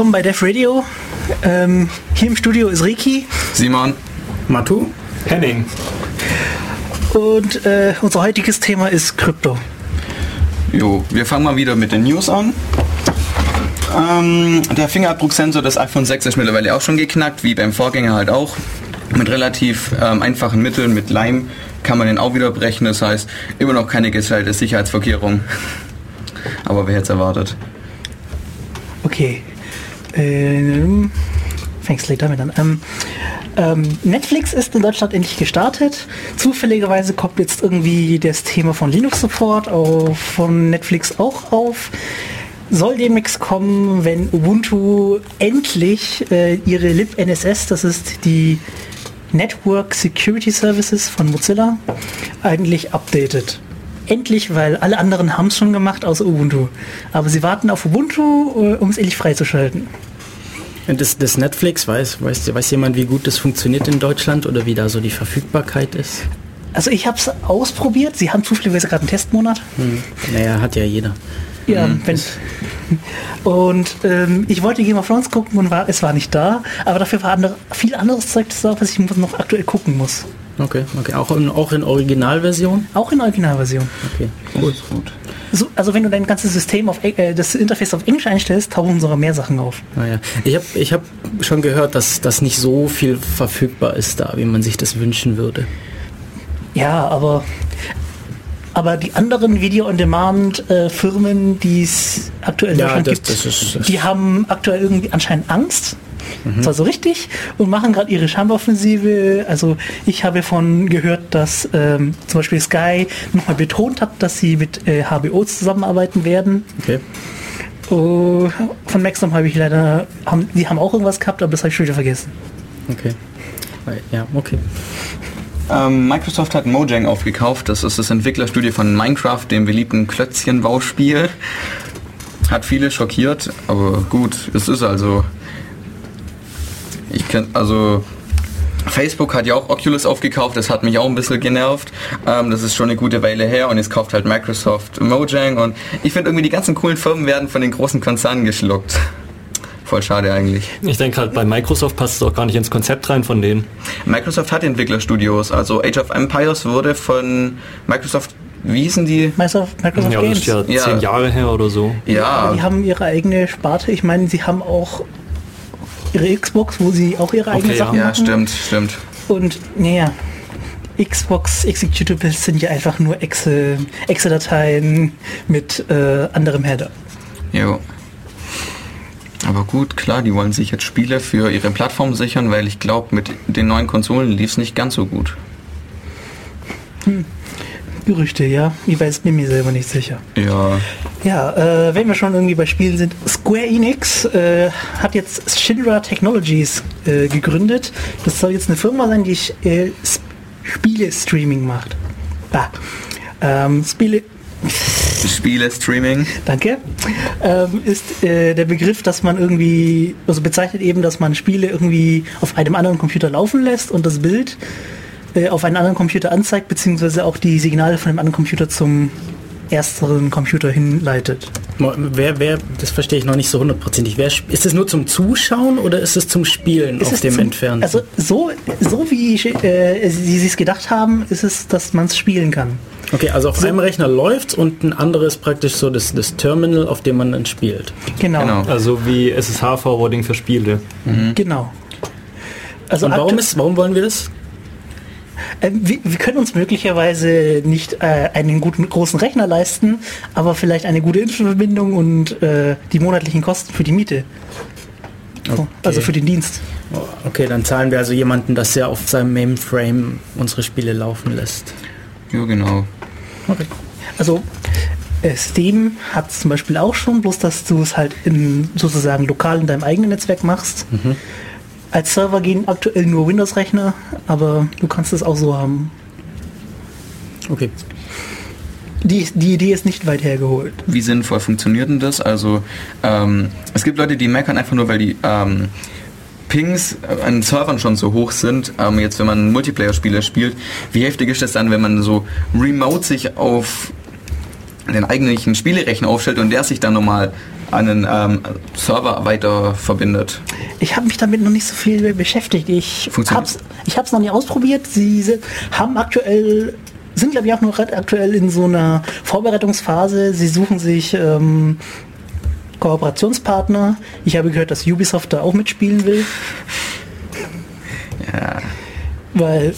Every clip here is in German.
Willkommen bei Def Radio. Ähm, hier im Studio ist Riki. Simon. Matu. Henning. Und äh, unser heutiges Thema ist Krypto. Jo, wir fangen mal wieder mit den News an. Ähm, der Fingerabdrucksensor des iPhone 6 ist mittlerweile auch schon geknackt, wie beim Vorgänger halt auch. Mit relativ ähm, einfachen Mitteln, mit Leim kann man den auch wieder brechen. Das heißt, immer noch keine gestellte Sicherheitsvorkehrung. Aber wer hätte es erwartet? Okay. Ähm, fängst gleich damit an. Ähm, ähm, Netflix ist in Deutschland endlich gestartet. Zufälligerweise kommt jetzt irgendwie das Thema von Linux Support auf, von Netflix auch auf. Soll demnächst kommen, wenn Ubuntu endlich äh, ihre libNSS, das ist die Network Security Services von Mozilla, eigentlich updatet. Endlich, weil alle anderen haben es schon gemacht außer Ubuntu. Aber sie warten auf Ubuntu, äh, um es endlich freizuschalten. Das, das Netflix, weiß, weiß, weiß jemand, wie gut das funktioniert in Deutschland oder wie da so die Verfügbarkeit ist? Also ich habe es ausprobiert. Sie haben zufälligerweise gerade einen Testmonat. Hm. Naja, hat ja jeder. Ja, mhm. wenn, und ähm, ich wollte Game of Thrones gucken und war, es war nicht da, aber dafür war andere, viel anderes Zeug da, was ich noch aktuell gucken muss. Okay, okay. Auch in, auch in Originalversion? Auch in Originalversion. Okay, gut. gut. So, also wenn du dein ganzes System auf äh, das Interface auf Englisch einstellst, tauchen sogar mehr Sachen auf. Naja. Ah, ich habe ich hab schon gehört, dass das nicht so viel verfügbar ist da, wie man sich das wünschen würde. Ja, aber aber die anderen Video-on-Demand-Firmen, die es aktuell in ja, Deutschland das, gibt, das ist, das die haben aktuell irgendwie anscheinend Angst. Mhm. Zwar so richtig und machen gerade ihre Charmoffensive. Also ich habe von gehört, dass ähm, zum Beispiel Sky nochmal betont hat, dass sie mit äh, HBO zusammenarbeiten werden. Okay. Uh, von Maxim habe ich leider, haben, die haben auch irgendwas gehabt, aber das habe ich schon wieder vergessen. Okay. Ja, okay. Ähm, Microsoft hat Mojang aufgekauft. Das ist das Entwicklerstudio von Minecraft, dem beliebten Klötzchenbauspiel. Hat viele schockiert, aber gut, es ist also. Ich kenne also Facebook hat ja auch Oculus aufgekauft, das hat mich auch ein bisschen genervt. Ähm, das ist schon eine gute Weile her und jetzt kauft halt Microsoft Mojang und ich finde irgendwie die ganzen coolen Firmen werden von den großen Konzernen geschluckt. Voll schade eigentlich. Ich denke halt, bei Microsoft passt es auch gar nicht ins Konzept rein von denen. Microsoft hat Entwicklerstudios. Also Age of Empires wurde von Microsoft wie hießen die? Microsoft, Microsoft ja, Games. Das ist ja, ja zehn Jahre her oder so. Ja. ja. Die haben ihre eigene Sparte. Ich meine, sie haben auch ihre Xbox, wo sie auch ihre eigenen okay, Sachen ja. machen. Ja, stimmt, stimmt. Und naja, Xbox Executables sind ja einfach nur Excel-Dateien Excel mit äh, anderem Header. Jo. Aber gut, klar, die wollen sich jetzt Spiele für ihre Plattform sichern, weil ich glaube, mit den neuen Konsolen lief es nicht ganz so gut. Hm. Gerüchte, ja. Ich weiß, bin mir selber nicht sicher. Ja. Ja, äh, wenn wir schon irgendwie bei Spielen sind, Square Enix äh, hat jetzt Shinra Technologies äh, gegründet. Das soll jetzt eine Firma sein, die äh, Spiele-Streaming macht. Da. Ähm, Spiele, Spiele-Streaming. Danke. Ähm, ist äh, der Begriff, dass man irgendwie, also bezeichnet eben, dass man Spiele irgendwie auf einem anderen Computer laufen lässt und das Bild äh, auf einen anderen Computer anzeigt, beziehungsweise auch die Signale von einem anderen Computer zum ersteren Computer hinleitet. Wer, wer, das verstehe ich noch nicht so hundertprozentig. ist es nur zum Zuschauen oder ist es zum Spielen ist auf dem zum, Entfernten? Also so, so wie äh, sie es gedacht haben, ist es, dass man es spielen kann. Okay, also auf so. einem Rechner läuft und ein anderes praktisch so das, das Terminal, auf dem man dann spielt. Genau. genau. Also wie SSH-Forwarding für Spiele. Mhm. Genau. Also und warum, ist, warum wollen wir das? Äh, wir, wir, können uns möglicherweise nicht äh, einen guten großen Rechner leisten, aber vielleicht eine gute Internetverbindung und äh, die monatlichen Kosten für die Miete. Okay. Also für den Dienst. Okay, dann zahlen wir also jemanden, dass er auf seinem Mainframe unsere Spiele laufen lässt. Ja, genau. Okay. Also äh, Steam hat zum Beispiel auch schon, bloß dass du es halt in, sozusagen lokal in deinem eigenen Netzwerk machst. Mhm. Als Server gehen aktuell nur Windows-Rechner, aber du kannst es auch so haben. Okay. Die, die Idee ist nicht weit hergeholt. Wie sinnvoll funktioniert denn das? Also ähm, es gibt Leute, die meckern einfach nur, weil die ähm, Pings an Servern schon so hoch sind, ähm, jetzt wenn man Multiplayer-Spiele spielt, wie heftig ist das dann, wenn man so remote sich auf den eigentlichen Spielerechner aufstellt und der sich dann nochmal einen ähm, Server weiter verbindet. Ich habe mich damit noch nicht so viel beschäftigt. Ich ich habe es noch nie ausprobiert. Sie haben aktuell sind glaube ich auch noch red- aktuell in so einer Vorbereitungsphase. Sie suchen sich ähm, Kooperationspartner. Ich habe gehört, dass Ubisoft da auch mitspielen will, Ja. weil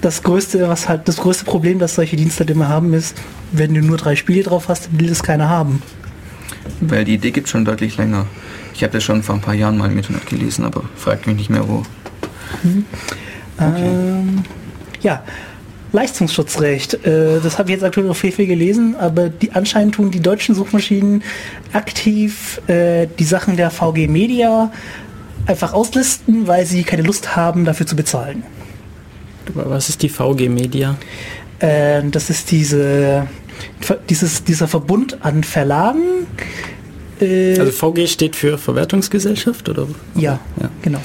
das größte, was halt das größte Problem, das solche Dienste halt immer haben, ist, wenn du nur drei Spiele drauf hast, will das keiner haben. Weil die Idee gibt schon deutlich länger. Ich habe das schon vor ein paar Jahren mal im Internet gelesen, aber fragt mich nicht mehr wo. Ähm, ja, Leistungsschutzrecht. Äh, das habe ich jetzt aktuell auf Fefe gelesen, aber die anscheinend tun die deutschen Suchmaschinen aktiv äh, die Sachen der VG Media einfach auslisten, weil sie keine Lust haben, dafür zu bezahlen. Was ist die VG Media? Äh, das ist diese, dieses, dieser Verbund an Verlagen. Äh, Also VG steht für Verwertungsgesellschaft oder? Ja, Ja. genau.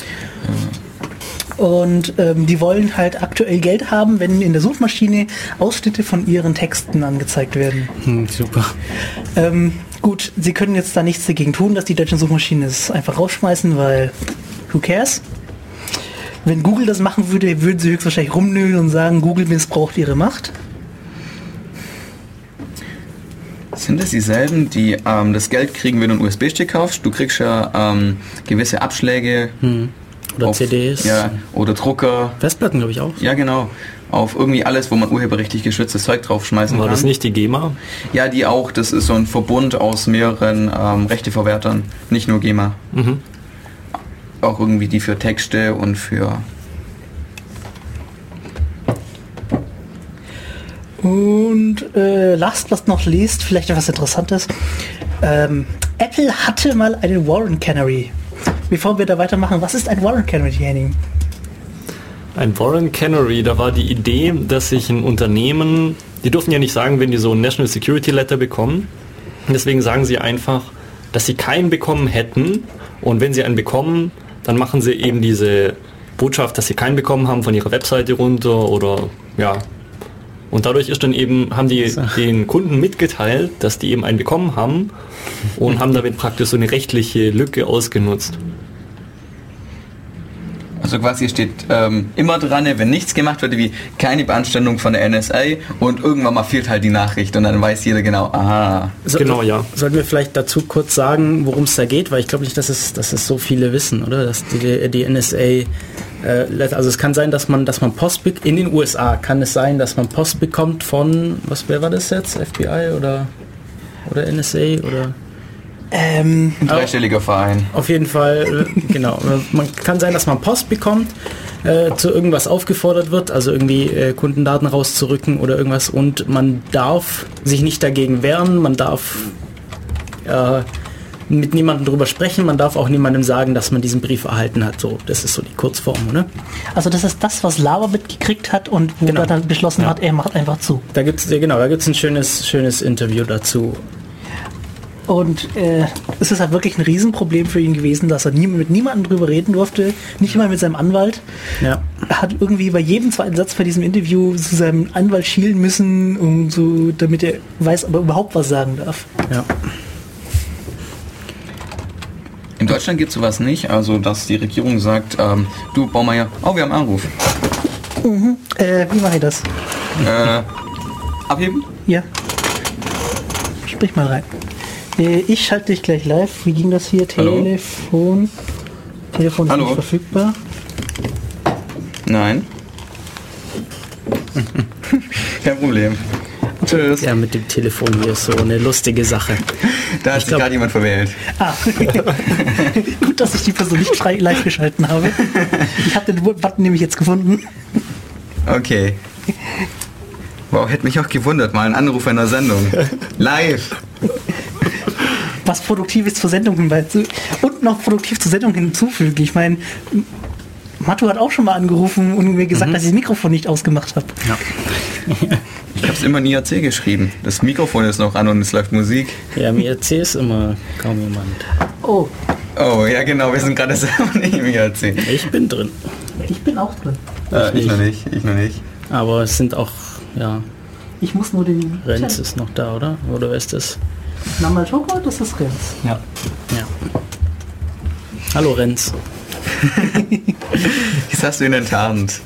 Und ähm, die wollen halt aktuell Geld haben, wenn in der Suchmaschine Ausschnitte von ihren Texten angezeigt werden. Hm, super. Ähm, gut, sie können jetzt da nichts dagegen tun, dass die deutschen Suchmaschinen es einfach rausschmeißen, weil who cares? Wenn Google das machen würde, würden sie höchstwahrscheinlich rumnölen und sagen, Google missbraucht ihre Macht. Sind es dieselben, die ähm, das Geld kriegen, wenn du einen USB-Stick kaufst? Du kriegst ja ähm, gewisse Abschläge. Oder auf- CDs. Ja, oder Drucker. Festplatten, glaube ich, auch. Ja, genau. Auf irgendwie alles, wo man urheberrechtlich geschütztes Zeug draufschmeißen War kann. das nicht die GEMA? Ja, die auch. Das ist so ein Verbund aus mehreren ähm, Rechteverwertern. Nicht nur GEMA. Mhm. Auch irgendwie die für Texte und für... Und äh, last was noch liest, vielleicht etwas Interessantes. Ähm, Apple hatte mal einen Warren Canary. Bevor wir da weitermachen, was ist ein Warren Canary, Henning? Ein Warren Canary, da war die Idee, dass sich ein Unternehmen, die dürfen ja nicht sagen, wenn die so ein National Security Letter bekommen. Deswegen sagen sie einfach, dass sie keinen bekommen hätten. Und wenn sie einen bekommen, dann machen sie eben diese Botschaft, dass sie keinen bekommen haben, von ihrer Webseite runter oder ja. Und dadurch ist dann eben, haben die den Kunden mitgeteilt, dass die eben einen bekommen haben und haben damit praktisch so eine rechtliche Lücke ausgenutzt. Also quasi steht ähm, immer dran, wenn nichts gemacht wird, wie keine Beanstandung von der NSA und irgendwann mal fehlt halt die Nachricht und dann weiß jeder genau, aha. So, Genau, ja. Sollten wir vielleicht dazu kurz sagen, worum es da geht, weil ich glaube nicht, dass es, dass es so viele wissen, oder? Dass die, die NSA, äh, lässt- also es kann sein, dass man, dass man Post in den USA kann es sein, dass man Post bekommt von, was wer war das jetzt, FBI oder oder NSA oder Ähm, Ein dreistelliger Verein. auf jeden Fall, äh, genau. Man kann sein, dass man Post bekommt, äh, zu irgendwas aufgefordert wird, also irgendwie äh, Kundendaten rauszurücken oder irgendwas und man darf sich nicht dagegen wehren, man darf äh, mit niemandem drüber sprechen, man darf auch niemandem sagen, dass man diesen Brief erhalten hat. So, das ist so die Kurzform, oder? also das ist das, was Lava mitgekriegt hat und wo Genau. er dann beschlossen Ja. hat, er macht einfach zu. Da gibt's ja, genau, da gibt's ein schönes, schönes Interview dazu. Und äh, es ist halt wirklich ein Riesenproblem für ihn gewesen, dass er nie, mit niemandem drüber reden durfte, nicht mal mit seinem Anwalt. Ja. Er hat irgendwie bei jedem zweiten Satz bei diesem Interview zu seinem Anwalt schielen müssen, um so, damit er weiß, ob er überhaupt was sagen darf. Ja. In Deutschland gibt es sowas nicht, also dass die Regierung sagt, ähm, du Baumeier, oh, wir haben einen Anruf. Äh, wie mache ich das? Äh, abheben? Ja. Sprich mal rein. Äh, ich schalte dich gleich live. Wie ging das hier? Hallo? Telefon. Telefon ist Hallo? nicht verfügbar. Nein. Kein Problem. Tschüss. ja, mit dem Telefon hier ist so eine lustige Sache. Da hat sich glaub- gerade jemand verwählt. Ah, gut, dass ich die Person nicht frei live geschalten habe. Ich habe den Button nämlich jetzt gefunden. Okay. Wow, hätte mich auch gewundert, mal ein Anruf einer Sendung. Live. Was Produktives zur Sendung hinweisen und noch produktiv zur Sendung hinzufügen. Ich meine, Matto hat auch schon mal angerufen und mir gesagt, dass ich das Mikrofon nicht ausgemacht habe. Ich habe es immer in IAC geschrieben. Das Mikrofon ist noch an und es läuft Musik. Ja, im IRC ist immer kaum jemand. Oh, Oh, ja genau, wir sind gerade selber nicht im IAC. Ich bin drin. ich bin auch drin. Äh, ich noch nicht, ich noch nicht. Aber es sind auch, ja, Ich muss nur den. Renz ist noch da, oder? Oder wer ist das? Namal Schoko, das ist Renz. Ja. Ja. Hallo Renz. Jetzt hast du ihn enttarnt.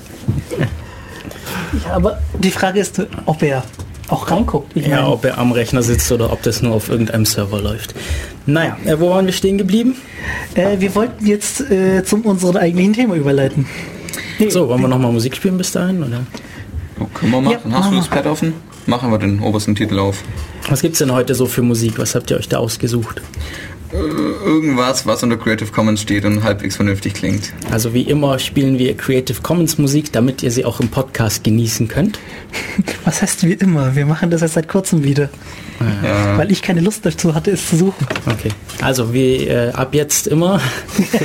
Ja, aber die Frage ist, ob er auch reinguckt. Ich Ja, meine, ob er am Rechner sitzt oder ob das nur auf irgendeinem Server läuft. Naja, äh, wo waren wir stehen geblieben? äh, wir wollten jetzt äh, zum unserem eigentlichen Thema überleiten. So, wollen wir nochmal Musik spielen bis dahin? Oder? Oh, können wir machen. Ja, Hast du das Pad offen? Machen wir den obersten Titel auf. Was gibt's denn heute so für Musik? Was habt ihr euch da ausgesucht? Irgendwas, was unter Creative Commons steht und halbwegs vernünftig klingt. Also wie immer spielen wir Creative Commons Musik, damit ihr sie auch im Podcast genießen könnt. Was heißt wie immer? Wir machen das jetzt seit kurzem wieder, Ja. weil ich keine Lust dazu hatte, es zu suchen. Okay. Also wie äh, ab jetzt immer.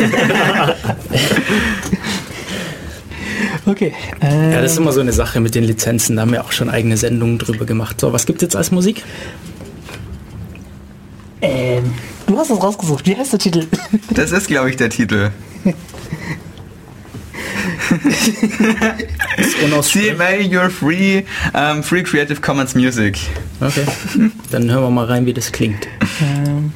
Okay. Äh, Ja, das ist immer so eine Sache mit den Lizenzen. Da haben wir auch schon eigene Sendungen drüber gemacht. So, was gibt's jetzt als Musik? ähm, du hast es rausgesucht. Wie heißt der Titel? Das ist, glaube ich, der Titel. CMA, you're free. Um, free Creative Commons Music. Okay. Dann hören wir mal rein, wie das klingt. ähm,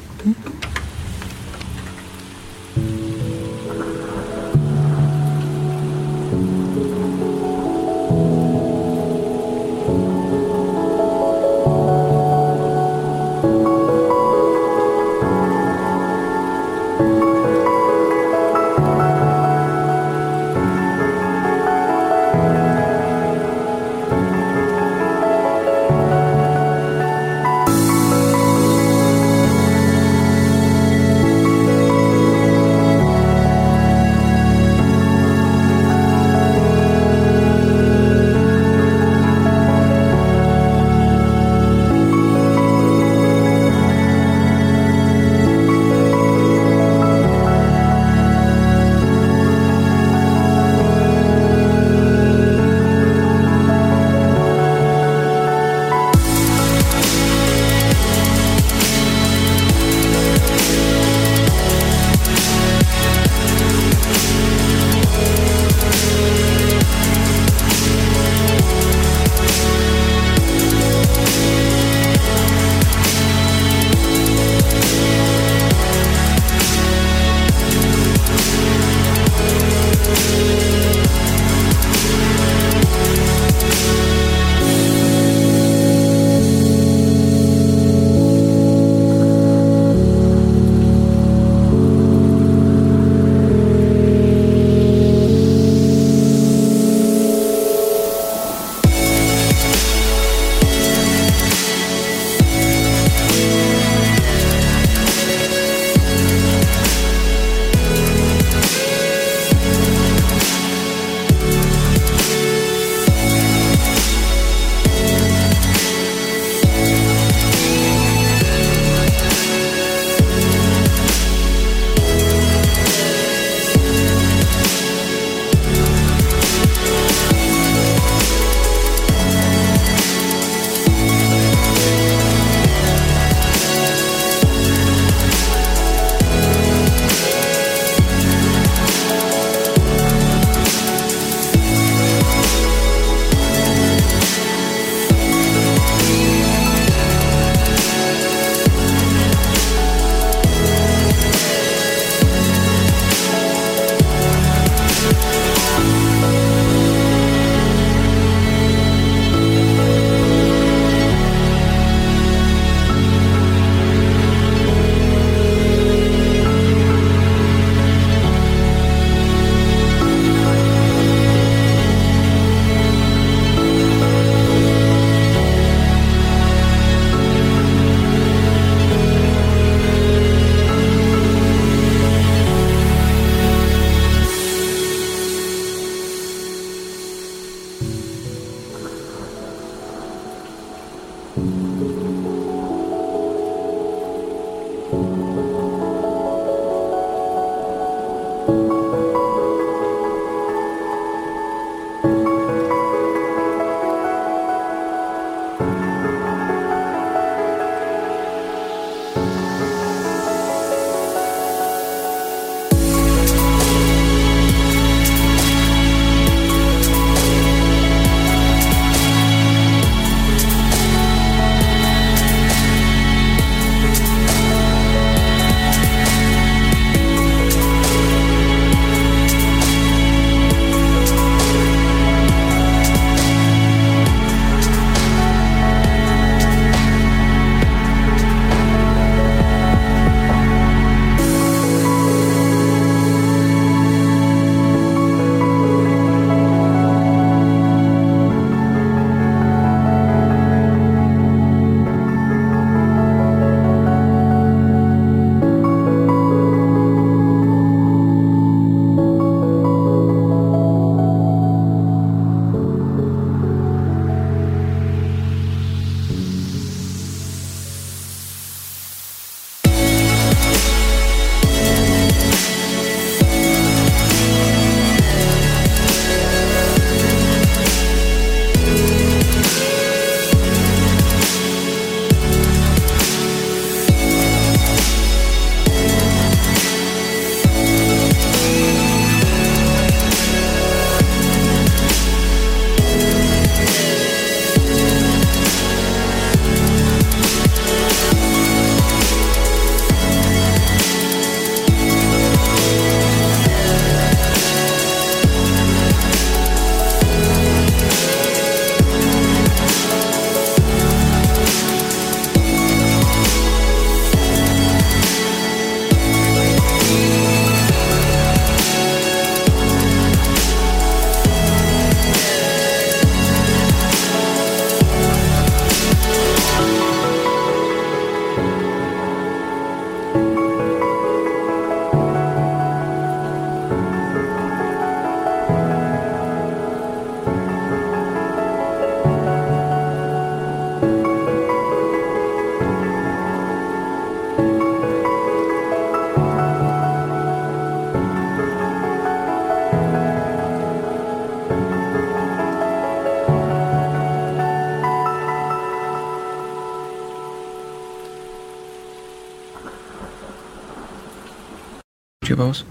YouTube aus.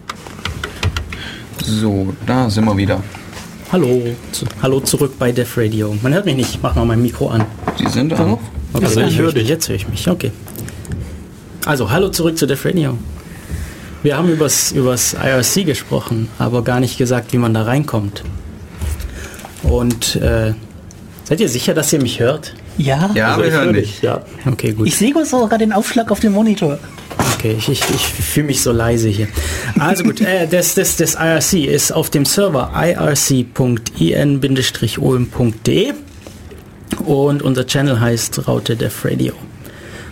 So, da sind wir wieder. Hallo, zu, hallo zurück bei Def Radio. Man hört mich nicht, ich mach mal mein Mikro an. Sie sind an. Okay, Also ich höre dich. Jetzt höre ich mich, okay. Also, hallo zurück zu Def Radio. Wir haben übers, übers IRC gesprochen, aber gar nicht gesagt, wie man da reinkommt. Und äh, seid ihr sicher, dass ihr mich hört? Ja. Ja, Also wir ich hören höre dich. ja. Okay, gut. Ich sehe sogar den Aufschlag auf dem Monitor. Okay, ich, ich, ich fühle mich so leise hier. Also gut, äh, das, das, das IRC ist auf dem Server irc.in-olm.de und unser Channel heißt Raute Def Radio.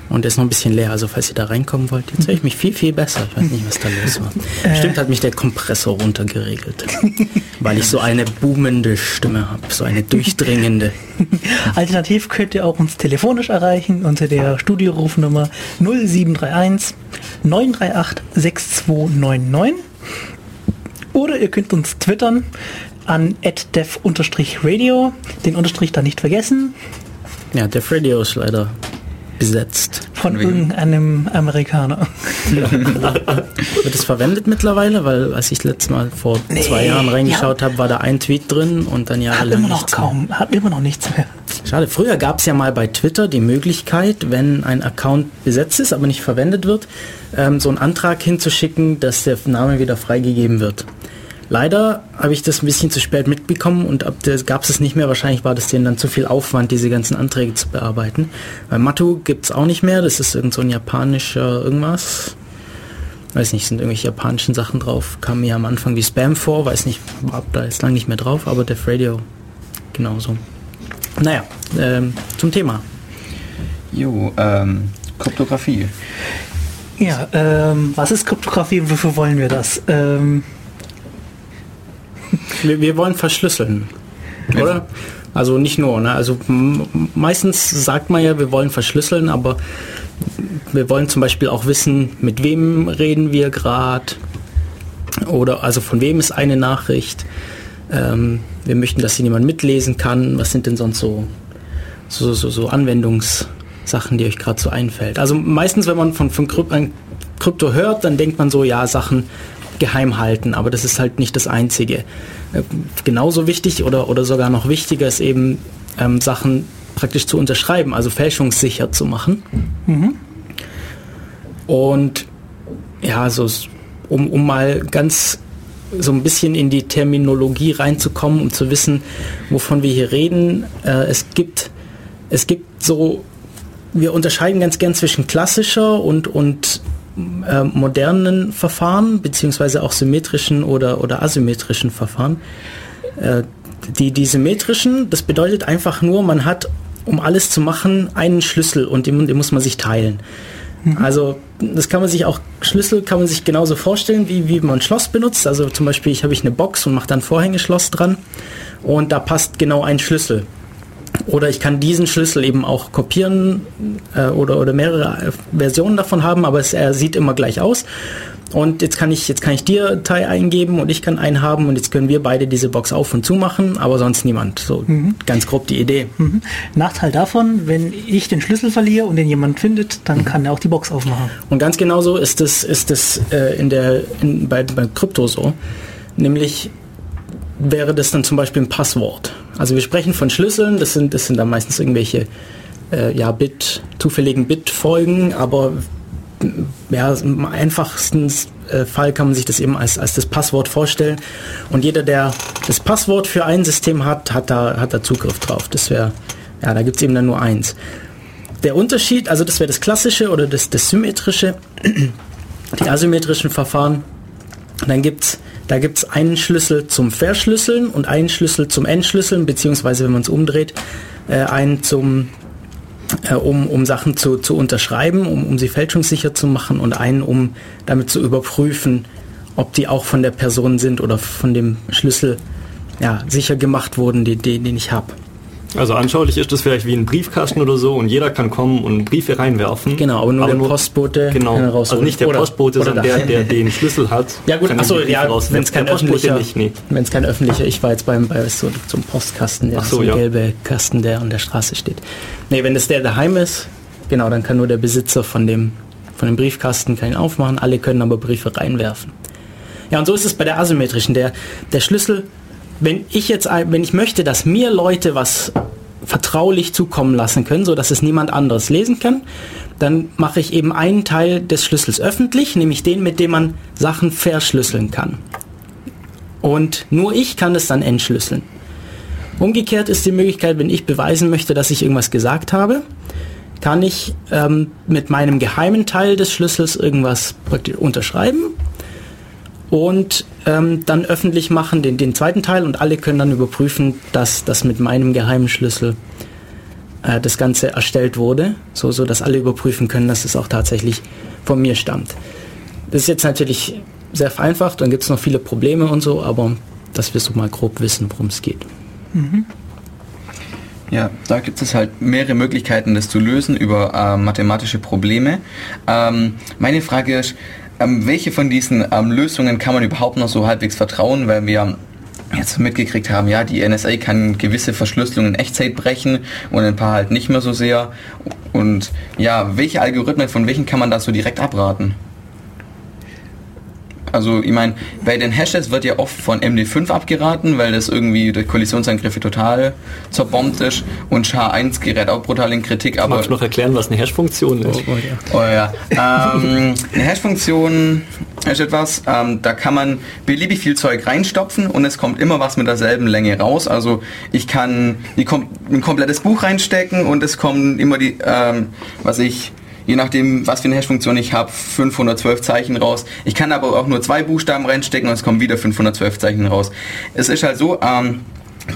Und der ist noch ein bisschen leer, also falls ihr da reinkommen wollt, jetzt höre ich mich viel, viel besser. Ich weiß nicht, was da los war. Bestimmt hat mich der Kompressor runtergeregelt, weil ich so eine boomende Stimme habe, so eine durchdringende. Alternativ könnt ihr auch uns telefonisch erreichen unter der Studiorufnummer 0731 938 6299. Oder ihr könnt uns twittern an dev-radio. Den Unterstrich da nicht vergessen. Ja, Def Radio ist leider besetzt. Von irgendeinem Amerikaner. Wird es verwendet mittlerweile? Weil als ich letztes Mal vor Nee, zwei Jahren reingeschaut ja. habe, war da ein Tweet drin und dann Hat jahrelang immer noch kaum, hat immer noch nichts mehr. Schade, früher gab es ja mal bei Twitter die Möglichkeit, wenn ein Account besetzt ist, aber nicht verwendet wird, ähm, so einen Antrag hinzuschicken, dass der Name wieder freigegeben wird. Leider habe ich das ein bisschen zu spät mitbekommen und ab der gab es es nicht mehr. Wahrscheinlich war das denen dann zu viel Aufwand, diese ganzen Anträge zu bearbeiten. Bei Matu gibt es auch nicht mehr. Das ist irgend so ein japanischer irgendwas. Weiß nicht, sind irgendwelche japanischen Sachen drauf. Kam mir am Anfang wie Spam vor. Weiß nicht, ab da ist lang nicht mehr drauf, aber Def Radio genauso. Naja, ähm, zum Thema. Jo, ähm, Kryptographie. Ja, ähm, was ist Kryptographie und wofür wollen wir das? Ähm, Wir, wir wollen verschlüsseln, oder? Also nicht nur, ne? Also meistens sagt man ja, wir wollen verschlüsseln, aber wir wollen zum Beispiel auch wissen, mit wem reden wir gerade oder also von wem ist eine Nachricht. Ähm, wir möchten, dass sie niemand mitlesen kann. Was sind denn sonst so, so, so, so Anwendungssachen, die euch gerade so einfällt? Also meistens, wenn man von, von Krypto hört, dann denkt man so, ja, Sachen geheim halten, aber das ist halt nicht das Einzige. Äh, genauso wichtig oder, oder sogar noch wichtiger ist eben, ähm, Sachen praktisch zu unterschreiben, also fälschungssicher zu machen. Und ja, so um, um mal ganz so ein bisschen in die Terminologie reinzukommen, um zu wissen, wovon wir hier reden. Äh, es gibt es gibt so, wir unterscheiden ganz gern zwischen klassischer und, und äh, modernen Verfahren, beziehungsweise auch symmetrischen oder, oder asymmetrischen Verfahren. Äh, die, die symmetrischen, das bedeutet einfach nur, man hat, um alles zu machen, einen Schlüssel und den, den muss man sich teilen. Also das kann man sich auch, Schlüssel kann man sich genauso vorstellen, wie, wie man ein Schloss benutzt. Also zum Beispiel, ich habe ich eine Box und mache dann Vorhängeschloss dran und da passt genau ein Schlüssel. Oder ich kann diesen Schlüssel eben auch kopieren äh, oder, oder mehrere äh, Versionen davon haben, aber es, er sieht immer gleich aus. Und jetzt kann ich, jetzt kann ich dir Teil eingeben und ich kann einen haben und jetzt können wir beide diese Box auf und zu machen, aber sonst niemand. So ganz grob die Idee. mhm. Nachteil davon, wenn ich den Schlüssel verliere und den jemand findet, dann kann er auch die Box aufmachen. Und ganz genauso ist es ist es äh, in der in, bei, bei Krypto so. Nämlich wäre das dann zum Beispiel ein Passwort. Also wir sprechen von Schlüsseln, das sind das sind dann meistens irgendwelche äh, ja Bit zufälligen Bitfolgen, aber ja, im einfachsten äh, Fall kann man sich das eben als, als das Passwort vorstellen. Und jeder, der das Passwort für ein System hat, hat da, hat da Zugriff drauf. Das wäre, ja, da gibt es eben dann nur eins. Der Unterschied, also das wäre das klassische oder das, das symmetrische, die asymmetrischen Verfahren. Dann gibt's, da gibt es einen Schlüssel zum Verschlüsseln und einen Schlüssel zum Entschlüsseln, beziehungsweise wenn man es umdreht, äh, einen zum äh, um, um Sachen zu, zu unterschreiben, um, um sie fälschungssicher zu machen und einen, um damit zu überprüfen, ob die auch von der Person sind oder von dem Schlüssel ja, sicher gemacht wurden, die, die, den ich habe. Also anschaulich ist das vielleicht wie ein Briefkasten oder so und jeder kann kommen und Briefe reinwerfen. Genau, aber nur der Postbote Genau, kann er also rausholen. nicht der Oder- Postbote, oder sondern der, der den Schlüssel hat. Ja gut, kann achso, ja, wenn es kein der öffentlicher, nee. wenn es kein öffentlicher, ich war jetzt beim bei so zum Postkasten, der Ach so, ja. gelbe Kasten, der an der Straße steht. Nee, wenn das der daheim ist, genau, dann kann nur der Besitzer von dem von dem Briefkasten keinen aufmachen, alle können aber Briefe reinwerfen. Ja, und so ist es bei der asymmetrischen. Der, der Schlüssel, wenn ich jetzt, wenn ich möchte, dass mir Leute was vertraulich zukommen lassen können, so dass es niemand anderes lesen kann, dann mache ich eben einen Teil des Schlüssels öffentlich, nämlich den, mit dem man Sachen verschlüsseln kann. Und nur ich kann es dann entschlüsseln. Umgekehrt ist die Möglichkeit, wenn ich beweisen möchte, dass ich irgendwas gesagt habe, kann ich ähm, mit meinem geheimen Teil des Schlüssels irgendwas unterschreiben und ähm, dann öffentlich machen, den, den zweiten Teil, und alle können dann überprüfen, dass das mit meinem geheimen Schlüssel äh, das Ganze erstellt wurde, so, so dass alle überprüfen können, dass es auch tatsächlich von mir stammt. Das ist jetzt natürlich sehr vereinfacht, dann gibt es noch viele Probleme und so, aber dass wir so mal grob wissen, worum es geht. Ja, da gibt es halt mehrere Möglichkeiten, das zu lösen über äh, mathematische Probleme. Ähm, meine Frage ist, ähm, welche von diesen ähm, Lösungen kann man überhaupt noch so halbwegs vertrauen, weil wir jetzt mitgekriegt haben, ja, die NSA kann gewisse Verschlüsselungen in Echtzeit brechen und ein paar halt nicht mehr so sehr. Und ja, welche Algorithmen, von welchen kann man da so direkt abraten? Also ich meine, bei den Hashes wird ja oft von MD5 abgeraten, weil das irgendwie durch Kollisionsangriffe total zerbombt ist und SHA-1 gerät auch brutal in Kritik, aber... Magst du noch erklären, was eine Hash-Funktion ist? Oh ja. Ähm, eine Hash-Funktion ist etwas, ähm, da kann man beliebig viel Zeug reinstopfen und es kommt immer was mit derselben Länge raus. Also ich kann die kom ein komplettes Buch reinstecken und es kommen immer die, ähm, was ich, je nachdem, was für eine Hash-Funktion ich habe, 512 Zeichen raus. Ich kann aber auch nur zwei Buchstaben reinstecken und es kommen wieder 512 Zeichen raus. Es ist halt so, ähm,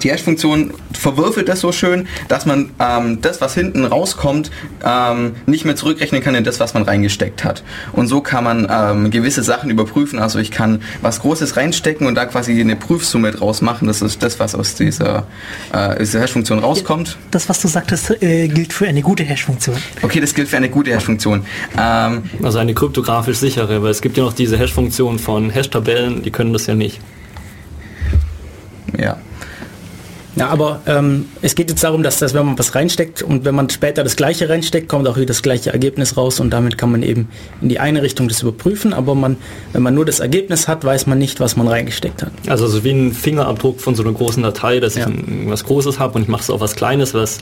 die Hash-Funktion verwürfelt das so schön, dass man ähm, das, was hinten rauskommt, ähm, nicht mehr zurückrechnen kann in das, was man reingesteckt hat. Und so kann man ähm, gewisse Sachen überprüfen. Also ich kann was Großes reinstecken und da quasi eine Prüfsumme draus machen. Das ist das, was aus dieser, äh, dieser Hash-Funktion rauskommt. Das, was du sagtest, äh, gilt für eine gute Hash-Funktion. Okay, das gilt für eine gute Hash-Funktion. Ähm, Also eine kryptografisch sichere, weil es gibt ja noch diese Hash-Funktion von Hash-Tabellen, die können das ja nicht. ja. Ja, aber ähm, es geht jetzt darum, dass das, wenn man was reinsteckt und wenn man später das gleiche reinsteckt, kommt auch wieder das gleiche Ergebnis raus und damit kann man eben in die eine Richtung das überprüfen, aber man, wenn man nur das Ergebnis hat, weiß man nicht, was man reingesteckt hat. Also so wie ein Fingerabdruck von so einer großen Datei, dass Ja. ich was Großes habe und ich mache es auf was Kleines, was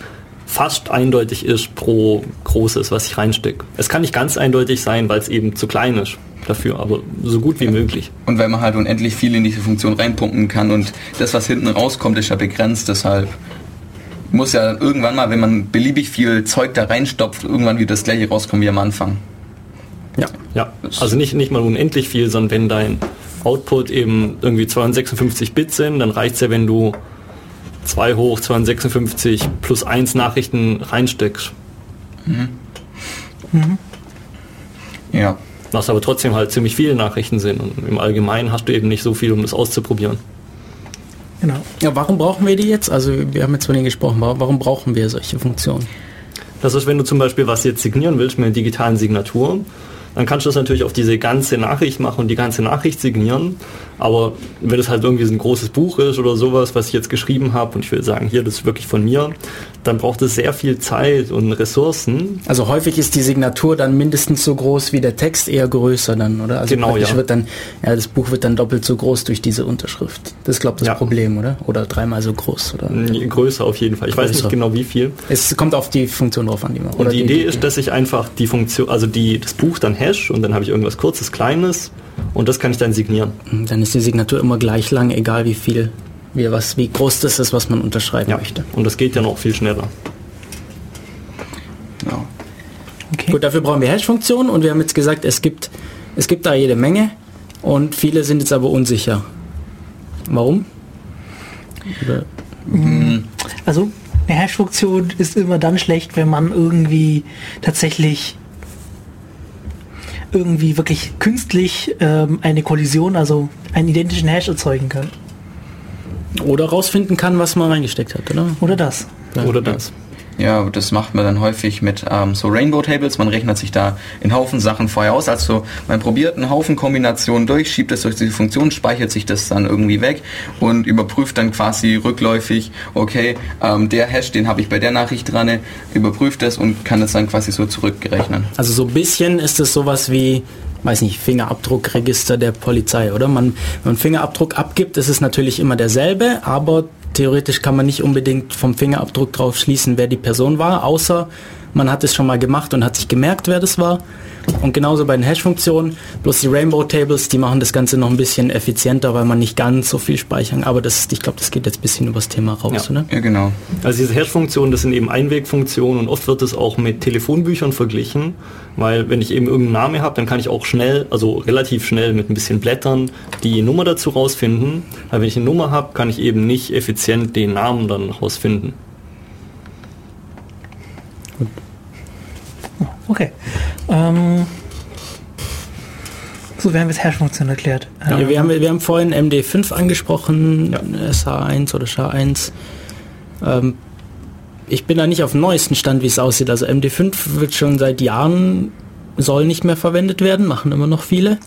fast eindeutig ist pro Großes, was ich reinstecke. Es kann nicht ganz eindeutig sein, weil es eben zu klein ist dafür, aber so gut wie möglich. Und weil man halt unendlich viel in diese Funktion reinpumpen kann und das, was hinten rauskommt, ist ja begrenzt, deshalb muss ja irgendwann mal, wenn man beliebig viel Zeug da reinstopft, irgendwann wieder das gleiche rauskommen wie am Anfang. Ja. Ja, also nicht, nicht mal unendlich viel, sondern wenn dein Output eben irgendwie 256 Bit sind, dann reicht es ja, wenn du 2 hoch 256 plus 1 Nachrichten reinsteckst. Ja. Was aber trotzdem halt ziemlich viele Nachrichten sind und im Allgemeinen hast du eben nicht so viel, um das auszuprobieren. Genau. ja, warum brauchen wir die jetzt? Also wir haben jetzt von denen gesprochen, warum brauchen wir solche Funktionen? Das ist, wenn du zum Beispiel was jetzt signieren willst mit einer digitalen Signatur, dann kannst du das natürlich auf diese ganze Nachricht machen und die ganze Nachricht signieren. Aber wenn das halt irgendwie so ein großes Buch ist oder sowas, was ich jetzt geschrieben habe und ich will sagen, hier, das ist wirklich von mir, dann braucht es sehr viel Zeit und Ressourcen. Also häufig ist die Signatur dann mindestens so groß wie der Text, eher größer dann, oder? Also Genau, ja. wird dann, ja, das Buch wird dann doppelt so groß durch diese Unterschrift. Das ist, glaube ich, das Ja. Problem, oder? Oder dreimal so groß, oder? Größer auf jeden Fall. Ich weiß Größer. nicht genau wie viel. Es kommt auf die Funktion drauf an, die man. Und die Idee ist, dass ich einfach die Funktion, also die, das Buch dann hash und dann habe ich irgendwas kurzes, kleines und das kann ich dann signieren. Dann ist die Signatur immer gleich lang, egal wie viel, wie, was, wie groß das ist, was man unterschreiben Ja. möchte. Und das geht ja noch viel schneller. ja. Okay. Gut, dafür brauchen wir Hash-Funktionen und wir haben jetzt gesagt, es gibt, es gibt da jede Menge und viele sind jetzt aber unsicher. Warum? Oder, Also eine Hash-Funktion ist immer dann schlecht, wenn man irgendwie tatsächlich irgendwie wirklich künstlich ähm, eine Kollision, also einen identischen Hash erzeugen kann. oder rausfinden kann, was man reingesteckt hat, oder? Oder das. Oder das. Ja, das macht man dann häufig mit ähm, so Rainbow Tables. Man rechnet sich da in Haufen Sachen vorher aus. Also man probiert einen Haufen Kombinationen durch, schiebt es durch diese Funktion, speichert sich das dann irgendwie weg und überprüft dann quasi rückläufig, okay, ähm, der Hash, den habe ich bei der Nachricht dran, überprüft das und kann das dann quasi so zurückrechnen. Also so ein bisschen ist es sowas wie weiß nicht, Fingerabdruckregister der Polizei, oder? Man, wenn man Fingerabdruck abgibt, ist es natürlich immer derselbe, aber theoretisch kann man nicht unbedingt vom Fingerabdruck drauf schließen, wer die Person war, außer man hat es schon mal gemacht und hat sich gemerkt, wer das war. Und genauso bei den Hash-Funktionen, bloß die Rainbow Tables, die machen das Ganze noch ein bisschen effizienter, weil man nicht ganz so viel speichern. Aber das, ich glaube, das geht jetzt ein bisschen übers Thema raus, ja. oder? Ja, genau. Also diese Hash-Funktionen, das sind eben Einwegfunktionen und oft wird es auch mit Telefonbüchern verglichen, weil wenn ich eben irgendeinen Namen habe, dann kann ich auch schnell, also relativ schnell mit ein bisschen Blättern die Nummer dazu rausfinden. Weil wenn ich eine Nummer habe, kann ich eben nicht effizient den Namen dann rausfinden. Okay. Ähm, so, wir haben jetzt Hash-Funktion erklärt. Ja, Ähm, wir, haben, wir haben vorhin MD5 angesprochen, SH1 oder SHA1. Ähm, ich bin da nicht auf dem neuesten Stand, wie es aussieht. Also MD5 wird schon seit Jahren, soll nicht mehr verwendet werden, machen immer noch viele.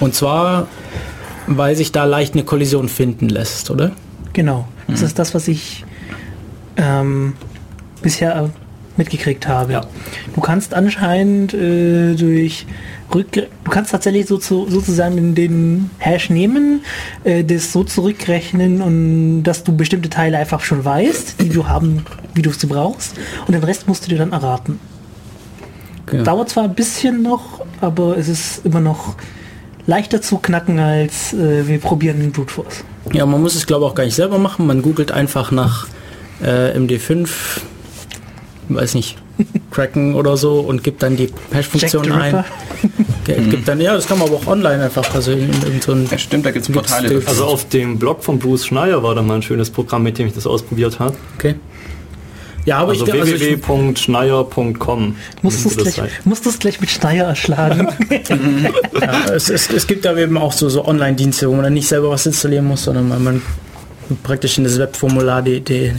Und zwar, weil sich da leicht eine Kollision finden lässt, oder? Genau. Das Mhm. ist das, was ich ähm, bisher mitgekriegt habe. Ja. Du kannst anscheinend äh, durch Rückgre du kannst tatsächlich so zu, sozusagen den Hash nehmen, äh, das so zurückrechnen und dass du bestimmte Teile einfach schon weißt, die du haben, wie du sie brauchst, und den Rest musst du dir dann erraten. Genau. Dauert zwar ein bisschen noch, aber es ist immer noch leichter zu knacken als äh, wir probieren den Brute Force. Ja, man muss es glaube ich auch gar nicht selber machen. Man googelt einfach nach äh, MD5, weiß nicht, Kraken oder so und gibt dann die Hash-Funktion ein. Gibt dann, ja, das kann man aber auch online einfach, also in, in so ein Ja, stimmt, da gibt es Portale. Also auf dem Blog von Bruce Schneier war da mal ein schönes Programm, mit dem ich das ausprobiert habe. Okay. Ja, aber Also ich, also ich www.schneier.com. Musst du es das gleich, sein. musst du's gleich mit Steier erschlagen. ja, es, es, es gibt aber eben auch so, so Online-Dienste, wo man dann nicht selber was installieren muss, sondern man, man praktisch in das Webformular die, die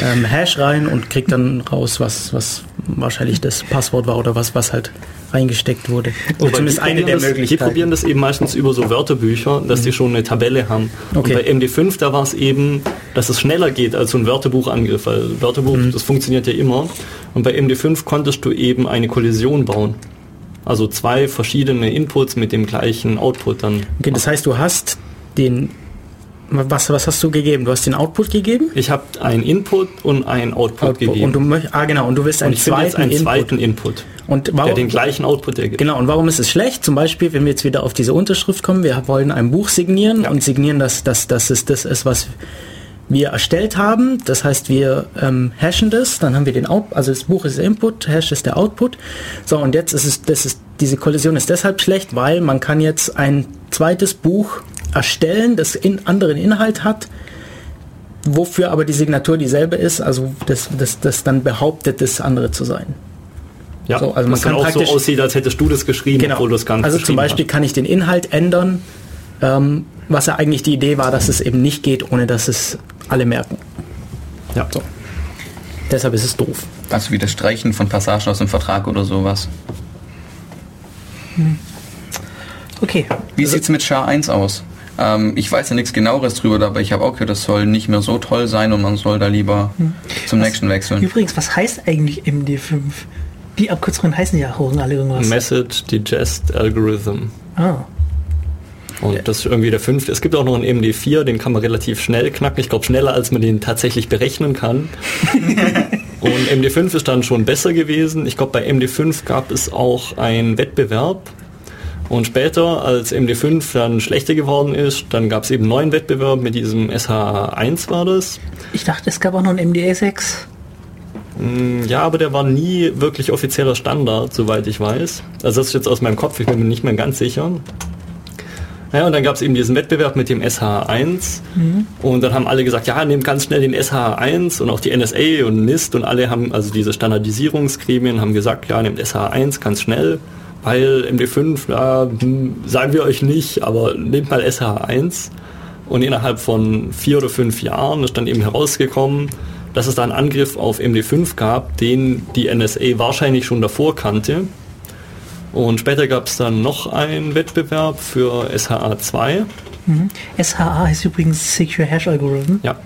ähm, Hash rein und kriegt dann raus, was, was wahrscheinlich das Passwort war oder was, was halt reingesteckt wurde. Oder Wobei zumindest die eine der das, Die Möglichkeiten. probieren das eben meistens über so Wörterbücher, dass die schon eine Tabelle haben. Okay. Und bei MD5, da war es eben, dass es schneller geht als so ein Wörterbuchangriff, weil Wörterbuch, das funktioniert ja immer. Und bei MD5 konntest du eben eine Kollision bauen. Also zwei verschiedene Inputs mit dem gleichen Output dann. Okay, das heißt, du hast den. Was, was hast du gegeben? Du hast den Output gegeben? Ich habe einen Input und einen Output, gegeben. Und du möcht, ah genau, und du willst Und einen jetzt zweiten einen Input. zweiten Input, Und der warum, den gleichen Output ergibt. Genau, und warum ist es schlecht? Zum Beispiel, wenn wir jetzt wieder auf diese Unterschrift kommen, wir wollen ein Buch signieren Ja. und signieren, dass, dass, dass es das ist, was wir erstellt haben. Das heißt, wir ähm, hashen das, dann haben wir den Out, also das Buch ist der Input, Hash ist der Output. So, und jetzt ist es, das ist, diese Kollision ist deshalb schlecht, weil man kann jetzt ein zweites Buch erstellen, das in anderen Inhalt hat, wofür aber die Signatur dieselbe ist, also das, das, das dann behauptet, das andere zu sein. Ja, So, also man das kann auch so aussieht, als hättest du das geschrieben, obwohl du es gar nicht also zum Beispiel kann ich den Inhalt ändern, ähm, was ja eigentlich die Idee war, dass es eben nicht geht, ohne dass es alle merken. Ja. So. Deshalb ist es doof. Also wie das Streichen von Passagen aus dem Vertrag oder sowas. Okay. Wie sieht's mit SHA-1 aus? Ähm, ich weiß ja nichts genaueres drüber, aber ich habe auch gehört, das soll nicht mehr so toll sein und man soll da lieber zum nächsten wechseln. Übrigens, was heißt eigentlich MD5? Die Abkürzungen heißen ja auch alle irgendwas. Message Digest Algorithm. Ah, Und das ist irgendwie der fünfte. Es gibt auch noch einen MD4, den kann man relativ schnell knacken. Ich glaube schneller, als man den tatsächlich berechnen kann. Und MD5 ist dann schon besser gewesen. Ich glaube, bei MD5 gab es auch einen Wettbewerb. Und später, als MD5 dann schlechter geworden ist, dann gab es eben einen neuen Wettbewerb mit diesem SH1 war das. ich dachte, es gab auch noch einen MDA6. Mm, Ja, aber der war nie wirklich offizieller Standard, soweit ich weiß. Also das ist jetzt aus meinem Kopf, ich bin mir nicht mehr ganz sicher. Ja, und dann gab es eben diesen Wettbewerb mit dem SH1 und dann haben alle gesagt, ja, nehmt ganz schnell den SH1 und auch die NSA und NIST und alle haben, also diese Standardisierungsgremien haben gesagt, ja, nehmt SH1 ganz schnell, weil MD5, ja, hm, sagen wir euch nicht, aber nehmt mal SH1 und innerhalb von vier oder fünf Jahren ist dann eben herausgekommen, dass es da einen Angriff auf MD5 gab, den die NSA wahrscheinlich schon davor kannte. Und später gab es dann noch einen Wettbewerb für SHA2. SHA heißt übrigens Secure Hash Algorithm. Ja.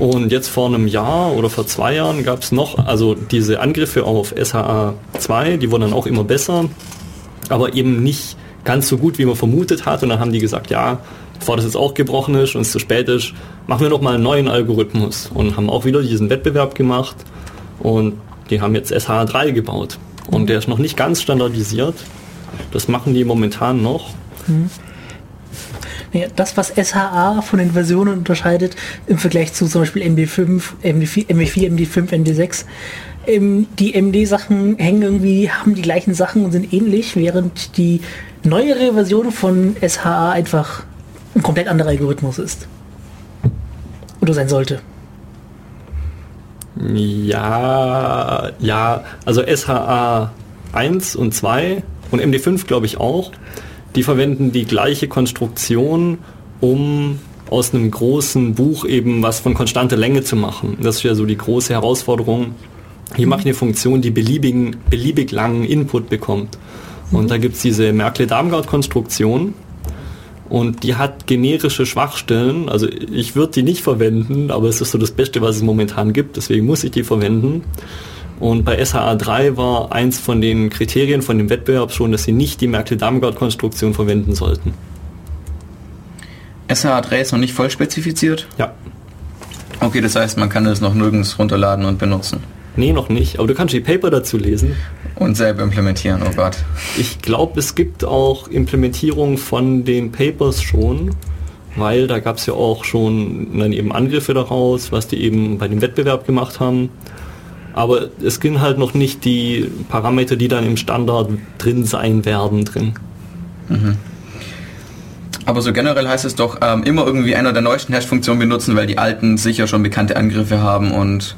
Und jetzt vor einem Jahr oder vor zwei Jahren gab es noch, also diese Angriffe auf SHA 2, die wurden dann auch immer besser, aber eben nicht ganz so gut, wie man vermutet hat. Und dann haben die gesagt, ja, bevor das jetzt auch gebrochen ist und es zu spät ist, machen wir noch mal einen neuen Algorithmus und haben auch wieder diesen Wettbewerb gemacht und die haben jetzt SHA 3 gebaut. Und der ist noch nicht ganz standardisiert. Das machen die momentan noch. Ja, das, was SHA von den Versionen unterscheidet im Vergleich zu zum Beispiel MD5, MD4, MD4 MD5, MD6, ähm, die MD-Sachen hängen irgendwie, haben die gleichen Sachen und sind ähnlich, während die neuere Version von SHA einfach ein komplett anderer Algorithmus ist. Oder sein sollte. Ja, ja, also SHA 1 und 2 und MD5 glaube ich auch, die verwenden die gleiche Konstruktion, um aus einem großen Buch eben was von konstanter Länge zu machen. Das ist ja so die große Herausforderung. Hier mache ich eine Funktion, die beliebigen, beliebig langen Input bekommt. Und da gibt es diese Merkle-Darmgard-Konstruktion und die hat generische Schwachstellen. Also ich würde die nicht verwenden, aber es ist so das Beste, was es momentan gibt, deswegen muss ich die verwenden. Und bei SHA3 war eins von den Kriterien von dem Wettbewerb schon, dass sie nicht die Merkle-Darmgard-Konstruktion verwenden sollten. SHA3 ist noch nicht voll spezifiziert? Ja. Okay, das heißt, man kann es noch nirgends runterladen und benutzen. Nee, noch nicht, aber du kannst die Paper dazu lesen. Und selber implementieren, oh Gott. Ich glaube, es gibt auch Implementierung von den Papers schon, weil da gab es ja auch schon dann eben Angriffe daraus, was die eben bei dem Wettbewerb gemacht haben. Aber es gibt halt noch nicht die Parameter, die dann im Standard drin sein werden, drin. Aber so generell heißt es doch, ähm, immer irgendwie einer der neuesten Hash-Funktionen benutzen, weil die alten sicher schon bekannte Angriffe haben und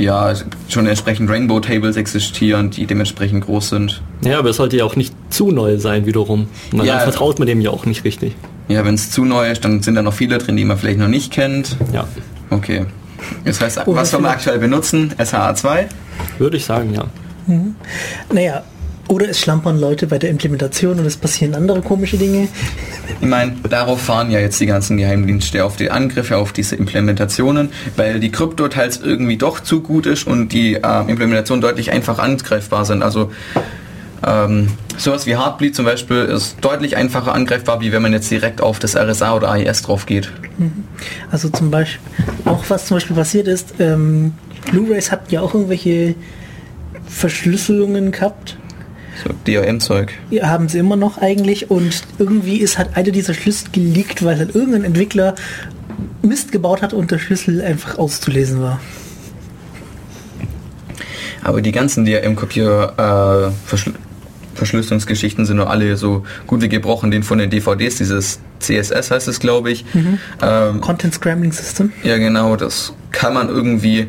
ja, schon entsprechend Rainbow-Tables existieren, die dementsprechend groß sind. Ja, aber es sollte ja auch nicht zu neu sein wiederum. Und Ja. dann vertraut man dem ja auch nicht richtig. Ja, wenn es zu neu ist, dann sind da noch viele drin, die man vielleicht noch nicht kennt. Ja, Okay. Das heißt, Oder was soll man aktuell benutzen? SHA2? würde ich sagen, ja. Naja, oder es schlampern Leute bei der Implementation und es passieren andere komische Dinge. Ich meine, darauf fahren ja jetzt die ganzen Geheimdienste auf die Angriffe, auf diese Implementationen, weil die Krypto teils irgendwie doch zu gut ist und die äh, Implementationen deutlich einfach angreifbar sind. Also ähm, sowas wie Heartbleed zum Beispiel ist deutlich einfacher angreifbar, wie wenn man jetzt direkt auf das RSA oder AES drauf geht. Also zum Beispiel, auch was zum Beispiel passiert ist, ähm, Blu-rays hatten ja auch irgendwelche Verschlüsselungen gehabt. So DRM-Zeug. Ja, haben sie immer noch eigentlich und irgendwie ist halt einer dieser Schlüssel geleakt, weil halt irgendein Entwickler Mist gebaut hat und der Schlüssel einfach auszulesen war. Aber die ganzen DRM-Kopier äh, Verschl Verschlüsselungsgeschichten sind nur alle so gut wie gebrochen. Den von den DVDs, dieses CSS heißt es, glaube ich. Ähm, Content Scrambling System. Ja, genau, das kann man irgendwie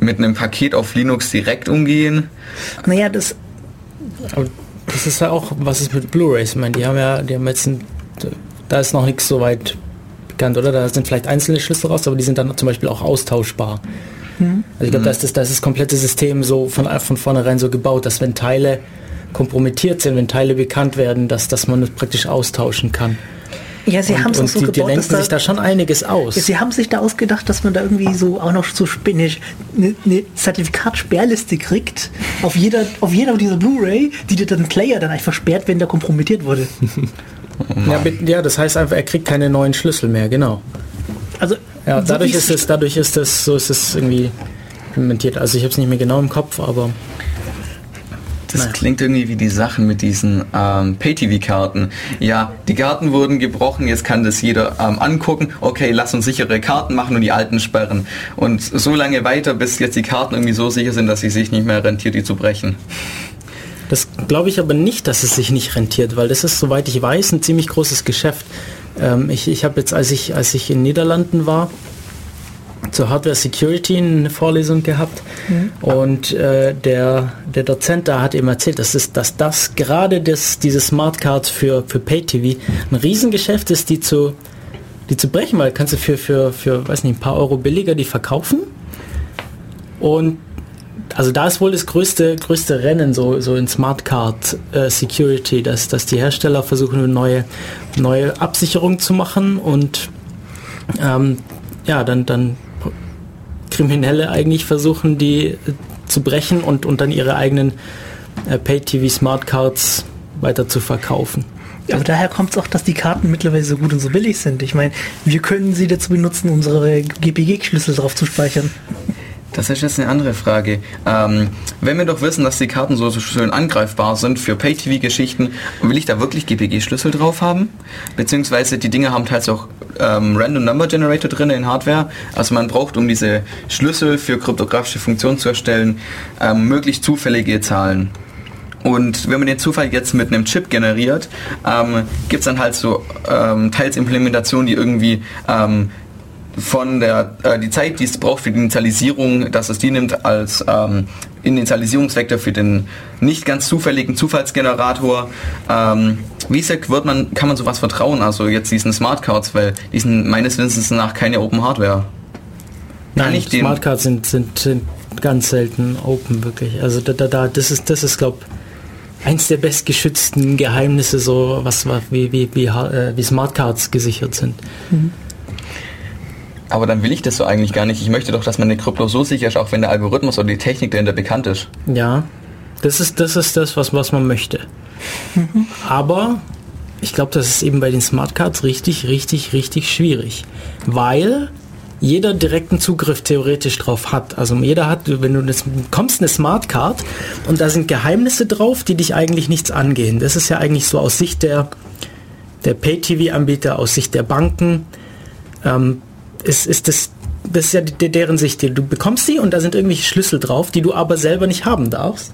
mit einem Paket auf Linux direkt umgehen. Naja, das, Aber das ist ja auch, was ist mit Blu-rays? Ich meine, die haben ja, die haben jetzt ein, da ist noch nichts so weit bekannt, oder? Da sind vielleicht einzelne Schlüssel raus, aber die sind dann zum Beispiel auch austauschbar. Also ich glaube, da, ist das, da ist das komplette System so von, von vornherein so gebaut, dass wenn Teile kompromittiert sind, wenn Teile bekannt werden, dass, dass man es praktisch austauschen kann. Ja, sie haben es so die, die gebaut, denken dass sich da schon einiges aus. Ja, sie haben sich da ausgedacht, dass man da irgendwie so auch noch so eine, eine, Zertifikatsperrliste kriegt auf jeder, auf jeder dieser Blu-ray, die dir dann Player dann einfach sperrt, wenn der kompromittiert wurde. Ja, ja, das heißt einfach, er kriegt keine neuen Schlüssel mehr, genau. Also Ja, so dadurch ist es, dadurch ist es, so ist es irgendwie implementiert. Also ich habe es nicht mehr genau im Kopf, aber Das Naja. klingt irgendwie wie die Sachen mit diesen ähm, Pay-TV-Karten. Ja, die Karten wurden gebrochen, jetzt kann das jeder ähm, angucken. Okay, lass uns sichere Karten machen und die alten sperren. Und so lange weiter, bis jetzt die Karten irgendwie so sicher sind, dass sie sich nicht mehr rentiert, die zu brechen. das glaube ich aber nicht, dass es sich nicht rentiert, weil das ist, soweit ich weiß, ein ziemlich großes Geschäft. Ähm, ich ich habe jetzt, als ich, als ich in Niederlanden war, zur Hardware Security eine Vorlesung gehabt. Und äh, der, der Dozent da hat eben erzählt, dass, es, dass das gerade das, diese Smart Cards für, für Pay-TV ein Riesengeschäft ist, die zu, die zu brechen, weil kannst du für, für, für, weiß nicht, ein paar Euro billiger die verkaufen. Und also da ist wohl das größte, größte Rennen so, so in Smart Card äh, Security, dass, dass die Hersteller versuchen, eine neue, neue Absicherung zu machen. Und ähm, ja, dann, dann Kriminelle eigentlich versuchen, die äh, zu brechen und, und dann ihre eigenen äh, Pay-TV Smart Cards weiter zu verkaufen. Aber daher kommt es auch, dass die Karten mittlerweile so gut und so billig sind. Ich meine, wir können sie dazu benutzen, unsere GPG-Schlüssel drauf zu speichern. Das ist jetzt eine andere Frage. Ähm, wenn wir doch wissen, dass die Karten so, schön angreifbar sind für Pay-TV-Geschichten, will ich da wirklich GPG-Schlüssel drauf haben? Beziehungsweise die Dinge haben teils auch ähm, Random Number Generator drin in Hardware. Also man braucht, um diese Schlüssel für kryptografische Funktionen zu erstellen, ähm, möglichst zufällige Zahlen. Und wenn man den Zufall jetzt mit einem Chip generiert, ähm, gibt es dann halt so ähm, Teilsimplementationen, die irgendwie ähm, von der äh, die Zeit, die es braucht für die Initialisierung, dass es die nimmt als ähm, Initialisierungsvektor für den nicht ganz zufälligen Zufallsgenerator. Ähm, wie gesagt, wird man, kann man sowas vertrauen, also jetzt diesen Smart Cards, weil die sind meines Wissens nach keine Open Hardware. Nein, ich Smart Cards sind, sind, sind ganz selten open, wirklich. Also da, da, da das ist, das ist, glaube eins der bestgeschützten Geheimnisse, so was, wie, wie, wie, äh, wie Smart Cards gesichert sind. Mhm. Aber dann will ich das so eigentlich gar nicht. Ich möchte doch, dass meine Krypto so sicher ist, auch wenn der Algorithmus oder die Technik dahinter bekannt ist. Ja, das ist das, ist das was, was man möchte. Mhm. Aber ich glaube, das ist eben bei den Smart Cards richtig, richtig, richtig schwierig. Weil jeder direkten Zugriff theoretisch drauf hat. Also jeder hat, wenn du das kommst eine Smart Card und da sind Geheimnisse drauf, die dich eigentlich nichts angehen. Das ist ja eigentlich so aus Sicht der, der Pay-TV-Anbieter, aus Sicht der Banken, ähm, ist, ist das, das ist ja deren Sicht. Du bekommst sie und da sind irgendwelche Schlüssel drauf, die du aber selber nicht haben darfst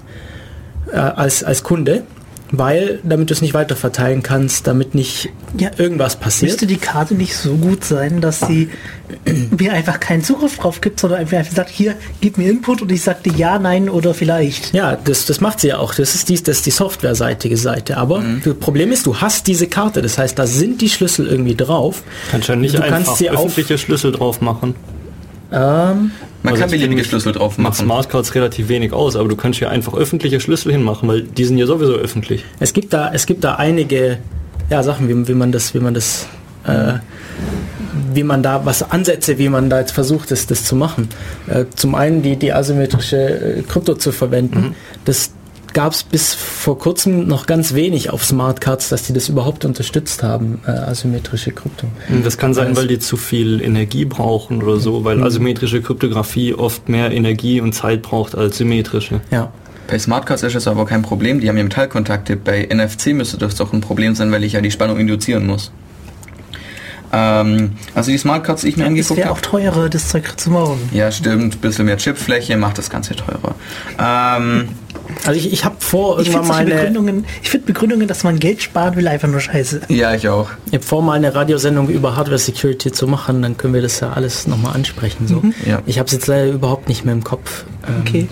äh, als, als Kunde weil damit du es nicht weiter verteilen kannst, damit nicht ja, irgendwas passiert. Müsste die Karte nicht so gut sein, dass sie mir einfach keinen Zugriff drauf gibt, sondern einfach sagt, hier, gib mir Input und ich sagte ja, nein oder vielleicht. Ja, das, das macht sie ja auch. Das ist die, das ist die softwareseitige Seite. Aber mhm. das Problem ist, du hast diese Karte. Das heißt, da sind die Schlüssel irgendwie drauf. Kannst ja nicht du einfach kannst sie öffentliche Schlüssel drauf machen. Ähm, man also kann beliebige Schlüssel drauf machen. Smartcards relativ wenig aus, aber du kannst hier einfach öffentliche Schlüssel hinmachen, weil die sind ja sowieso öffentlich. Es gibt da, es gibt da einige ja, Sachen, wie, wie man das, wie man das, äh, wie man da was Ansätze, wie man da jetzt versucht, das, das zu machen. Äh, zum einen die, die asymmetrische äh, Krypto zu verwenden. Mhm. Das, gab es bis vor kurzem noch ganz wenig auf Smartcards, dass die das überhaupt unterstützt haben, äh, asymmetrische Krypto. Hm, das kann sein, weil die zu viel Energie brauchen oder so, weil mhm. asymmetrische Kryptographie oft mehr Energie und Zeit braucht als symmetrische. Ja. Bei Smartcards ist das aber kein Problem, die haben ja Metallkontakte. Bei NFC müsste das doch ein Problem sein, weil ich ja die Spannung induzieren muss. Ähm, also die Smartcards, die ich mir angeguckt habe. Es wäre auch teurer, das Zeug zu bauen. Ja, stimmt. Bisschen mehr Chipfläche macht das Ganze teurer. Ähm, also ich, ich habe vor irgendwann mal eine Begründungen, ich finde Begründungen, dass man Geld sparen will, einfach nur scheiße. Ja, ich auch. Ich habe vor mal eine Radiosendung über Hardware Security zu machen, dann können wir das ja alles nochmal ansprechen. So. Mhm. Ja. Ich habe es jetzt leider überhaupt nicht mehr im Kopf. Ähm, okay.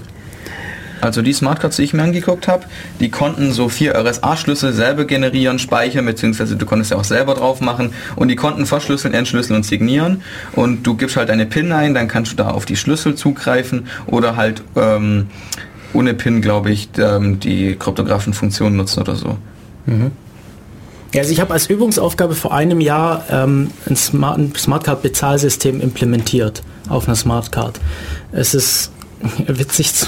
Also die Smartcards, die ich mir angeguckt habe, die konnten so vier RSA-Schlüssel selber generieren, speichern, beziehungsweise du konntest ja auch selber drauf machen und die konnten verschlüsseln, entschlüsseln und signieren und du gibst halt deine PIN ein, dann kannst du da auf die Schlüssel zugreifen oder halt ähm, ohne PIN, glaube ich, ähm, die kryptografischen Funktionen nutzen oder so. Mhm. Ja, also ich habe als Übungsaufgabe vor einem Jahr ähm, ein, Smart, ein Smartcard-Bezahlsystem implementiert auf einer Smartcard. Es ist witzig zu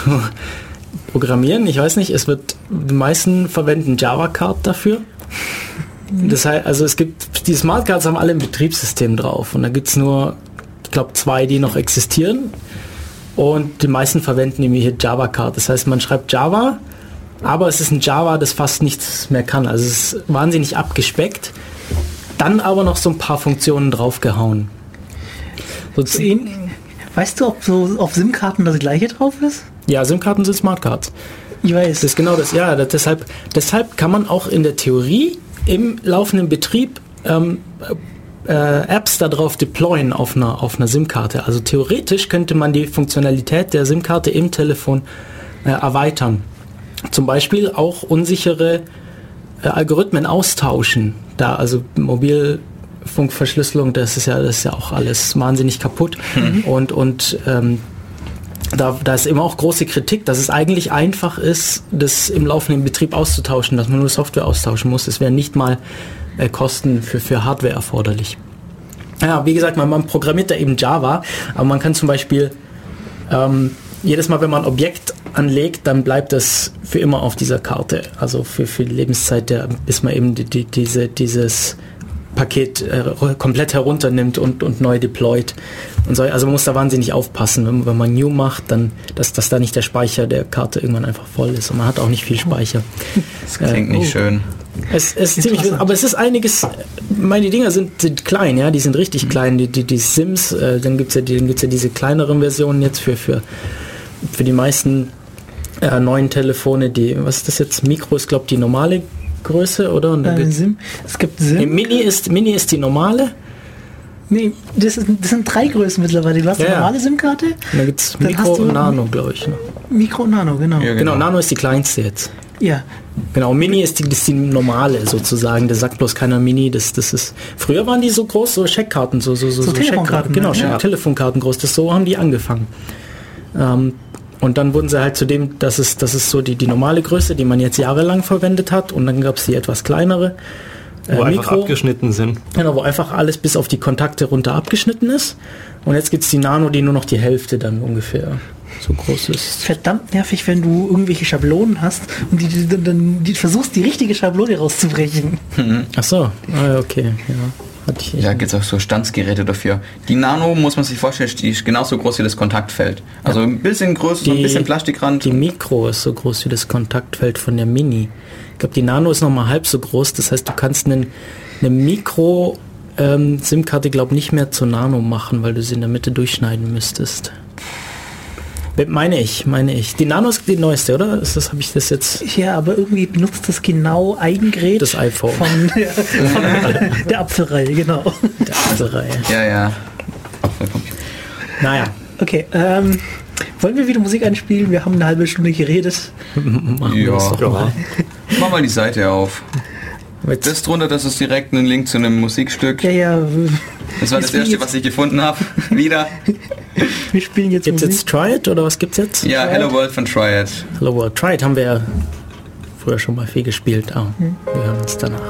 programmieren. Ich weiß nicht, es wird die meisten verwenden Java-Card dafür. Das heißt, also es gibt die Smartcards haben alle ein Betriebssystem drauf und da gibt es nur, ich glaube, zwei, die noch existieren. Und die meisten verwenden nämlich hier Java Card. Das heißt, man schreibt Java, aber es ist ein Java, das fast nichts mehr kann. Also es ist wahnsinnig abgespeckt. Dann aber noch so ein paar Funktionen draufgehauen. So weißt du, ob so auf SIM-Karten das gleiche drauf ist? Ja, SIM-Karten sind Smart Cards. Ich weiß. Das ist genau das. Ja, das, deshalb, deshalb kann man auch in der Theorie im laufenden Betrieb ähm, äh, Apps darauf deployen auf einer, auf einer SIM-Karte. Also theoretisch könnte man die Funktionalität der SIM-Karte im Telefon äh, erweitern. Zum Beispiel auch unsichere äh, Algorithmen austauschen. Da also Mobilfunkverschlüsselung, das ist ja, das ist ja auch alles wahnsinnig kaputt. Mhm. Und, und ähm, da, da ist immer auch große Kritik, dass es eigentlich einfach ist, das im laufenden Betrieb auszutauschen, dass man nur Software austauschen muss. Es wäre nicht mal äh, Kosten für, für Hardware erforderlich. Ja, wie gesagt, man, man programmiert da eben Java, aber man kann zum Beispiel Ähm, jedes Mal, wenn man ein Objekt anlegt, dann bleibt es für immer auf dieser Karte. Also für, für die Lebenszeit, der, bis man eben die, die, diese, dieses Paket äh, komplett herunternimmt und, und neu deployt. Und so, also man muss da wahnsinnig aufpassen, wenn, wenn man New macht, dann, dass, dass da nicht der Speicher der Karte irgendwann einfach voll ist. Und man hat auch nicht viel Speicher. Das klingt Äh, nicht oh. schön. Es, es ist ziemlich, aber es ist einiges, meine Dinger sind, sind klein, ja, die sind richtig klein, die, die, die Sims, äh, dann gibt's ja, die, dann gibt's ja diese kleineren Versionen jetzt für, für, für die meisten äh, neuen Telefone, die, was ist das jetzt, Mikro ist glaube die normale Größe, oder? Und dann Äh, Sim. Es gibt nee, Sim. Mini ist, Mini ist die normale, Nee, das, ist, das sind drei Größen mittlerweile. Du hast Ja, eine normale SIM-Karte, dann gibt's Dann Mikro und Nano, glaube ich. Ne? Mikro und Nano, genau. Ja, Ja, Genau, Nano ist die kleinste jetzt. ja. Genau, Mini ist die, ist die normale sozusagen. Der sagt bloß keiner Mini. Das, das ist. Früher waren die so groß, so Scheckkarten, so so so, So Telefonkarten, Scheckkarten. Genau, ne? Scheck- Ja. Telefonkarten groß. Das so haben die angefangen. Ähm, und dann wurden sie halt zu dem, das ist das ist so die die normale Größe, die man jetzt jahrelang verwendet hat. Und dann gab es die etwas kleinere. äh, Wo einfach abgeschnitten sind. Genau, wo einfach alles bis auf die Kontakte runter abgeschnitten ist. Und jetzt gibt's die Nano, die nur noch die Hälfte dann ungefähr so groß ist. Verdammt nervig, wenn du irgendwelche Schablonen hast und die, die, dann- die versuchst, die richtige Schablone rauszubrechen. Ach so, ah, okay, ja. Hatte ich Da gibt es auch so Stanzgeräte dafür. Die Nano, muss man sich vorstellen, die ist genauso groß wie das Kontaktfeld. Also ein bisschen größer, so ein Die- bisschen Plastikrand. Die Mikro ist so groß wie das Kontaktfeld von der Mini. Ich glaube, die Nano ist noch mal halb so groß. Das heißt, du kannst einen, eine Mikro ähm, glaube nicht mehr zur Nano machen, weil du sie in der Mitte durchschneiden müsstest. Meine ich, meine ich. Die Nano ist die neueste, oder? Ist das habe ich das jetzt Ja, aber irgendwie benutzt das genau ein Gerät das iPhone von, ja, von der Apfelreihe, genau. der Apfelreihe. Ja, ja. Apfelcomputer. Naja, Okay, ähm, wollen wir wieder Musik einspielen? Wir haben eine halbe Stunde geredet. machen wir Ja. das doch mal. Mach mal die Seite auf. Jetzt, Das drunter, das ist direkt ein Link zu einem Musikstück. Ja, ja, Das war das erste, was ich gefunden habe. Wieder. wir spielen jetzt gibt's Musik. jetzt Try It oder was gibt's jetzt? Ja, Hello World von Triad. Hello World. Try It haben wir ja früher schon mal viel gespielt. Ah, wir hören uns danach.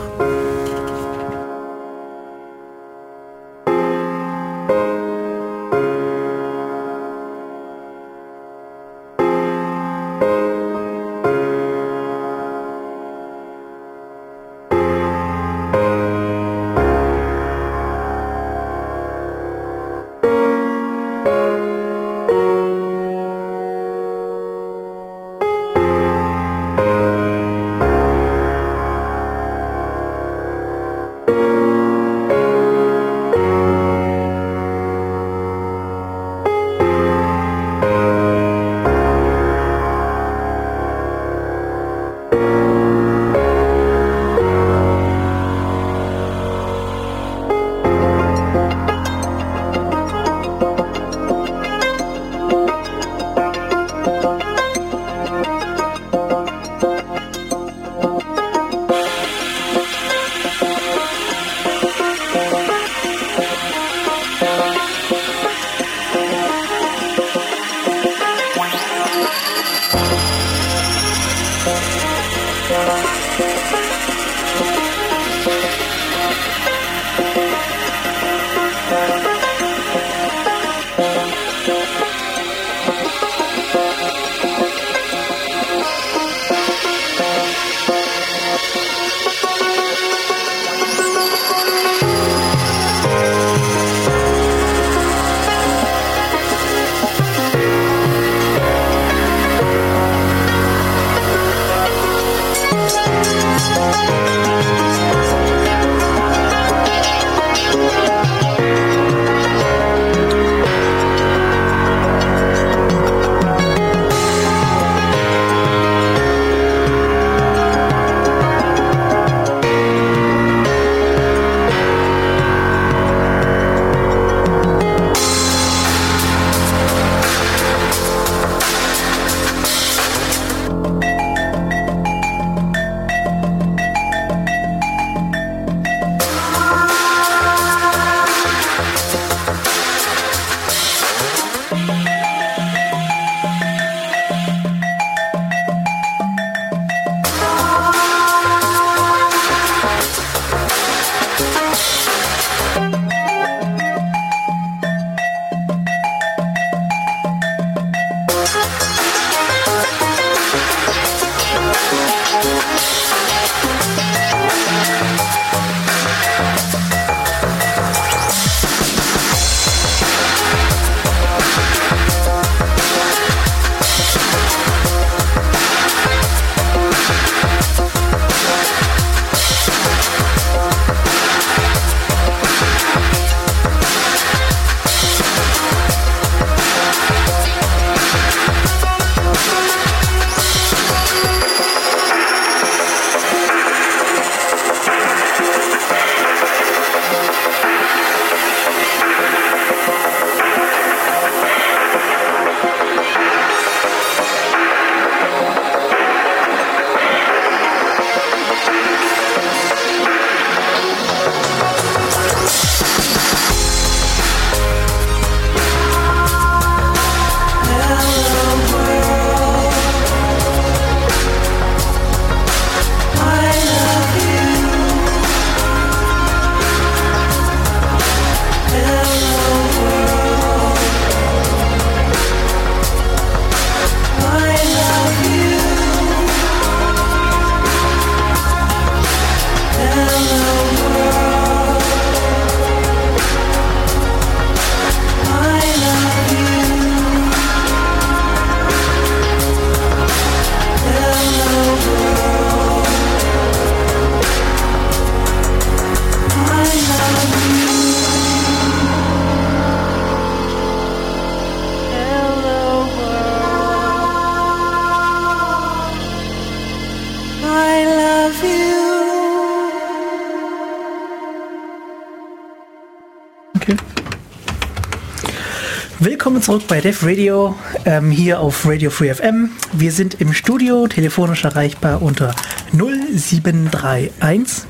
Zurück bei Def Radio, ähm, hier auf Radio Free FM. Wir sind im Studio, telefonisch erreichbar unter 0731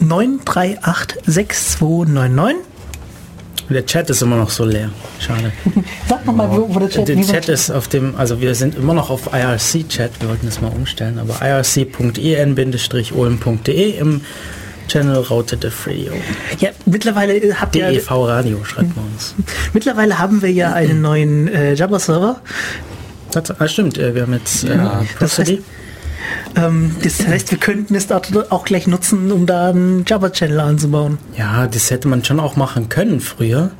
938 6299. Der Chat ist immer noch so leer. Schade. Sag nochmal, wo, wo der Chat, Der Chat ist auf dem, also wir sind immer noch auf IRC-Chat, wir wollten das mal umstellen, aber irc.en-olm.de im Channel Routed Radio. Ja, mittlerweile äh, habt ihr, DEV Radio schreibt man uns. mittlerweile haben wir ja einen neuen äh, Jabber-Server. Das, ah, stimmt, äh, wir haben jetzt äh, das Prosody. Ähm, das heißt, wir könnten es auch gleich nutzen, um da einen Jabber-Channel anzubauen. Ja, das hätte man schon auch machen können früher.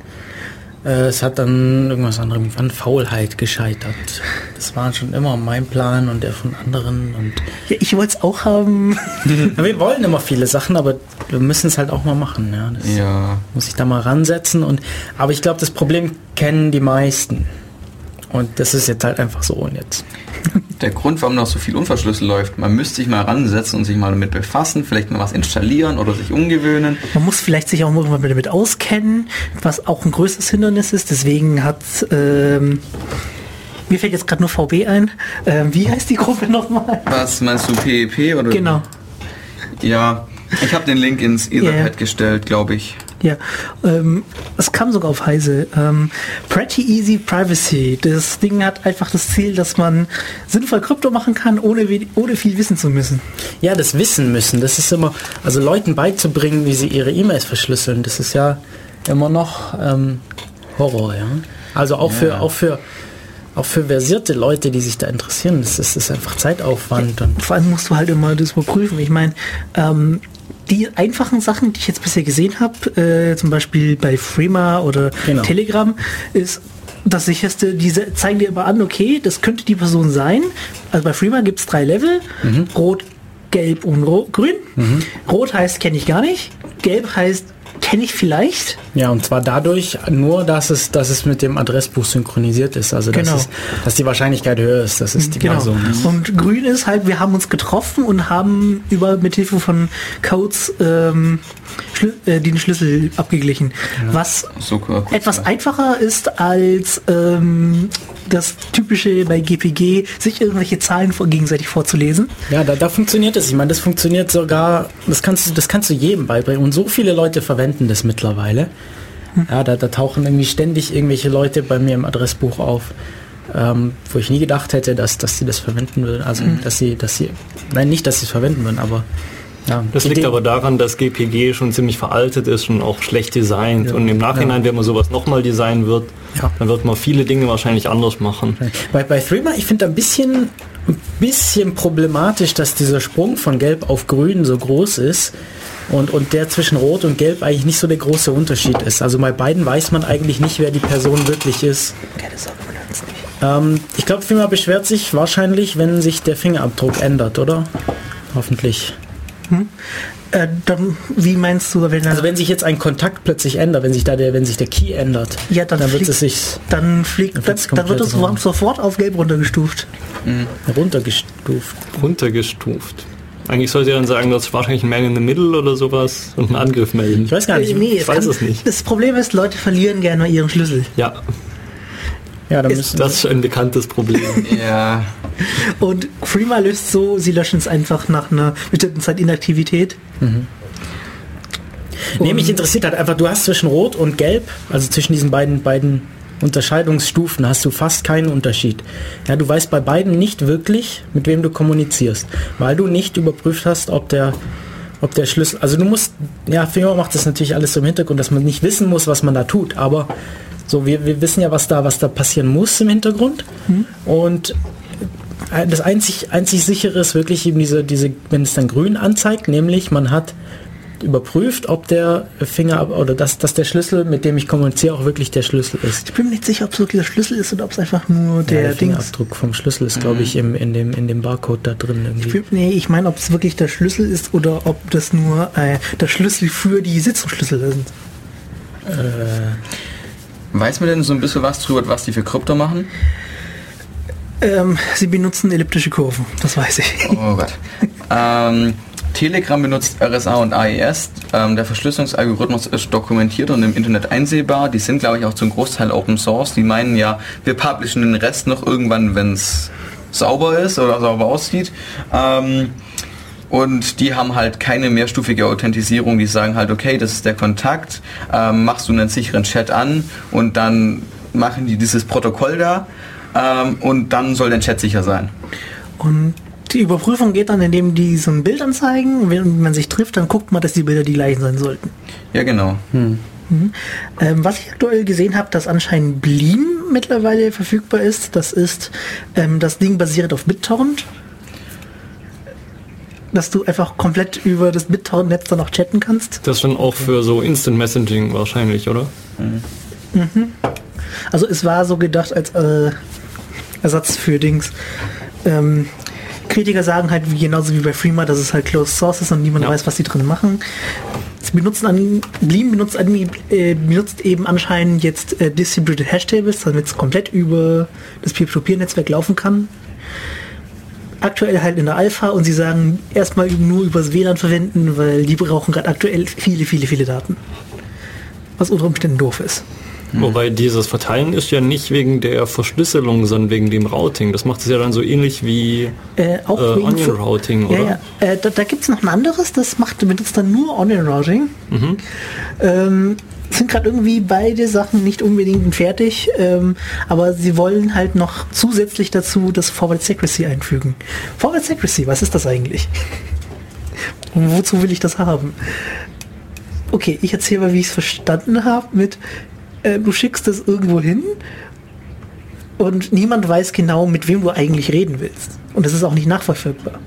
Äh, Es hat dann irgendwas anderem an Faulheit gescheitert. Das war schon immer mein Plan und der von anderen. Und Ja, ich wollte es auch haben. ja, wir wollen immer viele Sachen, aber wir müssen es halt auch mal machen. Ja, das Ja, muss ich da mal ransetzen. Und aber ich glaube, das Problem kennen die meisten. Und das ist jetzt halt einfach so und jetzt. der Grund, warum noch so viel unverschlüsselt läuft, man müsste sich mal ransetzen und sich mal damit befassen, vielleicht mal was installieren oder sich umgewöhnen. Man muss vielleicht sich auch irgendwann damit auskennen, was auch ein größeres Hindernis ist. Deswegen hat ähm, mir fällt jetzt gerade nur VB ein. Ähm, wie heißt die Gruppe nochmal? Was meinst du, PEP oder? Genau. Ja, ich habe den Link ins Etherpad Yeah. gestellt, glaube ich. Ja, ähm, es kam sogar auf Heise. Ähm, Pretty Easy Privacy. Das Ding hat einfach das Ziel, dass man sinnvoll Krypto machen kann, ohne, ohne viel wissen zu müssen. Ja, das wissen müssen. Das ist immer, also Leuten beizubringen, wie sie ihre E-Mails verschlüsseln, das ist ja immer noch ähm, Horror, ja. Also auch für, Ja. auch für, auch für versierte Leute, die sich da interessieren, das ist, das ist einfach Zeitaufwand und Vor allem musst du halt immer das überprüfen. Ich meine, ähm, die einfachen Sachen, die ich jetzt bisher gesehen habe, äh, zum Beispiel bei Freema oder Genau. Telegram, ist das sicherste, diese zeigen dir immer an, okay, das könnte die Person sein. Also bei Freema gibt es drei Level, Rot, Gelb und Ro Grün. Rot heißt kenne ich gar nicht, Gelb heißt kenne ich vielleicht. ja, und zwar dadurch nur, dass es, dass es mit dem Adressbuch synchronisiert ist. Also dass, Genau. es, dass die Wahrscheinlichkeit höher ist, dass es die Genau. Person ist. Und grün ist halt, wir haben uns getroffen und haben über mithilfe von Codes ähm, äh, den Schlüssel abgeglichen. Was Super. etwas einfacher ist als ähm, das typische bei GPG, sich irgendwelche Zahlen vor, gegenseitig vorzulesen. Ja, da, da funktioniert es. Ich meine, das funktioniert sogar, das kannst du, das kannst du jedem beibringen. Und so viele Leute verwenden das mittlerweile. Ja, da, da tauchen irgendwie ständig irgendwelche Leute bei mir im Adressbuch auf, ähm, wo ich nie gedacht hätte, dass, dass sie das verwenden würden. Also, dass sie, dass sie, nein, nicht, dass sie es verwenden würden, aber ja. Das liegt aber daran, dass GPG schon ziemlich veraltet ist und auch schlecht designt. Ja. Und im Nachhinein, wenn man sowas nochmal designen wird, Ja. dann wird man viele Dinge wahrscheinlich anders machen. Bei, bei Threema, ich finde ein bisschen bisschen problematisch, dass dieser Sprung von Gelb auf Grün so groß ist und, und der zwischen Rot und Gelb eigentlich nicht so der große Unterschied ist. Also bei beiden weiß man eigentlich nicht, wer die Person wirklich ist. Keine Sorge, man hört's nicht. Ähm, ich glaube, Firma beschwert sich wahrscheinlich, wenn sich der Fingerabdruck ändert, oder? Hoffentlich. Äh, dann, wie meinst du, wenn Also wenn sich jetzt ein Kontakt plötzlich ändert, wenn sich da der, wenn sich der Key ändert, ja, dann, dann wird fliegt, es sich dann fliegt, dann dann, dann wird es sofort auf Gelb runtergestuft. runtergestuft. Runtergestuft. Eigentlich sollte er dann sagen, das ist wahrscheinlich ein Man in the Middle oder sowas und einen Angriff melden. Ich weiß gar nicht. Nee, ich weiß es nicht. Das Problem ist, Leute verlieren gerne mal ihren Schlüssel. Ja, Ja, da Ist müssen das ist ein bekanntes Problem. Ja, Und Freema löst so, sie löschen es einfach nach einer bestimmten Zeit Inaktivität. Nee, mich interessiert halt einfach, du hast zwischen Rot und Gelb, also zwischen diesen beiden, beiden Unterscheidungsstufen, hast du fast keinen Unterschied. Ja, du weißt bei beiden nicht wirklich, mit wem du kommunizierst, weil du nicht überprüft hast, ob der, ob der Schlüssel, also du musst, ja, Finger macht das natürlich alles so im Hintergrund, dass man nicht wissen muss, was man da tut, aber so, wir, wir wissen ja, was da, was da passieren muss im Hintergrund und äh, das einzig, einzig sichere ist wirklich eben diese, diese, wenn es dann grün anzeigt, nämlich man hat überprüft, ob der Finger oder dass, dass der Schlüssel, mit dem ich kommuniziere, auch wirklich der Schlüssel ist. Ich bin mir nicht sicher, ob es wirklich der Schlüssel ist oder ob es einfach nur der, ja, der. Fingerabdruck vom Schlüssel ist, glaube ich, im, in, dem, in dem Barcode da drin. Ich Irgendwie. bin, nee, ich meine, ob es wirklich der Schlüssel ist oder ob das nur äh, der Schlüssel für die Sitzungsschlüssel sind. weiß man denn so ein bisschen was drüber, was die für Krypto machen? Ähm, sie benutzen elliptische Kurven, das weiß ich. Oh Gott. ähm, Telegram benutzt RSA und AES. Ähm, der Verschlüsselungsalgorithmus ist dokumentiert und im Internet einsehbar. Die sind, glaube ich, auch zum Großteil Open Source. Die meinen ja, wir publishen den Rest noch irgendwann, wenn es sauber ist oder sauber aussieht. Ähm, und die haben halt keine mehrstufige Authentisierung. Die sagen halt, okay, das ist der Kontakt, ähm, machst du einen sicheren Chat an und dann machen die dieses Protokoll da ähm, und dann soll dein Chat sicher sein. Und die Überprüfung geht dann, indem die so ein Bild anzeigen. Wenn man sich trifft, dann guckt man, dass die Bilder die gleichen sein sollten. Ja, genau. Ähm, was ich aktuell gesehen habe, dass anscheinend Bleem mittlerweile verfügbar ist, das ist, ähm, das Ding basiert auf BitTorrent. Dass du einfach komplett über das BitTorrent-Netz dann auch chatten kannst. Das dann auch für so Instant Messaging wahrscheinlich, oder? Also es war so gedacht als äh, Ersatz für Dings. Ähm, Kritiker sagen halt, wie, genauso wie bei Freema, dass es halt Closed Source ist und niemand Ja. weiß, was die drin machen. Sie benutzen an, Bleem benutzt, an, äh, benutzt eben anscheinend jetzt äh, Distributed Hash Tables, damit es komplett über das Peer-to-Peer-Netzwerk laufen kann. Aktuell halt in der Alpha und sie sagen erstmal nur übers WLAN verwenden, weil die brauchen gerade aktuell viele, viele, viele Daten. Was unter Umständen doof ist. Wobei dieses Verteilen ist ja nicht wegen der Verschlüsselung, sondern wegen dem Routing. Das macht es ja dann so ähnlich wie Äh, auch äh, Onion Routing, oder? Ja, ja. Äh, da da gibt es noch ein anderes, das macht benutzt dann nur Onion Routing. Mhm. Ähm, sind gerade irgendwie beide Sachen nicht unbedingt fertig, ähm, aber sie wollen halt noch zusätzlich dazu das Forward Secrecy einfügen. Forward Secrecy, was ist das eigentlich? Wozu will ich das haben? Okay, ich erzähle mal, wie ich es verstanden habe mit, äh, du schickst es irgendwo hin und niemand weiß genau, mit wem du eigentlich reden willst. Und es ist auch nicht nachverfolgbar.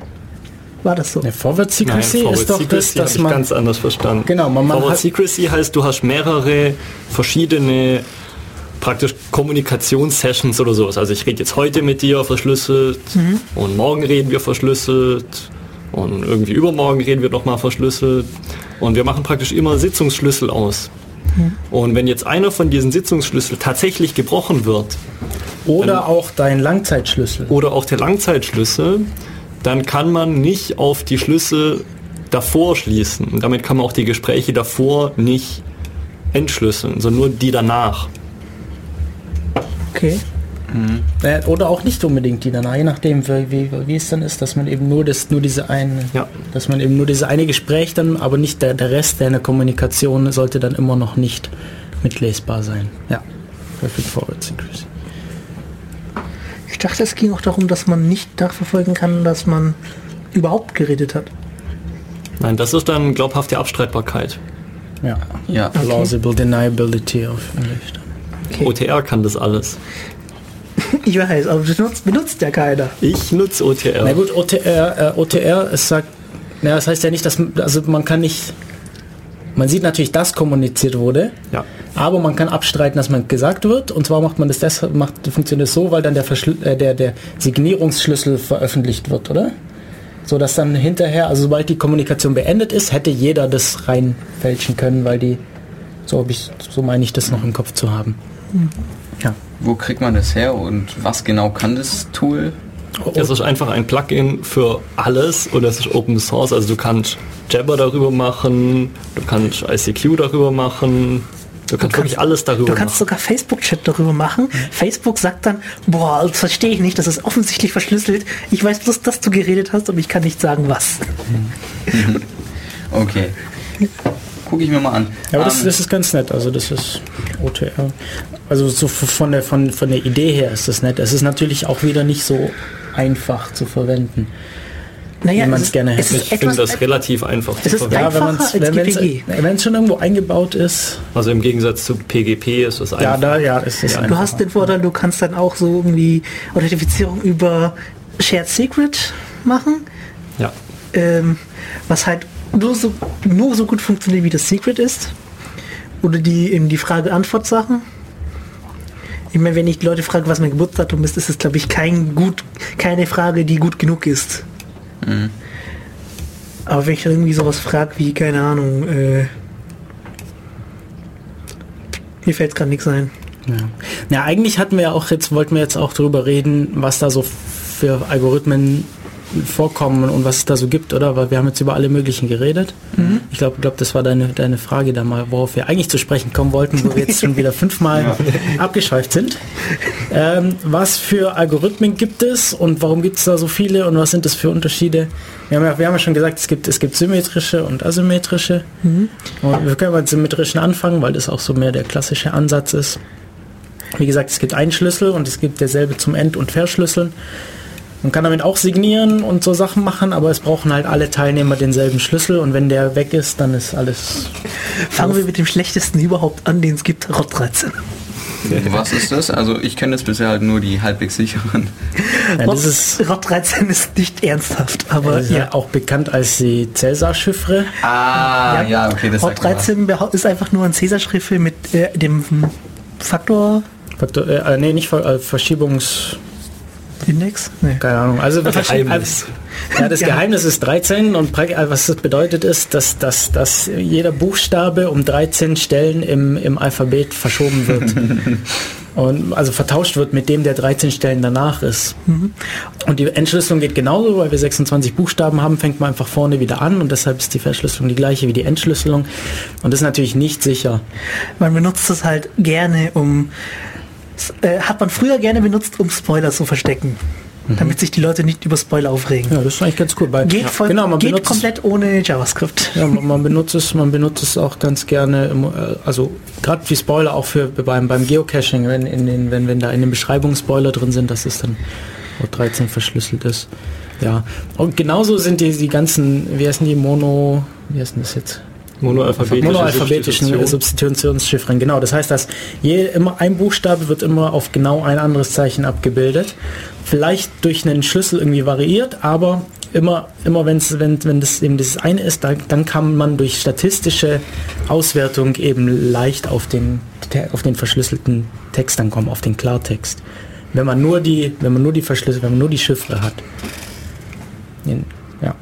War das so? Der Forward Nein, Secrecy Forward ist doch das, Secrecy dass hab ich man ganz anders verstanden. Genau, man- man Forward hat- Secrecy heißt, du hast mehrere verschiedene praktisch Kommunikationssessions oder sowas. Also ich rede jetzt heute mit dir verschlüsselt Mhm. und morgen reden wir verschlüsselt und irgendwie übermorgen reden wir nochmal verschlüsselt und wir machen praktisch immer Sitzungsschlüssel aus. Und wenn jetzt einer von diesen Sitzungsschlüssel tatsächlich gebrochen wird oder auch dein Langzeitschlüssel. oder auch der Langzeitschlüssel, dann kann man nicht auf die Schlüssel davor schließen. Und damit kann man auch die Gespräche davor nicht entschlüsseln, sondern nur die danach. Okay. Äh, Oder auch nicht unbedingt die danach, je nachdem, wie, wie, wie es dann ist, dass man eben nur das, nur diese eine, Ja. dass man eben nur diese eine Gespräch dann, aber nicht der, der Rest deiner Kommunikation sollte dann immer noch nicht mitlesbar sein. Ja. Perfect Forward Secrecy. Ich dachte, es ging auch darum, dass man nicht nachverfolgen kann, dass man überhaupt geredet hat. Nein, das ist dann glaubhafte Abstreitbarkeit. Ja. Ja. Plausible Deniability auf Englisch. Okay. OTR kann das alles. Ich weiß, aber das benutzt, benutzt ja keiner. Ich nutze OTR. Na gut, OTR, äh, OTR, es sagt, na, das heißt ja nicht, dass, also man kann nicht, man sieht natürlich, dass kommuniziert wurde, Ja. aber man kann abstreiten, dass man gesagt wird. Und zwar macht man das, deshalb, macht, funktioniert es so, weil dann der, Verschlü äh, der, der Signierungsschlüssel veröffentlicht wird, oder? So dass dann hinterher, also sobald die Kommunikation beendet ist, hätte jeder das reinfälschen können, weil die, so habe ich, so meine ich das noch im Kopf zu haben. Ja. Wo kriegt man das her und was genau kann das Tool? Es ist einfach ein Plugin für alles und es ist Open Source. Also du kannst Jabber darüber machen, du kannst ICQ darüber machen, du kannst wirklich alles darüber Du kannst machen. sogar Facebook-Chat darüber machen. Facebook sagt dann, boah, das verstehe ich nicht, das ist offensichtlich verschlüsselt. Ich weiß bloß, dass du geredet hast, aber ich kann nicht sagen, was. Okay. Gucke ich mir mal an. Ja, aber das, Ähm, das ist ganz nett. Also das ist OTR. Also so von der, von, von der Idee her ist das nett. Es ist natürlich auch wieder nicht so einfach zu verwenden. Naja, Wie man's es ist- gerne es hätte. ist Ich finde etwas- das relativ einfach Es zu ist verwenden. GPG. wenn es schon irgendwo eingebaut ist, Also im Gegensatz zu PGP ist es ja, einfach. da ja, ist es Ja, Du hast den Vorteil, du kannst dann auch so irgendwie Authentifizierung über Shared Secret machen, ja. ähm, was halt nur so, nur so gut funktioniert, wie das Secret ist. Oder die eben die Frage-Antwort-Sachen. Ich meine, wenn ich die Leute frage, was mein Geburtsdatum ist, ist es, glaube ich, kein gut, keine Frage, die gut genug ist. Aber wenn ich irgendwie sowas frage, wie, keine Ahnung, äh, mir fällt gerade nichts ein. Ja. Na, eigentlich hatten wir ja auch jetzt, wollten wir jetzt auch darüber reden, was da so für Algorithmen vorkommen und was es da so gibt, oder? Weil wir haben jetzt über alle möglichen geredet. Ich glaube, glaub, das war deine, deine Frage da mal, worauf wir eigentlich zu sprechen kommen wollten, wo wir jetzt schon wieder fünfmal abgeschweift sind. Ähm, was für Algorithmen gibt es und warum gibt es da so viele und was sind das für Unterschiede? Wir haben ja, wir haben ja schon gesagt, es gibt, es gibt symmetrische und asymmetrische. Und wir können mit symmetrischen anfangen, weil das auch so mehr der klassische Ansatz ist. Wie gesagt, es gibt einen Schlüssel und es gibt derselbe zum End- und Verschlüsseln. Man kann damit auch signieren und so Sachen machen, aber es brauchen halt alle Teilnehmer denselben Schlüssel und wenn der weg ist, dann ist alles. Fangen wir mit dem schlechtesten überhaupt an, den es gibt, Rot 13. Was ist das? Also ich kenne jetzt bisher halt nur die halbwegs sicheren. Ja, Rot, das ist, Rot 13 ist nicht ernsthaft, aber ist ja. ja auch bekannt als die Cäsar-Chiffre. Ah, ja, okay, das Rot sagt mir 13 behau- ist einfach nur ein Cäsar-Schriffel mit äh, dem Faktor-Index. Faktor, äh, nee, nicht Ver, äh, Verschiebungs. Nee. Keine Ahnung. Also Geheimnis. Ja, das. Geheimnis ist 13 und äh, was das bedeutet ist, dass, dass, dass jeder Buchstabe um 13 Stellen im, im Alphabet verschoben wird. und also vertauscht wird mit dem, der 13 Stellen danach ist. Und die Entschlüsselung geht genauso, weil wir 26 Buchstaben haben, fängt man einfach vorne wieder an und deshalb ist die Verschlüsselung die gleiche wie die Entschlüsselung. Und das ist natürlich nicht sicher. Man benutzt es halt gerne, um. Äh, hat man früher gerne benutzt, um Spoiler zu verstecken. Damit sich die Leute nicht über Spoiler aufregen. Ja, das ist eigentlich ganz cool. Weil, Geht, voll, genau, man geht benutzt, komplett ohne JavaScript. Ja, man, man benutzt es, man benutzt es auch ganz gerne, im, äh, also gerade wie Spoiler auch für beim, beim Geocaching, wenn in den, wenn, wenn da in den Beschreibungen Spoiler drin sind, dass es dann Rot 13 verschlüsselt ist. Ja. Und genauso sind die, die ganzen, wie heißen die Mono, wie heißen das jetzt? Monoalphabetische Monoalphabetischen Substitution. Substitutionschiffren, genau. Das heißt, dass je, immer ein Buchstabe wird immer auf genau ein anderes Zeichen abgebildet. Vielleicht durch einen Schlüssel irgendwie variiert, aber immer, immer wenn's, wenn, wenn das eben das eine ist, dann, dann kann man durch statistische Auswertung eben leicht auf den, auf den verschlüsselten Text dann kommen, auf den Klartext. Wenn man nur die, wenn man nur die Verschlüssel, wenn man nur die Chiffre hat. Ja.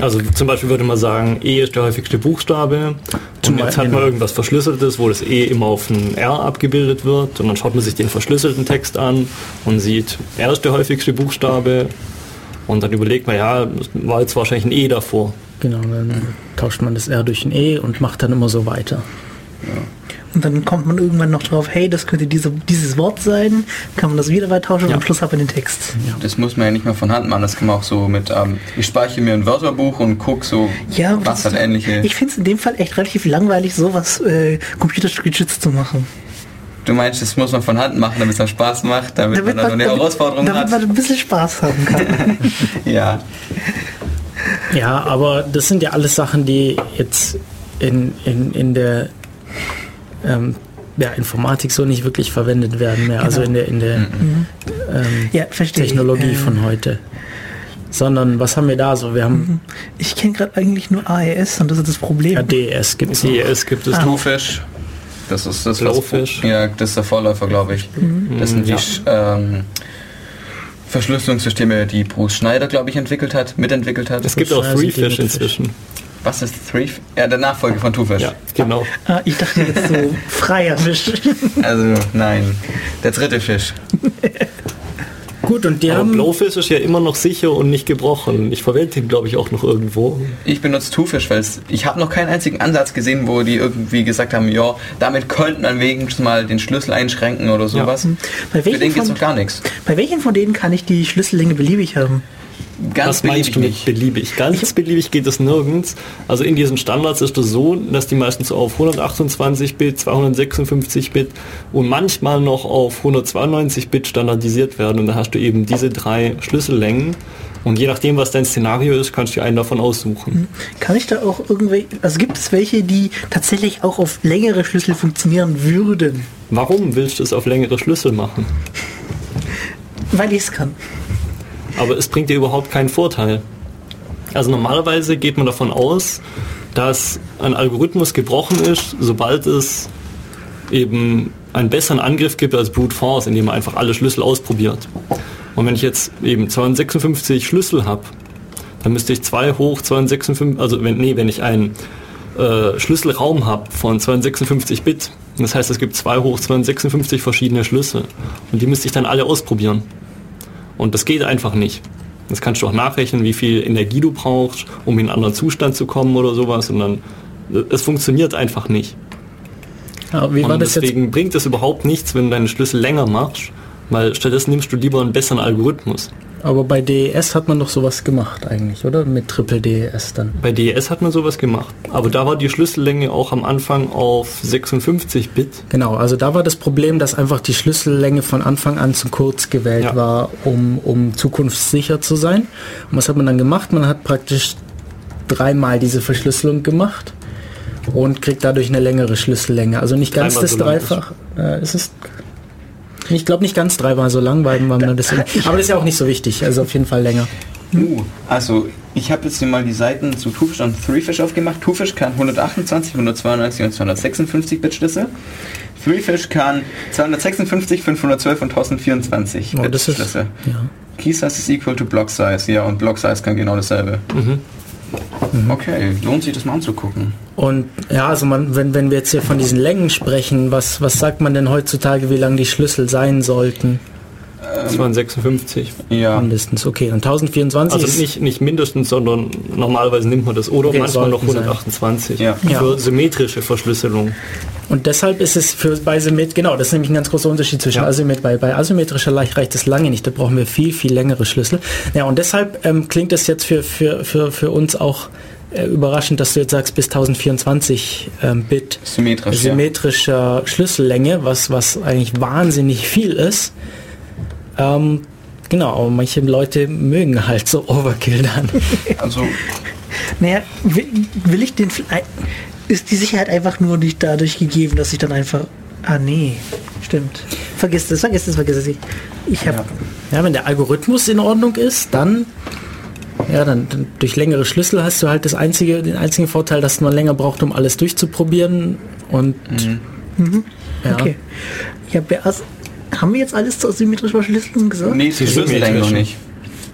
Also zum Beispiel würde man sagen, E ist der häufigste Buchstabe. Zum Und jetzt Beispiel, hat man irgendwas Verschlüsseltes, wo das E immer auf ein R abgebildet wird. Und dann schaut man sich den verschlüsselten Text an und sieht, R ist der häufigste Buchstabe. Und dann überlegt man, ja, war jetzt wahrscheinlich ein E davor. Genau, dann tauscht man das R durch ein E und macht dann immer so weiter. Und dann kommt man irgendwann noch drauf, hey, das könnte diese, dieses Wort sein. Kann man das wieder weit tauschen Ja. und am Schluss hat man den Text. Das muss man ja nicht mehr von Hand machen, das kann man auch so mit, ähm, ich speichere mir ein Wörterbuch und guck so, Ja, was hat ähnliche. Ich finde es in dem Fall echt relativ langweilig, sowas äh, computergestützt zu machen. Du meinst, das muss man von Hand machen, damit es dann Spaß macht, damit, man dann noch eine damit, Herausforderung damit hat. man ein bisschen Spaß haben kann. Ja. Ja, aber das sind ja alles Sachen, die jetzt in, in, in der ähm, ja, Informatik so nicht wirklich verwendet werden mehr, also Genau. in der, in der ähm, Ja. Technologie Äh, von heute. Sondern was haben wir da so? Wir haben Ich kenne gerade eigentlich nur AES und das ist das Problem. ja, DES gibt es. CES gibt es Ah. Bluefish. Das ist das Blowfish. Ja, das ist der Vorläufer, glaube ich. Das sind die Ja. Ähm, Verschlüsselungssysteme, die Bruce Schneider, glaube ich, entwickelt hat, mitentwickelt hat. Es gibt auch Freefish inzwischen. Was ist Three? Ja, der Nachfolger von Two Fish. Ja, genau. Ah, ich dachte jetzt so freier Fisch. Also nein, der dritte Fisch. Gut, und die Aber haben Blowfish ist ja immer noch sicher und nicht gebrochen. Ich verwende ihn, glaube ich, auch noch irgendwo. Ich benutze Two Fish, weil es- ich habe noch keinen einzigen Ansatz gesehen, wo die irgendwie gesagt haben, ja, damit könnte man wenigstens mal den Schlüssel einschränken oder sowas. Bei Für den welchen, gibt's von, noch gar nichts. bei welchen von denen kann ich die Schlüssellänge beliebig haben? Ganz Was meinst du mit beliebig? Ganz beliebig geht es nirgends. Also in diesen Standards ist es so, dass die meistens auf 128 Bit, 256 Bit und manchmal noch auf 192 Bit standardisiert werden. Und da hast du eben diese drei Schlüssellängen. Und je nachdem, was dein Szenario ist, kannst du dir einen davon aussuchen. Kann ich da auch irgendwelche, also gibt es welche, die tatsächlich auch auf längere Schlüssel funktionieren würden? Warum willst du es auf längere Schlüssel machen? Weil ich es kann. Aber es bringt dir überhaupt keinen Vorteil. Also normalerweise geht man davon aus, dass ein Algorithmus gebrochen ist, sobald es eben einen besseren Angriff gibt als Brute Force, indem man einfach alle Schlüssel ausprobiert. Und wenn ich jetzt eben 256 Schlüssel habe, dann müsste ich 2 hoch 256, also wenn, nee, wenn ich einen äh, Schlüsselraum habe von 256 Bit, das heißt, es gibt 2 hoch 256 verschiedene Schlüssel und die müsste ich dann alle ausprobieren. Und das geht einfach nicht. Das kannst du auch nachrechnen, wie viel Energie du brauchst, um in einen anderen Zustand zu kommen oder sowas. Und dann, es funktioniert einfach nicht. ja, deswegen bringt es überhaupt nichts, wenn du deinen Schlüssel länger machst, weil stattdessen nimmst du lieber einen besseren Algorithmus. Aber bei DES hat man doch sowas gemacht eigentlich, oder? Mit Triple DES dann. Bei DES hat man sowas gemacht. Aber da war die Schlüssellänge auch am Anfang auf 56 Bit. Genau, also da war das Problem, dass einfach die Schlüssellänge von Anfang an zu kurz gewählt Ja. war, um, um zukunftssicher zu sein. Und was hat man dann gemacht? Man hat praktisch dreimal diese Verschlüsselung gemacht und kriegt dadurch eine längere Schlüssellänge. Also nicht ganz Dreimal das so lang ist. Dreifach. Äh, ist es ich glaube nicht ganz dreimal so lang, weil man das aber das ist ja auch nicht so wichtig, also auf jeden Fall länger. Uh, also ich habe jetzt hier mal die Seiten zu Twofish und Threefish aufgemacht. Twofish kann 128, 192 und 256 Bit Schlüssel. Threefish kann 256, 512 und 1024 Oh, Bit Schlüssel. ja. Key Size ist equal to Block Size, ja, und Block Size kann genau dasselbe. Okay, lohnt sich das mal anzugucken. Und ja, also man, wenn, wenn wir jetzt hier von diesen Längen sprechen, was, was sagt man denn heutzutage, wie lang die Schlüssel sein sollten? Das waren 56. Ja, Mindestens, okay. Und 1024 Also ist nicht, nicht mindestens, sondern normalerweise nimmt man das. Oder Okay, manchmal noch sollten sein. 128. Ja. Für symmetrische Verschlüsselung. Und deshalb ist es für bei Symmet genau, das ist nämlich ein ganz großer Unterschied zwischen Ja. Asymmet. Bei, bei asymmetrischer Leicht reicht es lange nicht, da brauchen wir viel, viel längere Schlüssel. Ja, und deshalb ähm, klingt es jetzt für, für, für, für uns auch äh, überraschend, dass du jetzt sagst, bis 1024 ähm, Bit symmetrisch. Ja. symmetrischer Schlüssellänge, was, was eigentlich wahnsinnig viel ist. Ähm, genau, aber manche Leute mögen halt so Overkill dann. Also Naja, will, will ich den. fl- Ist die Sicherheit einfach nur nicht dadurch gegeben, dass ich dann einfach. Ah, nee. Stimmt. Vergiss das, vergiss das, vergiss es. Ich, ich habe. Ja, wenn der Algorithmus in Ordnung ist, dann ja, dann, dann durch längere Schlüssel hast du halt das einzige, den einzigen Vorteil, dass man länger braucht, um alles durchzuprobieren. Und ja, Okay. Ich hab, ja haben wir jetzt alles zur symmetrischen Verschlüsselung gesagt? Nee, die Schlüssellängen noch nicht.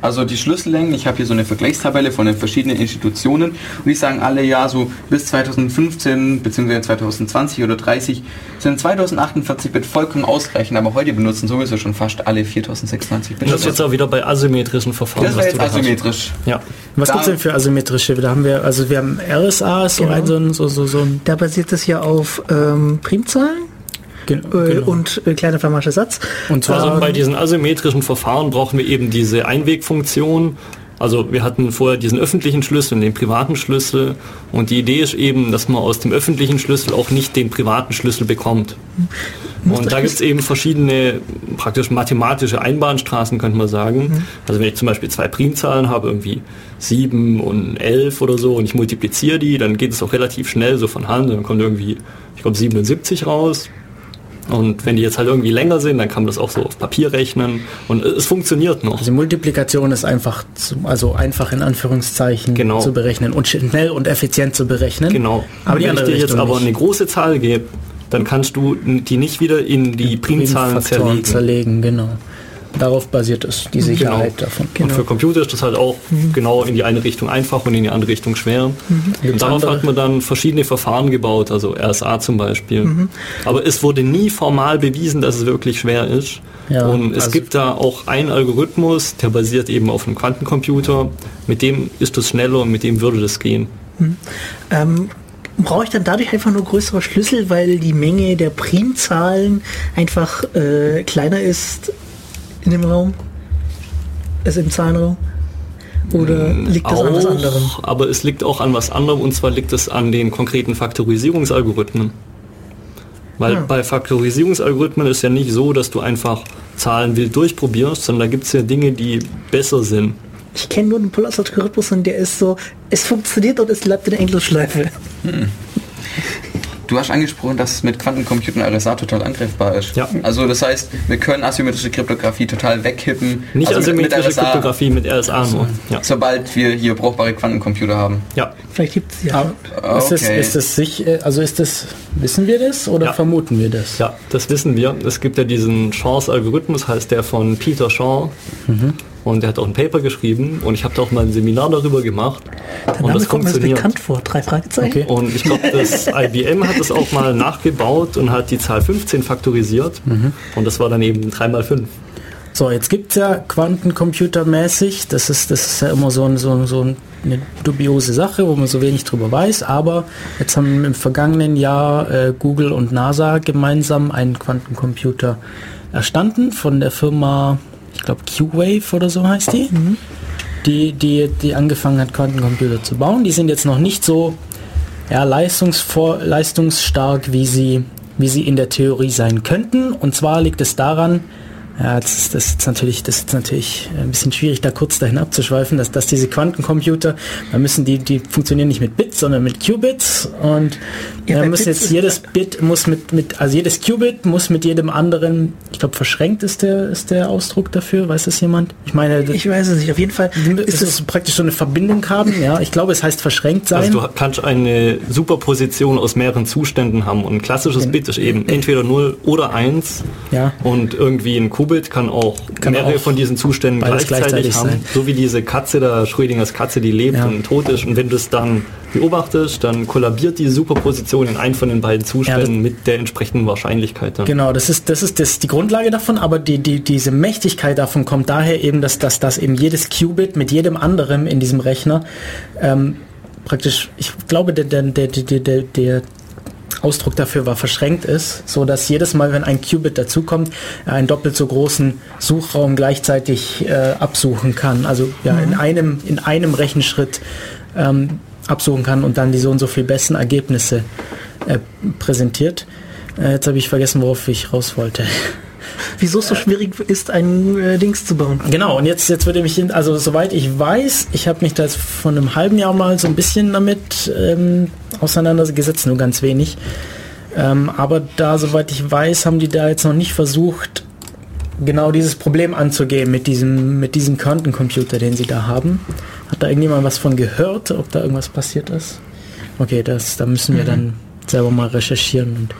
Also die Schlüssellängen, ich habe hier so eine Vergleichstabelle von den verschiedenen Institutionen und die sagen alle, ja, so bis 2015 bzw. 2020 oder 30 sind 2048 Bit vollkommen ausreichend, aber heute benutzen sowieso schon fast alle 4096 Bit. Das ist jetzt auch wieder bei asymmetrischen Verfahren. das was wäre du jetzt hast. asymmetrisch. Ja. Was Da- gibt's denn für asymmetrische? Da haben wir, also wir haben RSA, so Genau. ein, so ein, so, so, so ein Da basiert es ja auf ähm, Primzahlen äh, genau. und äh, kleiner Fermatscher Satz. und zwar Also bei diesen asymmetrischen Verfahren brauchen wir eben diese Einwegfunktion. Also wir hatten vorher diesen öffentlichen Schlüssel und den privaten Schlüssel und die Idee ist eben, dass man aus dem öffentlichen Schlüssel auch nicht den privaten Schlüssel bekommt. Und da gibt es eben verschiedene praktisch mathematische Einbahnstraßen, könnte man sagen. Also wenn ich zum Beispiel zwei Primzahlen habe, irgendwie 7 und 11 oder so, und ich multipliziere die, dann geht es auch relativ schnell so von Hand, und dann kommt irgendwie, ich glaube, 77 raus. Und wenn die jetzt halt irgendwie länger sind, dann kann man das auch so auf Papier rechnen und es funktioniert noch. Also Multiplikation ist einfach, zu, also einfach in Anführungszeichen Genau. zu berechnen und schnell und effizient zu berechnen. Genau. Aber wenn ich dir jetzt aber nicht. eine große Zahl gebe, dann kannst du die nicht wieder in die Primzahlen zerlegen. zerlegen, genau. Darauf basiert es, die Sicherheit Genau. davon. Und für Computer ist das halt auch genau in die eine Richtung einfach und in die andere Richtung schwer. Und Gibt's darauf andere? hat man dann verschiedene Verfahren gebaut, also RSA zum Beispiel. Aber es wurde nie formal bewiesen, dass es wirklich schwer ist. Ja, und es also- gibt da auch einen Algorithmus, der basiert eben auf einem Quantencomputer. Mit dem ist das schneller und mit dem würde das gehen. Ähm, brauche ich dann dadurch einfach nur größere Schlüssel, weil die Menge der Primzahlen einfach äh, kleiner ist in dem Raum? Also im Zahlenraum? Oder liegt das an was Auch, anderem? Aber es liegt auch an was anderem und zwar liegt es an den konkreten Faktorisierungsalgorithmen. Weil Ah. bei Faktorisierungsalgorithmen ist ja nicht so, dass du einfach Zahlen wild durchprobierst, sondern da gibt es ja Dinge, die besser sind. Ich kenne nur den Polaris-Algorithmus und der ist so, es funktioniert und es bleibt in der Endlosschleife. Du hast angesprochen, dass mit Quantencomputern RSA total angreifbar ist. Ja. Also das heißt, wir können asymmetrische Kryptographie total wegkippen. Nicht also mit- mit asymmetrische RSA, Kryptographie mit RSA nur. Ja. Sobald wir hier brauchbare Quantencomputer haben. ja. Vielleicht gibt es ja. Aber ist, das, Okay. ist das sich, äh, also ist das, wissen wir das oder Ja. vermuten wir das? Ja, das wissen wir. Es gibt ja diesen Chance-Algorithmus, heißt der von Peter Shaw. Mhm. Und der hat auch ein Paper geschrieben und ich habe da auch mal ein Seminar darüber gemacht. Der und Name das kommt mir bekannt vor. Drei Fragezeichen. Okay. Und ich glaube, das IBM hat es auch mal nachgebaut und hat die Zahl 15 faktorisiert. Mhm. Und das war dann eben 3 mal 5. So, jetzt gibt es ja Quantencomputermäßig, das ist, das ist ja immer so, ein, so, ein- so eine dubiose Sache, wo man so wenig drüber weiß, aber jetzt haben im vergangenen Jahr äh, Google und NASA gemeinsam einen Quantencomputer erstanden von der Firma, ich glaube Q-Wave oder so heißt die, die, die, die angefangen hat, Quantencomputer zu bauen. Die sind jetzt noch nicht so ja, leistungsstark, wie sie, wie sie in der Theorie sein könnten. Und zwar liegt es daran, ja, das ist, das ist natürlich, das ist natürlich ein bisschen schwierig, da kurz dahin abzuschweifen, dass, dass diese Quantencomputer, da müssen die, die funktionieren nicht mit Bits, sondern mit Qubits und Ja, muss Bits jetzt jedes Bit muss mit, mit, also jedes Qubit muss mit jedem anderen, ich glaube verschränkt ist der, ist der Ausdruck dafür, weiß das jemand? Ich meine, das Ich weiß es nicht. Auf jeden Fall ist es praktisch so eine Verbindung haben, ja. Ich glaube, es heißt verschränkt sein. Also du kannst eine Superposition aus mehreren Zuständen haben. Und ein klassisches Bit ist eben entweder 0 oder 1. Ja. Und irgendwie ein Qubit kann auch Kann mehrere auch von diesen Zuständen gleichzeitig, gleichzeitig haben. sein. So wie diese Katze da, Schrödingers Katze, die lebt Ja. und tot ist. Und wenn du es dann beobachtest, dann kollabiert die Superposition in einen von den beiden Zuständen das- mit der entsprechenden Wahrscheinlichkeit. Dann. Genau, das ist, das ist das, die Grundlage davon, aber die, die, diese Mächtigkeit davon kommt daher eben, dass, dass, dass eben jedes Qubit mit jedem anderen in diesem Rechner ähm, praktisch, ich glaube, der, der, der, der, der, der Ausdruck dafür war verschränkt ist, so dass jedes Mal, wenn ein Qubit dazukommt, er einen doppelt so großen Suchraum gleichzeitig äh, absuchen kann. Also ja, in einem in einem Rechenschritt ähm, absuchen kann und dann die so und so viel besten Ergebnisse äh, präsentiert. Äh, jetzt habe ich vergessen, worauf ich raus wollte. Wieso es so schwierig ist, ein äh, Dings zu bauen. Genau, und jetzt, jetzt würde mich, also soweit ich weiß, ich habe mich da jetzt vor einem halben Jahr mal so ein bisschen damit ähm, auseinandergesetzt, nur ganz wenig. Ähm, aber da, soweit ich weiß, haben die da jetzt noch nicht versucht, genau dieses Problem anzugehen mit diesem, mit diesem Quantencomputer, den sie da haben. Hat da irgendjemand was von gehört, ob da irgendwas passiert ist? Okay, das, da müssen wir dann selber mal recherchieren. Und,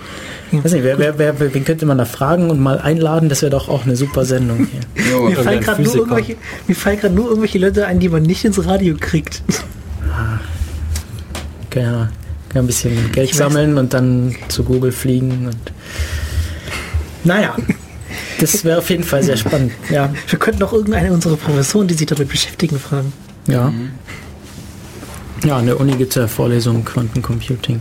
Weiß nicht, wer, wer, wer, wen könnte man da fragen und mal einladen? Das wäre doch auch eine super Sendung hier. Jo, Mir fallen gerade nur, irgendwelche- mir fallen gerade nur irgendwelche Leute ein, die man nicht ins Radio kriegt. Kann ja, ein bisschen Geld Ich weiß. sammeln und dann zu Google fliegen und naja, das wäre auf jeden Fall sehr spannend. Ja, Wir könnten auch irgendeine unserer Professoren, die sich damit beschäftigen, fragen. ja. Ja, an der Uni gibt es ja Vorlesungen Quantencomputing.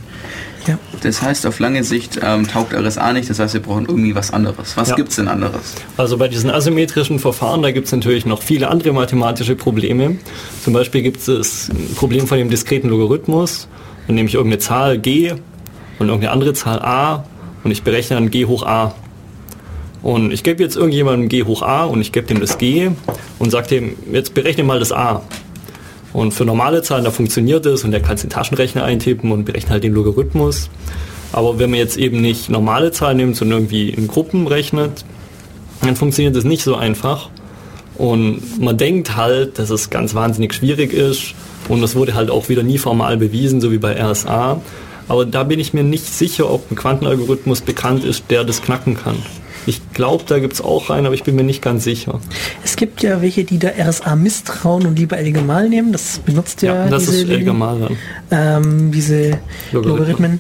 Ja. Das heißt, auf lange Sicht ähm, taugt RSA nicht, das heißt, wir brauchen irgendwie was anderes. Was Ja. gibt's denn anderes? Also bei diesen asymmetrischen Verfahren, da gibt es natürlich noch viele andere mathematische Probleme. Zum Beispiel gibt es ein Problem von dem diskreten Logarithmus. Dann nehme ich irgendeine Zahl g und irgendeine andere Zahl a und ich berechne dann g hoch a. Und ich gebe jetzt irgendjemandem g hoch a und ich gebe dem das g und sage dem, jetzt berechne mal das a. Und für normale Zahlen, da funktioniert es und der kann es in den Taschenrechner eintippen und berechnet halt den Logarithmus. Aber wenn man jetzt eben nicht normale Zahlen nimmt, sondern irgendwie in Gruppen rechnet, dann funktioniert das nicht so einfach. Und man denkt halt, dass es ganz wahnsinnig schwierig ist und das wurde halt auch wieder nie formal bewiesen, so wie bei RSA. Aber da bin ich mir nicht sicher, ob ein Quantenalgorithmus bekannt ist, der das knacken kann. Ich glaube, da gibt es auch einen, aber ich bin mir nicht ganz sicher. Es gibt ja welche, die da RSA misstrauen und lieber Elgamal nehmen. Das benutzt ja, Ja, das diese, ist Elgamal dann. ähm, diese Logarithmen. Logarithmen.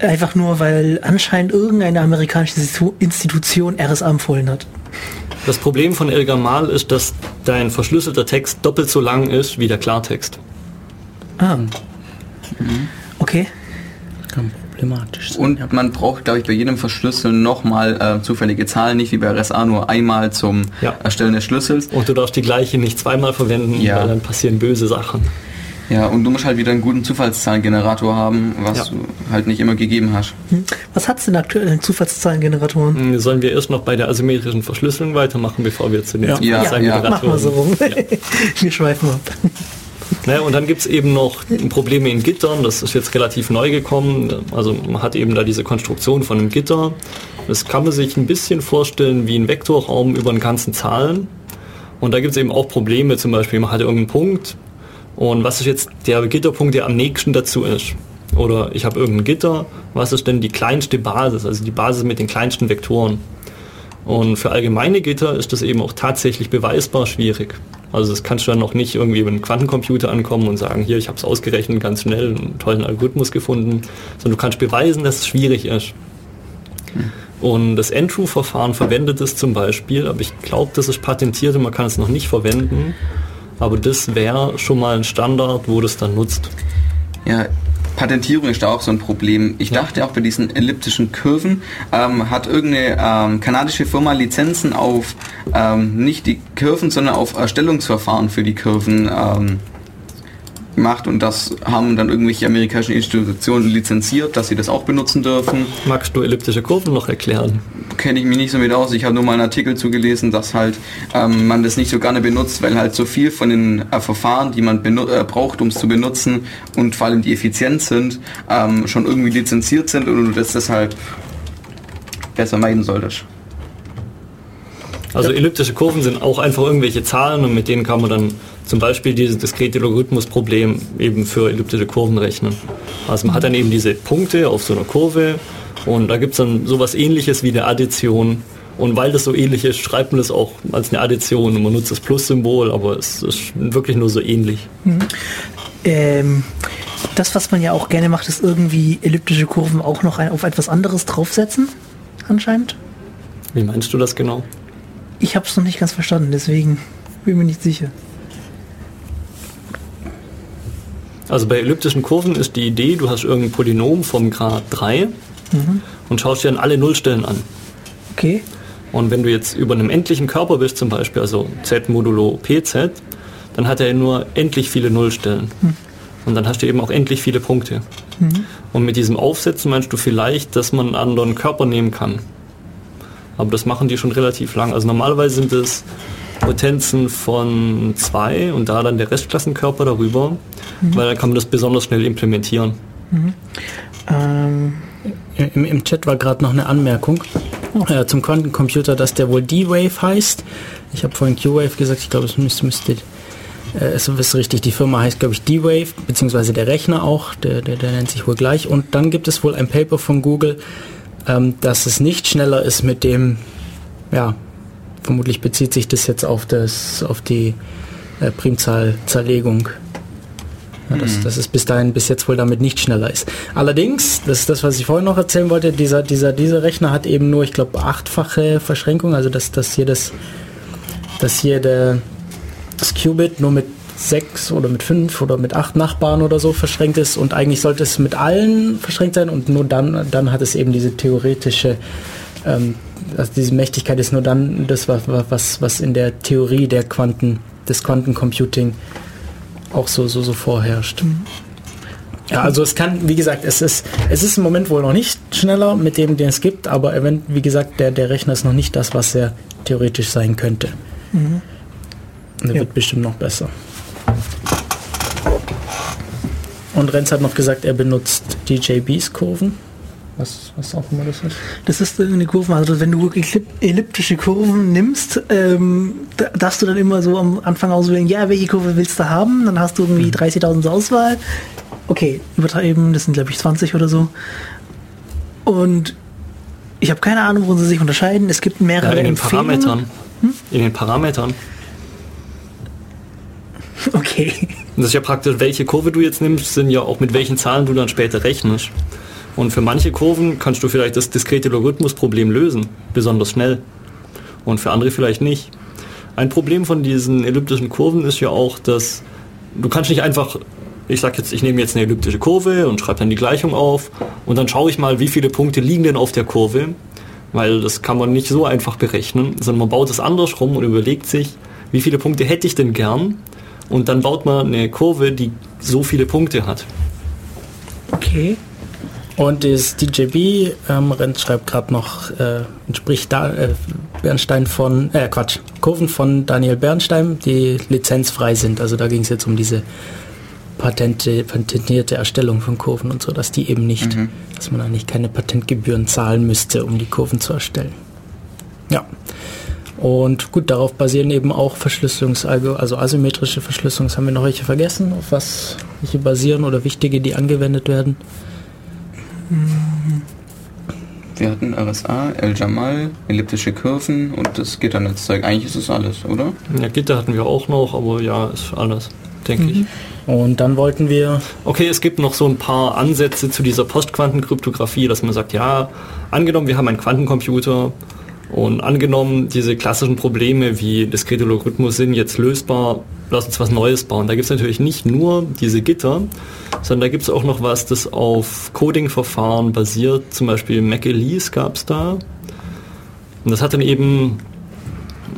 Einfach nur, weil anscheinend irgendeine amerikanische Institu- Institution RSA empfohlen hat. Das Problem von Elgamal ist, dass dein verschlüsselter Text doppelt so lang ist wie der Klartext. Ah. Okay. Kann problematisch sein. Und ja. man braucht, glaube ich, bei jedem Verschlüsseln nochmal äh, zufällige Zahlen, nicht wie bei RSA nur einmal zum Ja. Erstellen des Schlüssels. Und du darfst die gleiche nicht zweimal verwenden, Ja. weil dann passieren böse Sachen. Ja, und du musst halt wieder einen guten Zufallszahlengenerator haben, was Ja. du halt nicht immer gegeben hast. Hm. Was hat's denn aktuell an Zufallszahlengeneratoren? Hm, Sollen wir erst noch bei der asymmetrischen Verschlüsselung weitermachen, bevor wir zu den Ja. Ja, Zufallszahlengeneratoren- Mach mal so rum. Wir schweifen ab. Naja, und dann gibt es eben noch Probleme in Gittern, das ist jetzt relativ neu gekommen. Also man hat eben da diese Konstruktion von einem Gitter. Das kann man sich ein bisschen vorstellen wie ein Vektorraum über den ganzen Zahlen. Und da gibt es eben auch Probleme, zum Beispiel man hat irgendeinen Punkt und was ist jetzt der Gitterpunkt, der am nächsten dazu ist? Oder ich habe irgendein Gitter, was ist denn die kleinste Basis, also die Basis mit den kleinsten Vektoren? Und für allgemeine Gitter ist das eben auch tatsächlich beweisbar schwierig. Also das kannst du dann noch nicht irgendwie über einen Quantencomputer ankommen und sagen, hier, ich habe es ausgerechnet, ganz schnell, einen tollen Algorithmus gefunden, sondern du kannst beweisen, dass es schwierig ist. Und das N-True-Verfahren verwendet es zum Beispiel, aber ich glaube, das ist patentiert und man kann es noch nicht verwenden. Aber das wäre schon mal ein Standard, wo das dann nutzt. Ja, Patentierung ist da auch so ein Problem. Ich dachte auch bei diesen elliptischen Kurven ähm, hat irgendeine ähm, kanadische Firma Lizenzen auf ähm, nicht die Kurven, sondern auf Erstellungsverfahren für die Kurven ähm, gemacht und das haben dann irgendwelche amerikanischen Institutionen lizenziert, dass sie das auch benutzen dürfen. Magst du elliptische Kurven noch erklären? Kenne ich mich nicht so mit aus. Ich habe nur mal einen Artikel zugelesen, dass halt ähm, man das nicht so gerne benutzt, weil halt so viel von den äh, Verfahren, die man äh, braucht, um es zu benutzen und vor allem die effizient sind, ähm, schon irgendwie lizenziert sind und du das deshalb besser meiden solltest. Also elliptische Kurven sind auch einfach irgendwelche Zahlen und mit denen kann man dann zum Beispiel dieses diskrete Logarithmusproblem eben für elliptische Kurven rechnen. Also man hat dann eben diese Punkte auf so einer Kurve und da gibt es dann sowas ähnliches wie eine Addition. Und weil das so ähnlich ist, schreibt man das auch als eine Addition und man nutzt das Plus-Symbol, aber es ist wirklich nur so ähnlich. Ähm, das, was man ja auch gerne macht, ist irgendwie elliptische Kurven auch noch auf etwas anderes draufsetzen, anscheinend. Wie meinst du das genau? Ich habe es noch nicht ganz verstanden, deswegen bin mir nicht sicher. Also bei elliptischen Kurven ist die Idee, du hast irgendein Polynom vom Grad 3 und schaust dir dann alle Nullstellen an. Okay. Und wenn du jetzt über einem endlichen Körper bist, zum Beispiel, also z modulo pz, dann hat er nur endlich viele Nullstellen. Und dann hast du eben auch endlich viele Punkte. Und mit diesem Aufsetzen meinst du vielleicht, dass man einen anderen Körper nehmen kann. Aber das machen die schon relativ lang. Also normalerweise sind es Potenzen von zwei und da dann der Restklassenkörper darüber, weil dann kann man das besonders schnell implementieren. Ähm, Im, Im Chat war gerade noch eine Anmerkung äh, zum Quantencomputer, dass der wohl D-Wave heißt. Ich habe vorhin Q-Wave gesagt, ich glaube, es müsste, müsste äh, es ist richtig, die Firma heißt, glaube ich, D-Wave, beziehungsweise der Rechner auch, der, der, der nennt sich wohl gleich. Und dann gibt es wohl ein Paper von Google, ähm, dass es nicht schneller ist mit dem, ja, vermutlich bezieht sich das jetzt auf, das, auf die äh, Primzahlzerlegung. Ja, dass, dass es bis dahin bis jetzt wohl damit nicht schneller ist. Allerdings, das ist das, was ich vorhin noch erzählen wollte, dieser, dieser, dieser Rechner hat eben nur, ich glaube, achtfache Verschränkung, also dass, dass hier das, dass hier der, das Qubit nur mit sechs oder mit fünf oder mit acht Nachbarn oder so verschränkt ist und eigentlich sollte es mit allen verschränkt sein und nur dann, dann hat es eben diese theoretische, ähm, also diese Mächtigkeit ist nur dann das, was, was, was in der Theorie der Quanten, des Quantencomputing auch so, so, so vorherrscht. Ja, also es kann, wie gesagt, es ist, es ist im Moment wohl noch nicht schneller mit dem, den es gibt, aber event- wie gesagt, der, der Rechner ist noch nicht das, was er theoretisch sein könnte. Und er Ja. wird bestimmt noch besser. Und Renz hat noch gesagt, er benutzt DJBs Kurven. Was, was auch immer das ist. Das ist eine Kurve, also wenn du wirklich ellip- elliptische Kurven nimmst, ähm, da- darfst du dann immer so am Anfang auswählen, ja, welche Kurve willst du haben? Dann hast du irgendwie 30.000 zur Auswahl. Okay, übertreiben, das sind glaube ich 20 oder so. Und ich habe keine Ahnung, wo sie sich unterscheiden. Es gibt Ja, mehrere in den Empfehlungen. Parametern. In den Parametern. Okay. Das ist ja praktisch, welche Kurve du jetzt nimmst, sind ja auch mit welchen Zahlen du dann später rechnest. Und für manche Kurven kannst du vielleicht das diskrete Logarithmusproblem lösen, besonders schnell. Und für andere vielleicht nicht. Ein Problem von diesen elliptischen Kurven ist ja auch, dass du kannst nicht einfach, ich sag jetzt, ich nehme jetzt eine elliptische Kurve und schreibe dann die Gleichung auf und dann schaue ich mal, wie viele Punkte liegen denn auf der Kurve, weil das kann man nicht so einfach berechnen, sondern man baut es andersrum und überlegt sich, wie viele Punkte hätte ich denn gern und dann baut man eine Kurve, die so viele Punkte hat. Okay. Und das DJB ähm, Renz schreibt gerade noch, äh, entspricht da, äh, Bernstein von, äh Quatsch, Kurven von Daniel Bernstein, die lizenzfrei sind. Also da ging es jetzt um diese Patente, patentierte Erstellung von Kurven und so, dass die eben nicht, dass man nicht keine Patentgebühren zahlen müsste, um die Kurven zu erstellen. Ja. Und gut, darauf basieren eben auch Verschlüsselungs, also asymmetrische Verschlüsselungs. Haben wir noch welche vergessen, auf was welche basieren oder wichtige, die angewendet werden? Wir hatten RSA, El Jamal, elliptische Kurven und das Gitternetzzeug. Eigentlich ist es alles, oder? Ja, Gitter hatten wir auch noch, aber ja, ist alles, denke ich. Und dann wollten wir, Okay, es gibt noch so ein paar Ansätze zu dieser Postquantenkryptographie, dass man sagt, ja, angenommen, wir haben einen Quantencomputer und angenommen, diese klassischen Probleme wie diskrete Logarithmus sind jetzt lösbar, lass uns was Neues bauen. Da gibt es natürlich nicht nur diese Gitter, sondern da gibt es auch noch was, das auf Coding-Verfahren basiert. Zum Beispiel MacElise gab es da. Und das hat dann eben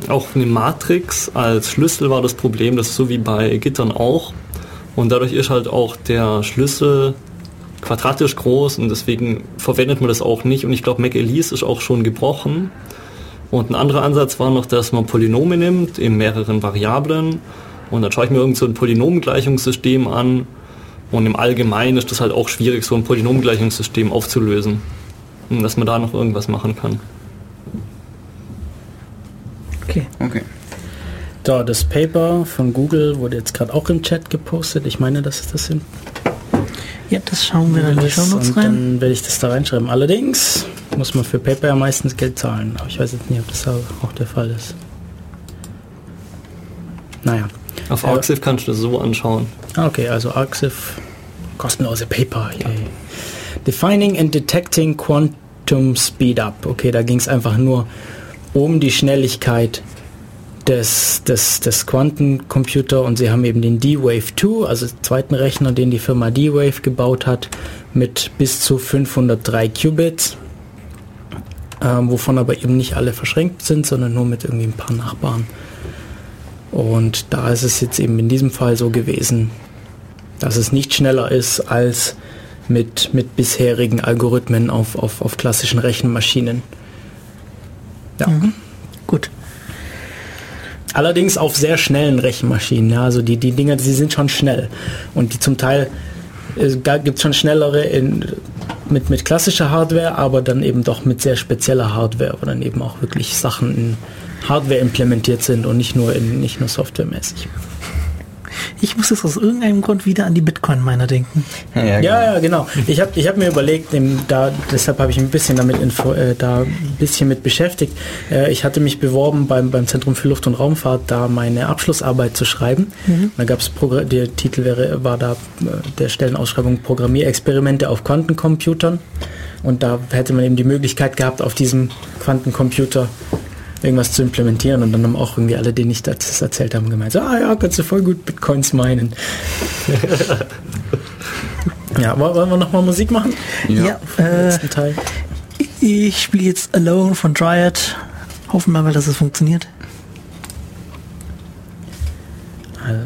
auch eine Matrix als Schlüssel war das Problem, das ist so wie bei Gittern auch. Und dadurch ist halt auch der Schlüssel quadratisch groß und deswegen verwendet man das auch nicht. Und ich glaube, MacElise ist auch schon gebrochen. Und ein anderer Ansatz war noch, dass man Polynome nimmt in mehreren Variablen und dann schaue ich mir irgend so ein Polynomgleichungssystem an. Und im Allgemeinen ist das halt auch schwierig, so ein Polynomgleichungssystem aufzulösen. Und dass man da noch irgendwas machen kann. Okay. Okay. da das Paper von Google wurde jetzt gerade auch im Chat gepostet. Ich meine, dass es das sind. Ja, das schauen wir dann in die. Shownotes rein. dann werde ich das da reinschreiben. Allerdings muss man für Paper ja meistens Geld zahlen. Aber ich weiß jetzt nicht, ob das auch der Fall ist. Naja. Auf Ja. Arxiv kannst du das so anschauen. Ah, Okay, also Arxiv, kostenlose Paper. Yay. Defining and Detecting Quantum Speed Up. Okay, da ging es einfach nur um die Schnelligkeit des, des, des Quantencomputer und sie haben eben den D-Wave 2, also den zweiten Rechner, den die Firma D-Wave gebaut hat, mit bis zu 503 Qubits, ähm, wovon aber eben nicht alle verschränkt sind, sondern nur mit irgendwie ein paar Nachbarn. Und da ist es jetzt eben in diesem Fall so gewesen, dass es nicht schneller ist als mit, mit bisherigen Algorithmen auf, auf, auf klassischen Rechenmaschinen. Ja. Gut. Allerdings auf sehr schnellen Rechenmaschinen. Ja, also die, die Dinger, die sind schon schnell. Und die zum Teil gibt es schon schnellere in, mit, mit klassischer Hardware, aber dann eben doch mit sehr spezieller Hardware, wo dann eben auch wirklich Sachen in Hardware implementiert sind und nicht nur in nicht nur softwaremäßig. Ich muss jetzt aus irgendeinem Grund wieder an die Bitcoin-Miner denken. Ja, Ja, ja, genau. Ich habe ich hab mir überlegt, da, deshalb habe ich ein bisschen damit info, äh, da ein bisschen mit beschäftigt. Äh, ich hatte mich beworben beim, beim Zentrum für Luft- und Raumfahrt, da meine Abschlussarbeit zu schreiben. Da gab es der Titel wäre, war da äh, der Stellenausschreibung Programmierexperimente auf Quantencomputern. Und da hätte man eben die Möglichkeit gehabt, auf diesem Quantencomputer irgendwas zu implementieren und dann haben auch irgendwie alle, denen ich das erzählt habe, gemeint, so, ah ja, kannst du voll gut Bitcoins meinen. ja, wollen wir nochmal Musik machen? Ja, äh, Letzten Teil. ich spiele jetzt Alone von Dryad. Hoffen wir mal, dass es funktioniert. Also,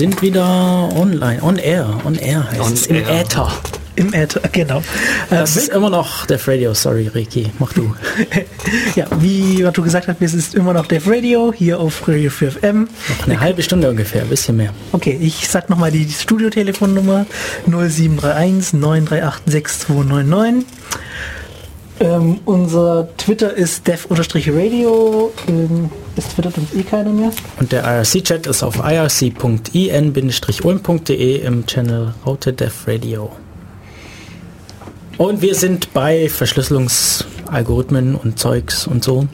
sind wieder online, on air, on air heißt On es, im air. Äther. Im Äther, genau. Äh, Das ist immer noch Def Radio, sorry Ricky, mach du. ja, wie was du gesagt hast, es ist immer noch Def Radio hier auf Radio 4 FM. Noch eine halbe Stunde ungefähr, ein bisschen mehr. Okay, ich sag nochmal die Studiotelefonnummer 0731 938 6299. Ähm, unser Twitter ist dev-radio. Ähm, es twittert uns eh keiner mehr. Und der IRC-Chat ist auf irc.in-ulm.de im Channel Raute Def Radio. Und wir sind bei Verschlüsselungsalgorithmen und Zeugs und so.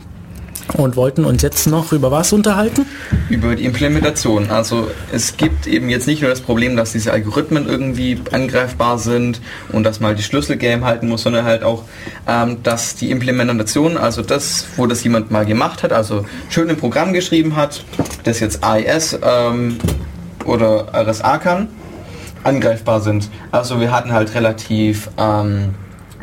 Und wollten uns jetzt noch über was unterhalten? Über die Implementation. Also es gibt eben jetzt nicht nur das Problem, dass diese Algorithmen irgendwie angreifbar sind und dass man halt die Schlüssel geheim halten muss, sondern halt auch, ähm, dass die Implementation, also das, wo das jemand mal gemacht hat, also schön ein Programm geschrieben hat, das jetzt AES ähm, oder RSA kann, angreifbar sind. Also wir hatten halt relativ ähm,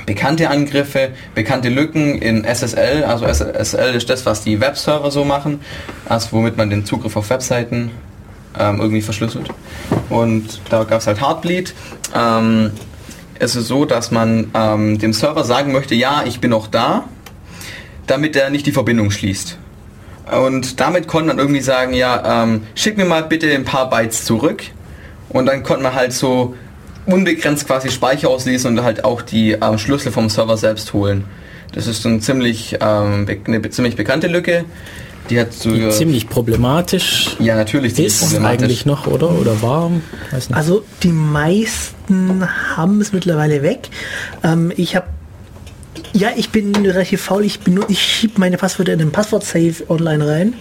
bekannte Angriffe, bekannte Lücken in SSL. Also SSL ist das, was die Webserver so machen, also womit man den Zugriff auf Webseiten ähm, irgendwie verschlüsselt. Und da gab es halt Heartbleed. Ähm, es ist so, dass man ähm, dem Server sagen möchte, ja, ich bin noch da, damit er nicht die Verbindung schließt. Und damit konnte man irgendwie sagen, ja, ähm, schick mir mal bitte ein paar Bytes zurück. Und dann konnte man halt so unbegrenzt quasi Speicher auslesen und halt auch die ähm, Schlüssel vom Server selbst holen. Das ist ein ziemlich, ähm, eine ziemlich bekannte Lücke. Die hat so Die ziemlich problematisch ja natürlich ziemlich ist eigentlich noch, oder? Oder war? Weiß nicht. Also die meisten haben es mittlerweile weg. Ähm, ich habe ja, ich bin relativ faul. Ich, bin nur, ich schiebe meine Passwörter in den Passwort-Safe online rein.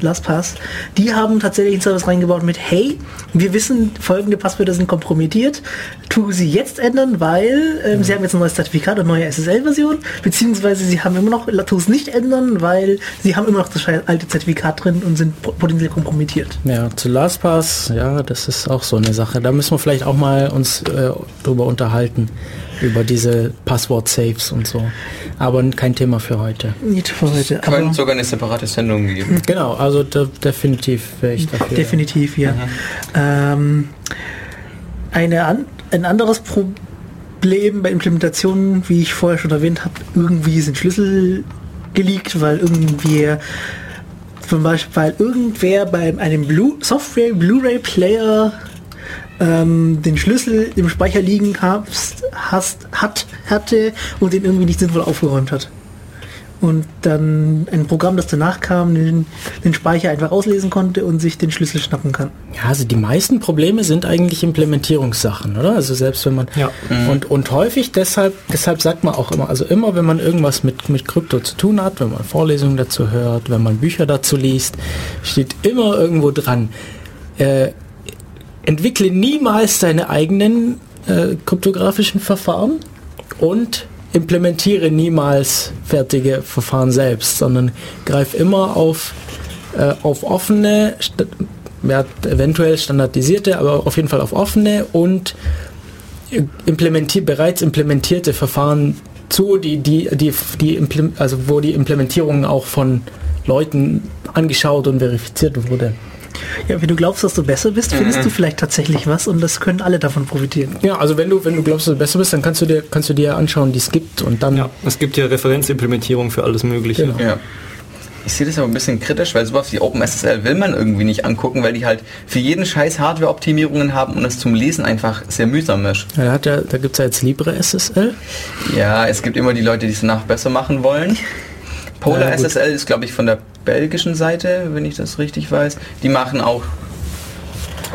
LastPass. Die haben tatsächlich einen Service reingebaut mit, hey, wir wissen, folgende Passwörter sind kompromittiert. Tu sie jetzt ändern, weil ähm, sie haben jetzt ein neues Zertifikat und neue SSL-Version. Beziehungsweise sie haben immer noch, tu es nicht ändern, weil sie haben immer noch das alte Zertifikat drin und sind po- potenziell kompromittiert. Ja, zu LastPass, ja, das ist auch so eine Sache. Da müssen wir vielleicht auch mal uns äh, drüber unterhalten, über diese Passwort-Saves und so. Aber kein Thema für heute. Nicht für heute. aber- Könnte sogar eine separate Sendung geben. Genau, also de definitiv wäre ich dafür. Definitiv, ja. Ähm, eine an, ein anderes Problem bei Implementationen, wie ich vorher schon erwähnt habe, irgendwie sind Schlüssel geleakt, weil irgendwie zum Beispiel, weil irgendwer bei einem Blu Software Blu-ray Player ähm, den Schlüssel im Speicher liegen hast, hast, hat, hatte und den irgendwie nicht sinnvoll aufgeräumt hat. Und dann ein Programm, das danach kam, den, den Speicher einfach auslesen konnte und sich den Schlüssel schnappen kann. Ja, also die meisten Probleme sind eigentlich Implementierungssachen, oder? Also selbst wenn man Ja. und, und häufig deshalb, deshalb sagt man auch immer, also immer wenn man irgendwas mit, mit Krypto zu tun hat, wenn man Vorlesungen dazu hört, wenn man Bücher dazu liest, steht immer irgendwo dran, äh, entwickle niemals deine eigenen äh, kryptografischen Verfahren und implementiere niemals fertige Verfahren selbst, sondern greif immer auf, äh, auf offene, ja, eventuell standardisierte, aber auf jeden Fall auf offene und implementier bereits implementierte Verfahren zu, die, die, die, die also wo die Implementierung auch von Leuten angeschaut und verifiziert wurde. Ja, wenn du glaubst, dass du besser bist, findest du vielleicht tatsächlich was und das können alle davon profitieren. Ja, also wenn du, wenn du glaubst, dass du besser bist, dann kannst du dir, kannst du dir anschauen, die es gibt und dann Ja, es gibt ja Referenzimplementierung für alles Mögliche. Genau. Ja. Ich sehe das aber ein bisschen kritisch, weil sowas wie OpenSSL will man irgendwie nicht angucken, weil die halt für jeden Scheiß Hardware-Optimierungen haben und es zum Lesen einfach sehr mühsam ist. Ja, hat ja, da gibt es ja jetzt LibreSSL. Ja, es gibt immer die Leute, die es danach besser machen wollen. Polar Ja, gut. SSL ist, glaube ich, von der belgischen Seite, wenn ich das richtig weiß. Die machen auch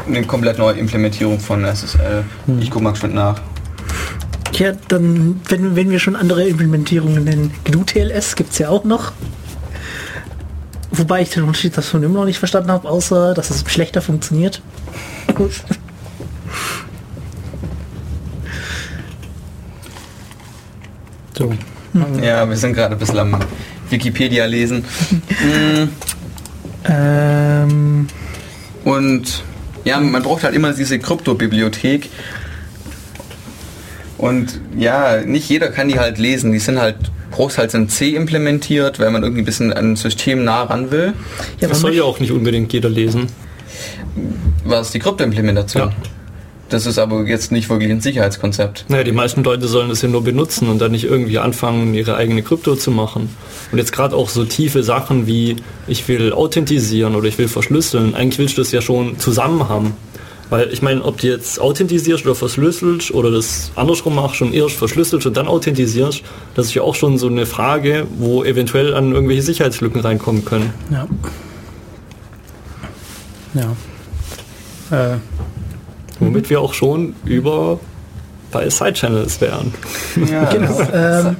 eine komplett neue Implementierung von SSL. Ich gucke mal schon nach. Ja, dann, wenn, wenn wir schon andere Implementierungen nennen, GNU-TLS gibt es ja auch noch. Wobei ich den Unterschied davon immer noch nicht verstanden habe, außer dass es schlechter funktioniert. So. Ja, wir sind gerade ein bisschen am Wikipedia lesen. Ähm, Und ja, man braucht halt immer diese Kryptobibliothek. Und ja, nicht jeder kann die halt lesen. Die sind halt großteils in C implementiert, weil man irgendwie ein bisschen an ein System nah ran will. ja, Das man soll ja auch nicht unbedingt jeder lesen. was die Kryptoimplementation. Ja. Das ist aber jetzt nicht wirklich ein Sicherheitskonzept. Naja, die meisten Leute sollen das ja nur benutzen und dann nicht irgendwie anfangen, ihre eigene Krypto zu machen. Und jetzt gerade auch so tiefe Sachen wie, ich will authentisieren oder ich will verschlüsseln, eigentlich willst du das ja schon zusammen haben. Weil ich meine, ob du jetzt authentisierst oder verschlüsselst oder das andersrum machst und erst verschlüsselst und dann authentisierst, das ist ja auch schon so eine Frage, wo eventuell an irgendwelche Sicherheitslücken reinkommen können. Ja. Ja. Äh, Womit wir auch schon über bei Side-Channels wären. Ja, Genau. Ähm,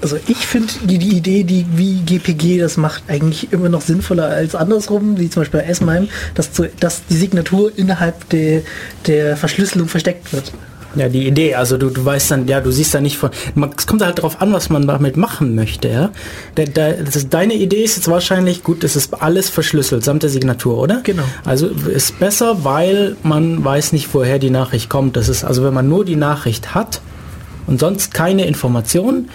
also ich finde die, die Idee, die wie GPG das macht, eigentlich immer noch sinnvoller als andersrum, wie zum Beispiel bei S-MIME, dass, zu, dass die Signatur innerhalb der, der Verschlüsselung versteckt wird. Ja, die Idee, also du, du weißt dann, ja, du siehst da nicht von, man, es kommt halt darauf an, was man damit machen möchte, ja. Der, das ist, deine Idee ist jetzt wahrscheinlich, gut, es ist alles verschlüsselt, samt der Signatur, oder? Genau. Also ist besser, weil man weiß nicht, woher die Nachricht kommt. Das ist, also wenn man nur die Nachricht hat und sonst keine Informationen,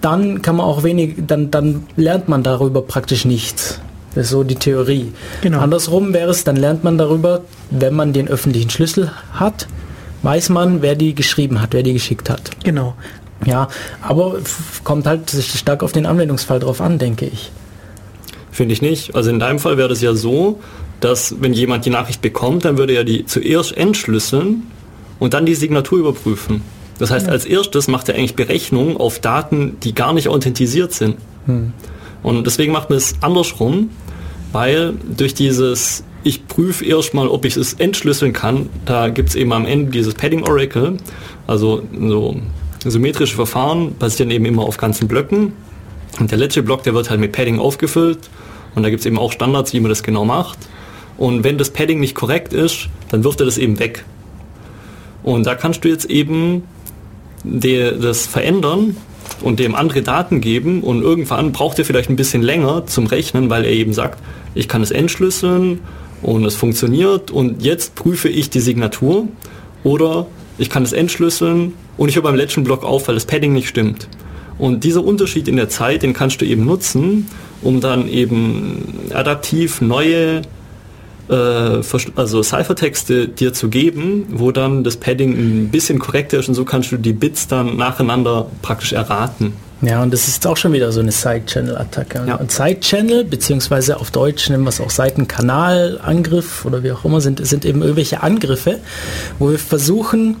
dann kann man auch wenig, dann, dann lernt man darüber praktisch nichts. Das ist so die Theorie. Genau. Andersrum wäre es, dann lernt man darüber, wenn man den öffentlichen Schlüssel hat, weiß man, wer die geschrieben hat, wer die geschickt hat. Genau. Ja, aber kommt halt stark auf den Anwendungsfall drauf an, denke ich. Finde ich nicht. Also in deinem Fall wäre das ja so, dass wenn jemand die Nachricht bekommt, dann würde er die zuerst entschlüsseln und dann die Signatur überprüfen. Das heißt, als erstes macht er eigentlich Berechnungen auf Daten, die gar nicht authentisiert sind. Und deswegen macht man es andersrum, weil durch dieses, ich prüfe erstmal, ob ich es entschlüsseln kann, da gibt es eben am Ende dieses Padding Oracle, also so symmetrische Verfahren basieren eben immer auf ganzen Blöcken. Und der letzte Block, der wird halt mit Padding aufgefüllt. Und da gibt es eben auch Standards, wie man das genau macht. Und wenn das Padding nicht korrekt ist, dann wirft er das eben weg. Und da kannst du jetzt eben der, das verändern und dem andere Daten geben und irgendwann braucht er vielleicht ein bisschen länger zum Rechnen, weil er eben sagt, ich kann es entschlüsseln und es funktioniert und jetzt prüfe ich die Signatur oder ich kann es entschlüsseln und ich höre beim letzten Block auf, weil das Padding nicht stimmt. Und dieser Unterschied in der Zeit, den kannst du eben nutzen, um dann eben adaptiv neue äh, also Ciphertexte dir zu geben, wo dann das Padding ein bisschen korrekter ist und so kannst du die Bits dann nacheinander praktisch erraten. Ja, und das ist auch schon wieder so eine Side-Channel-Attacke. Ja. Und Side-Channel, beziehungsweise auf Deutsch nennen wir es auch Seitenkanalangriff oder wie auch immer, sind, sind eben irgendwelche Angriffe, wo wir versuchen,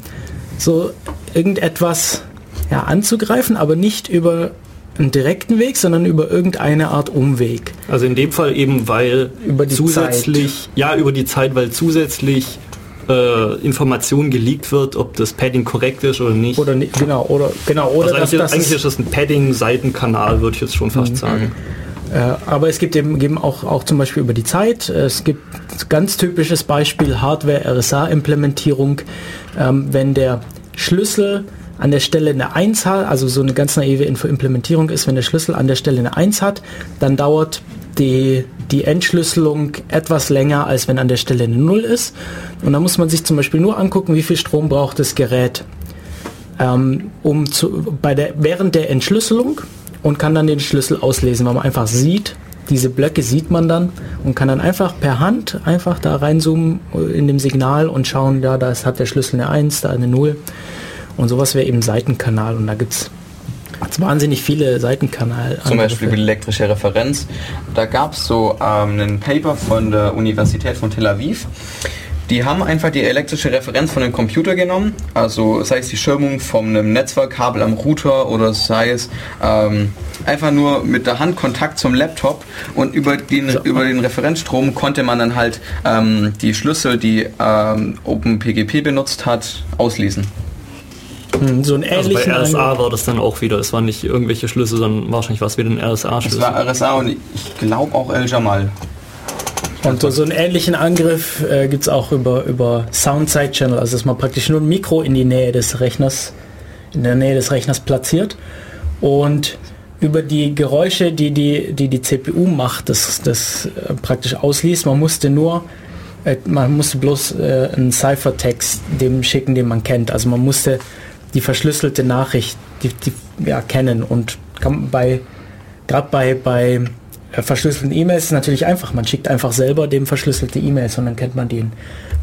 so irgendetwas ja, anzugreifen, aber nicht über einen direkten Weg, sondern über irgendeine Art Umweg. Also in dem Fall eben, weil Über die zusätzlich, ja über die Zeit, weil zusätzlich äh, Information geleakt wird, ob das Padding korrekt ist oder nicht. Oder nicht, genau, oder genau, oder also dass eigentlich, ist das ein Padding-Seitenkanal, würde ich jetzt schon fast sagen. Äh, aber es gibt eben, eben auch, auch zum Beispiel über die Zeit. Es gibt ganz typisches Beispiel Hardware-RSA-Implementierung. Ähm, wenn der Schlüssel an der Stelle eine 1 hat, also so eine ganz naive Implementierung ist, wenn der Schlüssel an der Stelle eine 1 hat, dann dauert die, die Entschlüsselung etwas länger, als wenn an der Stelle eine 0 ist. Und da muss man sich zum Beispiel nur angucken, wie viel Strom braucht das Gerät ähm, um zu, bei der, während der Entschlüsselung und kann dann den Schlüssel auslesen, weil man einfach sieht, diese Blöcke sieht man dann und kann dann einfach per Hand einfach da reinzoomen in dem Signal und schauen, ja, da hat der Schlüssel eine 1, da eine 0 und sowas wäre eben Seitenkanal und da gibt es wahnsinnig viele Seitenkanal. Zum Beispiel über die elektrische Referenz. Da gab es so ähm, ein Paper von der Universität von Tel Aviv. Die haben einfach die elektrische Referenz von dem Computer genommen, also sei es die Schirmung von einem Netzwerkkabel am Router oder sei es ähm, einfach nur mit der Hand Kontakt zum Laptop und über den, über den Referenzstrom konnte man dann halt ähm, die Schlüssel, die ähm, OpenPGP benutzt hat, auslesen. Hm, so einen Also bei ähnlichen RSA war das dann auch wieder. Es waren nicht irgendwelche Schlüssel, sondern wahrscheinlich war es wieder ein RSA-Schlüssel. war RSA und ich glaube auch El Jamal. Und so, so einen ähnlichen Angriff äh, gibt es auch über, über Sound Side Channel, also dass man praktisch nur ein Mikro in die Nähe des Rechners, in der Nähe des Rechners platziert und über die Geräusche, die die, die, die CPU macht, das, das äh, praktisch ausliest. Man musste nur, äh, man musste bloß äh, einen Ciphertext dem schicken, den man kennt. Also man musste die verschlüsselte Nachricht die, die, ja, kennen und kann bei gerade bei, bei äh, verschlüsselten E-Mails ist natürlich einfach. Man schickt einfach selber dem verschlüsselte E-Mails und dann kennt man den,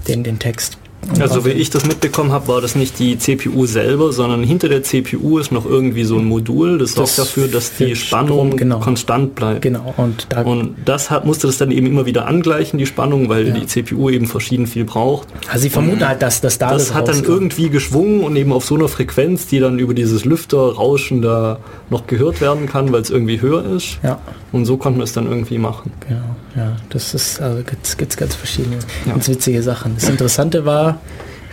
den, den Text. Und Also wie ich das mitbekommen habe, war das nicht die CPU selber, sondern hinter der CPU ist noch irgendwie so ein Modul, das sorgt Das dafür, dass die Spannung genau. konstant bleibt. Genau, und da Und das hat, musste das dann eben immer wieder angleichen, die Spannung, weil die CPU eben verschieden viel braucht. also sie vermuten halt, dass, dass da Das hat dann irgendwie geschwungen und eben auf so einer Frequenz, die dann über dieses Lüfterrauschen da noch gehört werden kann, weil es irgendwie höher ist. Ja, Und so konnten wir es dann irgendwie machen. genau. Ja, das ist, also gibt's, gibt's ganz verschiedene, Ja. ganz witzige Sachen. Das Interessante war,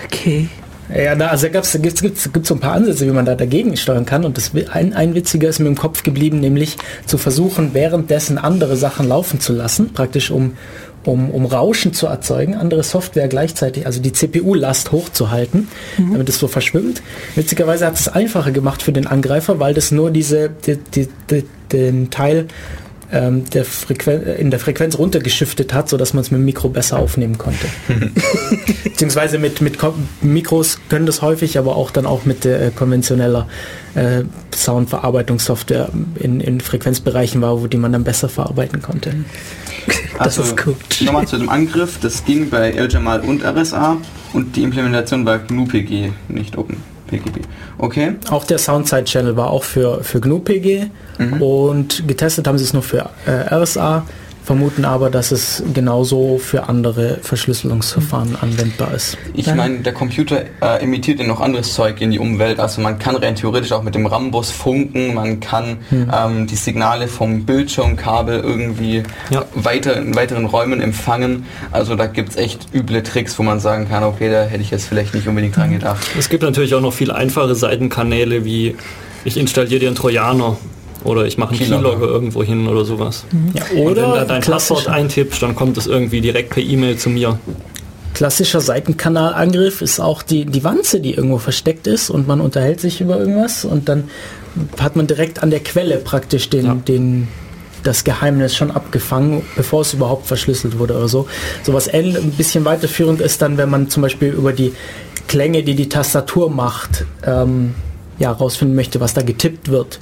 Okay. Ja, da, also da gab's, gibt's, gibt's, gibt's so ein paar Ansätze, wie man da dagegen steuern kann. Und das, ein, ein witziger ist mir im Kopf geblieben, nämlich zu versuchen, währenddessen andere Sachen laufen zu lassen, praktisch um, um, um Rauschen zu erzeugen, andere Software gleichzeitig, also die CPU-Last hochzuhalten, damit es so verschwimmt. Witzigerweise hat es einfacher gemacht für den Angreifer, weil das nur diese, die, die, die, den Teil ähm, der Frequen in der Frequenz runtergeschiftet hat, sodass man es mit dem Mikro besser aufnehmen konnte. Beziehungsweise mit, mit Ko- Mikros können das häufig, aber auch dann auch mit äh, konventioneller äh, Soundverarbeitungssoftware in, in Frequenzbereichen war, wo die man dann besser verarbeiten konnte. Das ist gut. Also, Nochmal zu dem Angriff, das ging bei El-Jamal und RSA und die Implementation war GNU-PG, nicht OpenPGP. Okay, Auch der Soundside Channel war auch für, für GNU-PG und getestet haben sie es nur für äh, RSA, vermuten aber, dass es genauso für andere Verschlüsselungsverfahren anwendbar ist. ich meine, der Computer äh, emittiert ja noch anderes Zeug in die Umwelt, also man kann rein theoretisch auch mit dem Rambus funken, man kann ähm, die Signale vom Bildschirmkabel irgendwie Ja. weiter in weiteren Räumen empfangen, also da gibt es echt üble Tricks, wo man sagen kann, okay, da hätte ich jetzt vielleicht nicht unbedingt dran gedacht. Es gibt natürlich auch noch viel einfache Seitenkanäle, wie ich installiere dir einen Trojaner oder ich mache einen Keylogger. Keylogger irgendwo hin oder sowas. Ja, Und wenn oder da dein Passwort eintippst, dann kommt es irgendwie direkt per E-Mail zu mir. klassischer Seitenkanalangriff ist auch die, die Wanze, die irgendwo versteckt ist und man unterhält sich über irgendwas und dann hat man direkt an der Quelle praktisch den, Ja. den, das Geheimnis schon abgefangen, bevor es überhaupt verschlüsselt wurde oder so. Sowas ähn- ein bisschen weiterführend ist dann, wenn man zum Beispiel über die Klänge, die die Tastatur macht, ähm, ja, rausfinden möchte, was da getippt wird.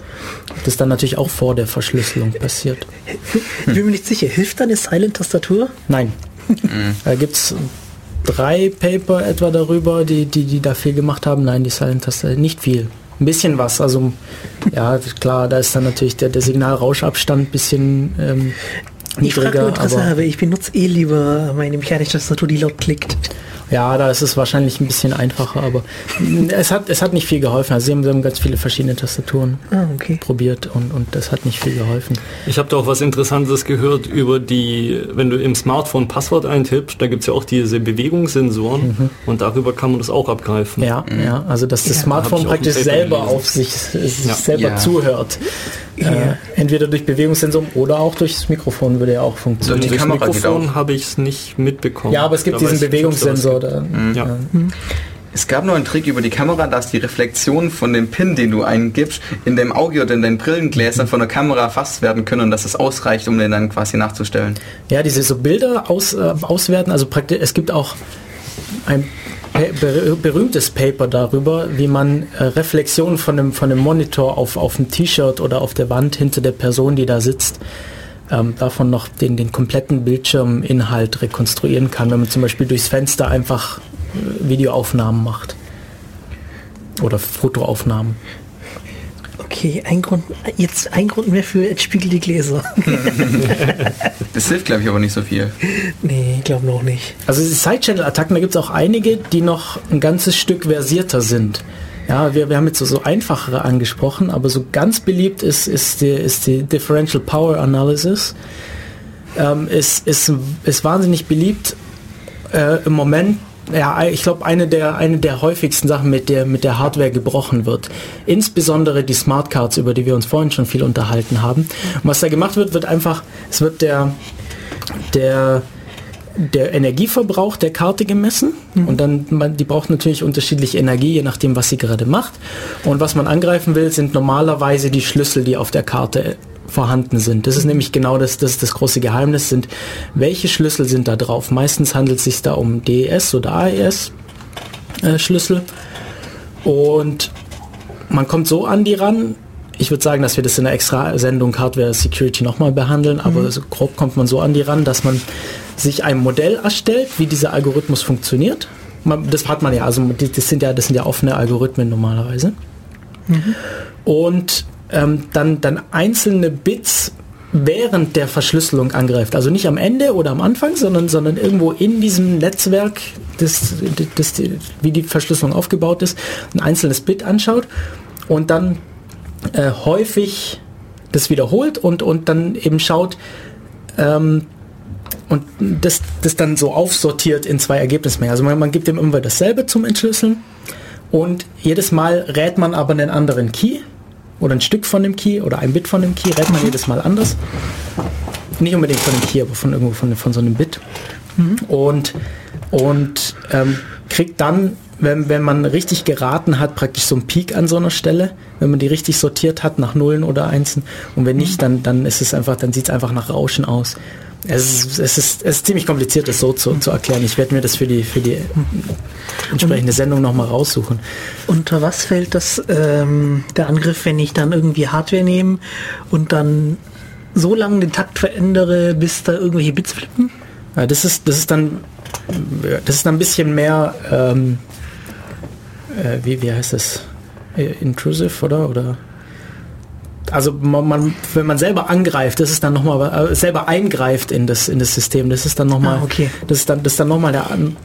Das dann natürlich auch vor der Verschlüsselung passiert. Ich bin mir nicht sicher. Hilft da eine Silent-Tastatur? Nein. Da gibt es drei Paper etwa darüber, die, die, die da viel gemacht haben. Nein, die Silent Taste nicht viel. Ein bisschen was. Also ja, klar, da ist dann natürlich der, der Signalrauschabstand ein bisschen ähm, Ich frage nur niedriger. Interesse, Aber aber ich benutze eh lieber meine mechanische Tastatur, die laut klickt. Ja, da ist es wahrscheinlich ein bisschen einfacher. Aber es hat, es hat nicht viel geholfen. Also sie haben, sie haben ganz viele verschiedene Tastaturen Ah, okay. probiert und, und das hat nicht viel geholfen. Ich habe da auch was Interessantes gehört über die, wenn du im Smartphone Passwort eintippst, da gibt es ja auch diese Bewegungssensoren und darüber kann man das auch abgreifen. Ja, ja, also dass das Ja. Smartphone praktisch selber gelesen. auf sich, sich Ja. selber Ja. zuhört. Ja. Äh, entweder durch Bewegungssensor oder auch durch das Mikrofon würde ja auch funktionieren. Durchs Kamera geht Mikrofon habe ich es nicht mitbekommen. Ja, aber es gibt Da diesen Bewegungssensor. Gibt. Da, Ja. Es gab noch einen Trick über die Kamera, dass die Reflexion von dem Pin, den du eingibst, in dem Auge oder in den Brillengläsern von der Kamera erfasst werden können und dass es ausreicht, um den dann quasi nachzustellen. Ja, diese so Bilder aus, äh, auswerten, also praktisch, es gibt auch ein berühmtes Paper darüber, wie man äh, Reflexionen von dem, von dem Monitor auf, auf dem T-Shirt oder auf der Wand hinter der Person, die da sitzt, ähm, davon noch den, den kompletten Bildschirminhalt rekonstruieren kann, wenn man zum Beispiel durchs Fenster einfach äh, Videoaufnahmen macht. Oder Fotoaufnahmen. Okay, ein Grund, jetzt ein Grund mehr für entspiegelte Gläser. Das hilft, glaube ich, aber nicht so viel. nee, ich glaube noch nicht. Also diese Side-Channel-Attacken, da gibt es auch einige, die noch ein ganzes Stück versierter sind. Ja, wir, wir haben jetzt so, so einfachere angesprochen, aber so ganz beliebt ist, ist, die, ist die Differential Power Analysis. Ähm, ist, ist, ist wahnsinnig beliebt äh, im Moment. Ja, ich glaube, eine der, eine der häufigsten Sachen, mit der, mit der Hardware gebrochen wird. Insbesondere die Smartcards, über die wir uns vorhin schon viel unterhalten haben. Und was da gemacht wird, wird einfach, es wird der, der, der Energieverbrauch der Karte gemessen und dann man, die braucht natürlich unterschiedliche Energie, je nachdem, was sie gerade macht. Und was man angreifen will, sind normalerweise die Schlüssel, die auf der Karte vorhanden sind. Das ist nämlich genau das, das, das große Geheimnis sind, welche Schlüssel sind da drauf. Meistens handelt es sich da um DES oder AES äh, Schlüssel und man kommt so an die ran. ich würde sagen, dass wir das in einer extra Sendung Hardware Security nochmal behandeln, aber so grob kommt man so an die ran, dass man sich ein Modell erstellt, wie dieser Algorithmus funktioniert. Man, das hat man ja, also das sind ja, das sind ja offene Algorithmen normalerweise. Und ähm, dann, dann einzelne Bits während der Verschlüsselung angreift. Also nicht am Ende oder am Anfang, sondern, sondern irgendwo in diesem Netzwerk, das, das, das, wie die Verschlüsselung aufgebaut ist, ein einzelnes Bit anschaut und dann äh, häufig das wiederholt und, und dann eben schaut, ähm, und das, das dann so aufsortiert in zwei Ergebnismengen. Also man, man gibt dem immer dasselbe zum Entschlüsseln und jedes Mal rät man aber einen anderen Key oder ein Stück von dem Key oder ein Bit von dem Key, rät man jedes Mal anders. Nicht unbedingt von dem Key, aber von irgendwo von, von so einem Bit. Und, und ähm, kriegt dann, wenn, wenn man richtig geraten hat, praktisch so einen Peak an so einer Stelle, wenn man die richtig sortiert hat nach Nullen oder Einsen. Und wenn nicht, dann, dann ist es einfach, dann sieht es einfach nach Rauschen aus. Es ist, es ist, es ist ziemlich kompliziert, das so zu, zu erklären. Ich werde mir das für die, für die entsprechende Sendung nochmal raussuchen. Unter was fällt das ähm, der Angriff, wenn ich dann irgendwie Hardware nehme und dann so lange den Takt verändere, bis da irgendwelche Bits flippen? Ja, das ist, das ist dann, das ist dann ein bisschen mehr, ähm, äh, wie, wie heißt das? Äh, Intrusive, oder? Oder? Also man, man, wenn man selber angreift, das ist dann nochmal, äh, selber eingreift in das, in das System, das ist dann nochmal, Ah, okay. das ist dann, das ist dann nochmal eine, an-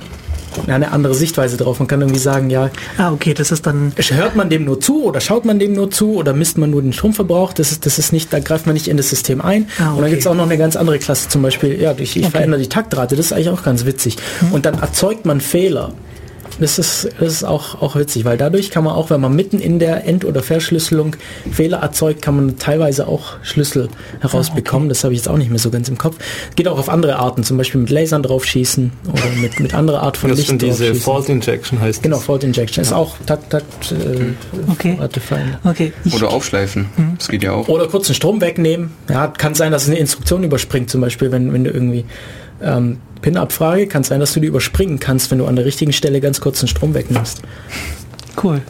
eine andere Sichtweise drauf. Man kann irgendwie sagen, ja, Ah, okay, das ist dann. hört man dem nur zu oder schaut man dem nur zu oder misst man nur den Stromverbrauch? Das ist, das ist nicht, da greift man nicht in das System ein. Ah, Und dann okay. gibt es auch noch eine ganz andere Klasse, zum Beispiel, ja, ich, ich Okay. verändere die Taktrate, das ist eigentlich auch ganz witzig. Und dann erzeugt man Fehler. Das ist, das ist auch, auch witzig, weil dadurch kann man auch, wenn man mitten in der End- oder Verschlüsselung Fehler erzeugt, kann man teilweise auch Schlüssel herausbekommen. Das habe ich jetzt auch nicht mehr so ganz im Kopf. Geht auch auf andere Arten, zum Beispiel mit Lasern draufschießen oder mit, mit anderer Art von Das Licht sind diese. Fault Injection heißt Genau, das. Fault Injection ist auch Takt, Takt, äh, Okay. Okay. Oder aufschleifen. Das geht ja auch. Oder kurz den Strom wegnehmen. Ja, kann sein, dass es eine Instruktion überspringt, zum Beispiel, wenn, wenn du irgendwie ähm, PIN-Abfrage, kann sein, dass du die überspringen kannst, wenn du an der richtigen Stelle ganz kurz den Strom wegnimmst. Cool.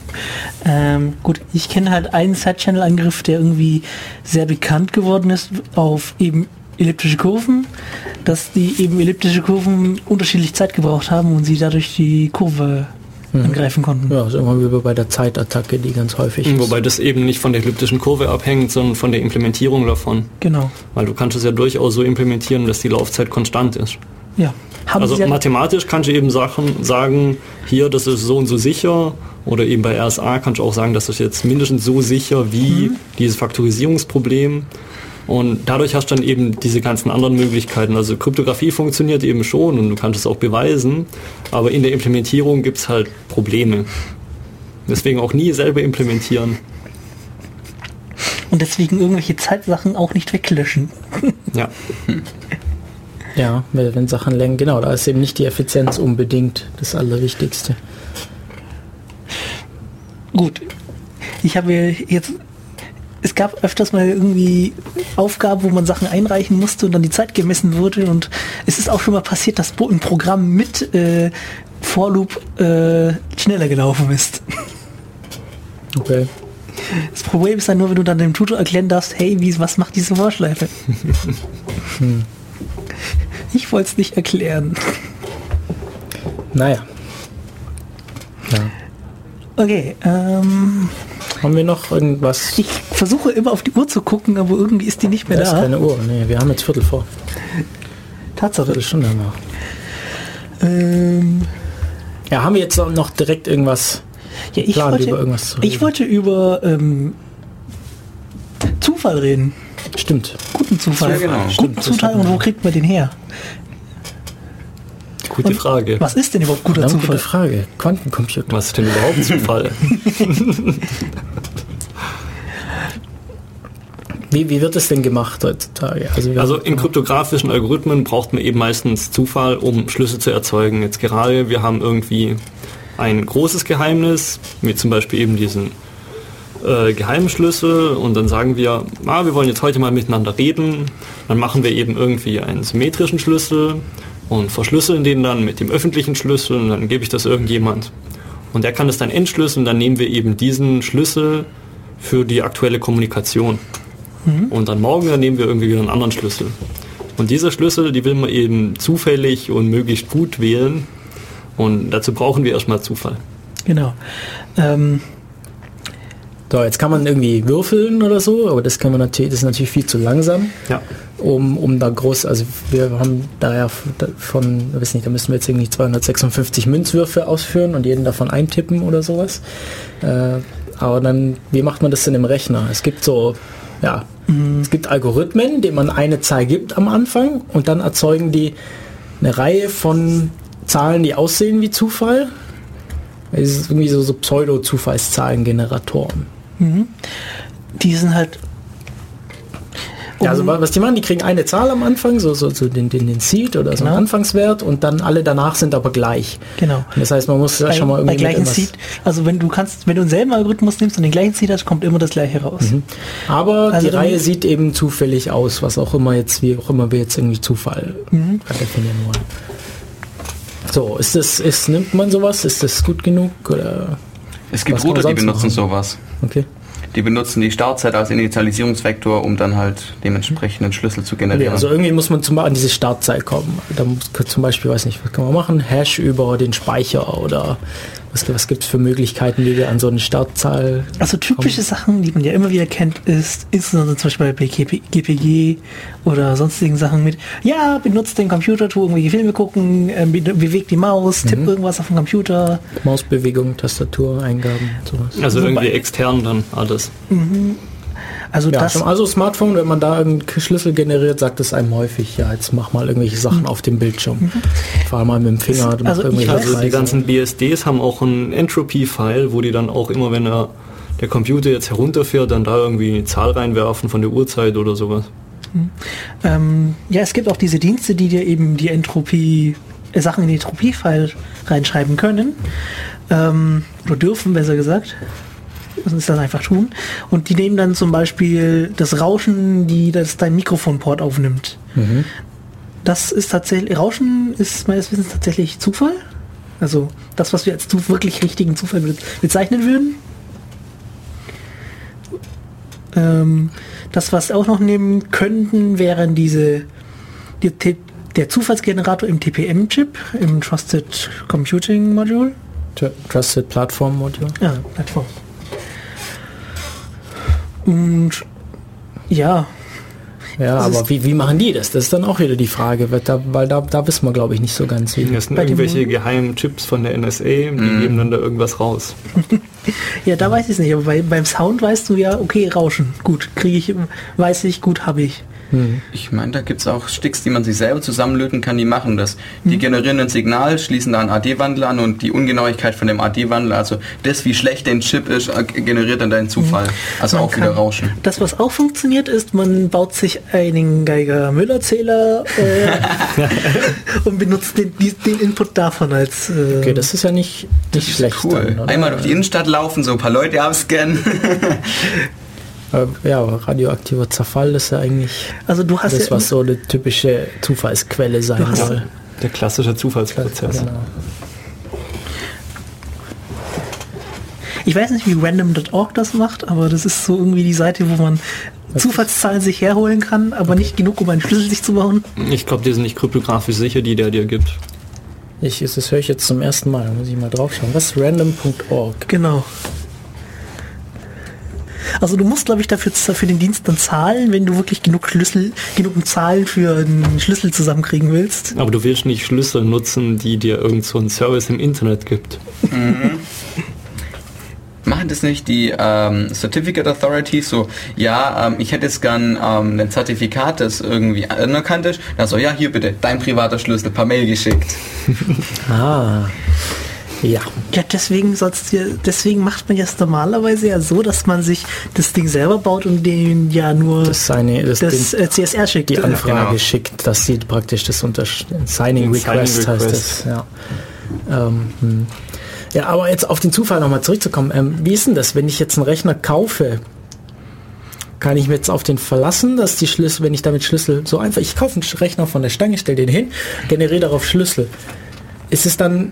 Ähm, gut, ich kenne halt einen Side-Channel-Angriff, der irgendwie sehr bekannt geworden ist auf eben elliptische Kurven, dass die eben elliptische Kurven unterschiedlich Zeit gebraucht haben und sie dadurch die Kurve angreifen konnten. Ja, so immer wie bei der Zeitattacke, die ganz häufig ist. Wobei das eben nicht von der elliptischen Kurve abhängt, sondern von der Implementierung davon. Genau. Weil du kannst es ja durchaus so implementieren, dass die Laufzeit konstant ist. Ja. Haben also Sie ja, mathematisch kannst du eben Sachen sagen, hier, das ist so und so sicher. Oder eben bei RSA kannst du auch sagen, das ist jetzt mindestens so sicher wie dieses Faktorisierungsproblem. Und dadurch hast du dann eben diese ganzen anderen Möglichkeiten. Also Kryptographie funktioniert eben schon und du kannst es auch beweisen, aber in der Implementierung gibt es halt Probleme. Deswegen auch nie selber implementieren. und deswegen irgendwelche Zeitsachen auch nicht weglöschen. Ja. Ja, wenn wenn Sachen länger, genau, da ist eben nicht die Effizienz unbedingt das Allerwichtigste. Gut. Ich habe jetzt. Es gab öfters mal irgendwie Aufgaben, wo man Sachen einreichen musste und dann die Zeit gemessen wurde. Und es ist auch schon mal passiert, dass ein Programm mit äh, For-Loop äh, schneller gelaufen ist. Okay. Das Problem ist dann nur, wenn du dann dem Tutor erklären darfst, hey, wie, was macht diese Vorschleife? Ich wollte es nicht erklären. Naja. Ja. Okay, ähm, Haben wir noch irgendwas? ich versuche immer auf die Uhr zu gucken, aber irgendwie ist die nicht mehr Da ist da. keine Uhr. Nee, wir haben jetzt Viertel vor. Tatsache. Viertelstunde haben wir. Ähm, Ja, haben wir jetzt noch direkt irgendwas? ja, ich Plan, wollte, über irgendwas zu ich reden. wollte über ähm, Zufall reden. Stimmt. Guten Zufall. Ja, genau. Guten Stimmt, Zufall und wo kriegt man den her? Gute Und Frage. Was ist denn überhaupt guter Verdammt Zufall? gute Frage. Quantencomputer. Was ist denn überhaupt Zufall? Wie, wie wird das denn gemacht heutzutage? Also, Also in kryptografischen Algorithmen braucht man eben meistens Zufall, um Schlüsse zu erzeugen. Jetzt gerade, wir haben irgendwie ein großes Geheimnis, wie zum Beispiel eben diesen äh, geheimen Schlüssel und dann sagen wir, ah, wir wollen jetzt heute mal miteinander reden. Dann machen wir eben irgendwie einen symmetrischen Schlüssel und verschlüsseln den dann mit dem öffentlichen Schlüssel und dann gebe ich das irgendjemand. Und der kann das dann entschlüsseln, dann nehmen wir eben diesen Schlüssel für die aktuelle Kommunikation. Und dann morgen dann nehmen wir irgendwie wieder einen anderen Schlüssel. Und dieser Schlüssel, die will man eben zufällig und möglichst gut wählen. Und dazu brauchen wir erstmal Zufall. Genau. Ähm, So, jetzt kann man irgendwie würfeln oder so, aber das kann man natürlich, das ist natürlich viel zu langsam, Ja. um, um da groß, also wir haben da ja von, ich weiß nicht, da müssen wir jetzt irgendwie 256 Münzwürfe ausführen und jeden davon eintippen oder sowas. Äh, aber dann, wie macht man das denn im Rechner? Es gibt so, ja, es gibt Algorithmen, denen man eine Zahl gibt am Anfang und dann erzeugen die eine Reihe von Zahlen, die aussehen wie Zufall. Es ist irgendwie so, so Pseudo-Zufallszahlengeneratoren. Die sind halt. Ja, also wa- was die machen, die kriegen eine Zahl am Anfang, so, so, so den, den, den Seed oder so Genau. einen Anfangswert und dann alle danach sind aber gleich. Genau. Und das heißt, man muss ja bei, schon mal bei irgendwie mit gleichen Seed, also wenn du kannst, wenn du denselben Algorithmus nimmst und den gleichen Seed hast, kommt immer das gleiche raus. Aber Also die Reihe sieht eben zufällig aus, was auch immer jetzt, wie auch immer wir jetzt irgendwie Zufall Mhm. definieren wollen. So, ist das, ist, nimmt man sowas? Ist das gut genug? Oder? Es gibt Router, die benutzen machen? sowas. Okay. Die benutzen die Startzeit als Initialisierungsvektor, um dann halt dementsprechend einen Schlüssel zu generieren. also irgendwie muss man zum, an diese Startzeit kommen. Da muss zum Beispiel, weiß nicht, was kann man machen? Hash über den Speicher oder was, was gibt es für Möglichkeiten, wie wir an so eine Startzahl Also typische Sachen, die man ja immer wieder kennt, ist insbesondere zum Beispiel bei GP, GPG oder sonstigen Sachen mit, ja, benutzt den Computer, tu irgendwelche Filme gucken, ähm, be bewegt die Maus, tipp Mhm. irgendwas auf dem Computer. Mausbewegung, Tastatur, Eingaben, sowas. Also Wobei- irgendwie extern dann alles. Also Ja, das, schon- also Smartphone, wenn man da einen Schlüssel generiert, sagt es einem häufig, ja, jetzt mach mal irgendwelche Sachen auf dem Bildschirm. Fahr mal mit dem Finger, mach also irgendwelche Also die ganzen BSDs haben auch einen Entropy-File, wo die dann auch immer, wenn er der Computer jetzt herunterfährt, dann da irgendwie eine Zahl reinwerfen von der Uhrzeit oder sowas. ähm, ja, es gibt auch diese Dienste, die dir eben die Entropie, äh, Sachen in die Entropie-File reinschreiben können. Ähm, oder dürfen, besser gesagt. Müssen es dann einfach tun. Und die nehmen dann zum Beispiel das Rauschen, die das dein Mikrofonport aufnimmt. Das ist tatsächlich, Rauschen ist meines Wissens tatsächlich Zufall. Also das, was wir als zu, wirklich richtigen Zufall be bezeichnen würden. Ähm, das, was auch noch nehmen könnten, wären diese die, der Zufallsgenerator im TPM-Chip, im Trusted Computing Module. Tr- Trusted Platform Module. Ja, Plattform. Und ja, Ja, Das aber wie, wie machen die das? Das ist dann auch wieder die Frage, weil da, weil da, da wissen wir, glaube ich, nicht so ganz wie. Das sind irgendwelche geheimen Chips von der NSA, die Mhm. geben dann da irgendwas raus. ja, da weiß ich es nicht, aber bei, beim Sound weißt du ja, okay, Rauschen, gut, kriege ich, weiß ich, gut, habe ich. Ich meine, da gibt es auch Sticks, die man sich selber zusammenlöten kann, die machen das. Die generieren ein Signal, schließen da einen AD-Wandler an und die Ungenauigkeit von dem AD-Wandler, also das, wie schlecht dein Chip ist, äh, generiert dann deinen Zufall. Also Man auch wieder Rauschen. Das, was auch funktioniert, ist, man baut sich einen Geiger-Müller-Zähler äh, und benutzt den, den Input davon als. Äh, Okay, das ist ja nicht, nicht schlecht. Cool. dann? Einmal durch die Innenstadt laufen, so ein paar Leute abscannen. Äh, ja, radioaktiver Zerfall ist ja eigentlich also du hast das, ja, was so eine typische Zufallsquelle sein soll. Der klassische Zufallsprozess. Genau. ich weiß nicht, wie random.org das macht, aber das ist so irgendwie die Seite, wo man Zufallszahlen sich herholen kann, aber nicht genug, um einen Schlüssel sich zu bauen. Ich glaube, die sind nicht kryptografisch sicher, die der dir gibt. Ich, das höre ich jetzt zum ersten Mal, da muss ich mal drauf schauen. Was ist random.org? Genau. Also du musst, glaube ich, dafür für den Dienst dann zahlen, wenn du wirklich genug Schlüssel, genug Zahlen für einen Schlüssel zusammenkriegen willst. Aber du willst nicht Schlüssel nutzen, die dir irgend so einen Service im Internet gibt. Machen das nicht die ähm, Certificate Authorities so, ja, ähm, ich hätte jetzt gern ähm, ein Zertifikat, das irgendwie anerkannt ist. Dann so, ja, hier bitte, dein privater Schlüssel per Mail geschickt. Ah. Ja. Ja, deswegen sollst du, deswegen macht man das normalerweise ja so, dass man sich das Ding selber baut und den ja nur Das seine, das, das äh, CSR schickt. die Anfrage genau. schickt, dass sie praktisch das unter Signing Request Signing heißt Request. das. Ja. Ähm, hm. ja, aber jetzt auf den Zufall nochmal zurückzukommen. Ähm, wie ist denn das, wenn ich jetzt einen Rechner kaufe? Kann ich mich jetzt auf den verlassen, dass die Schlüssel, wenn ich damit Schlüssel so einfach, ich kaufe einen Rechner von der Stange, stelle den hin, generiere darauf Schlüssel. Ist es dann,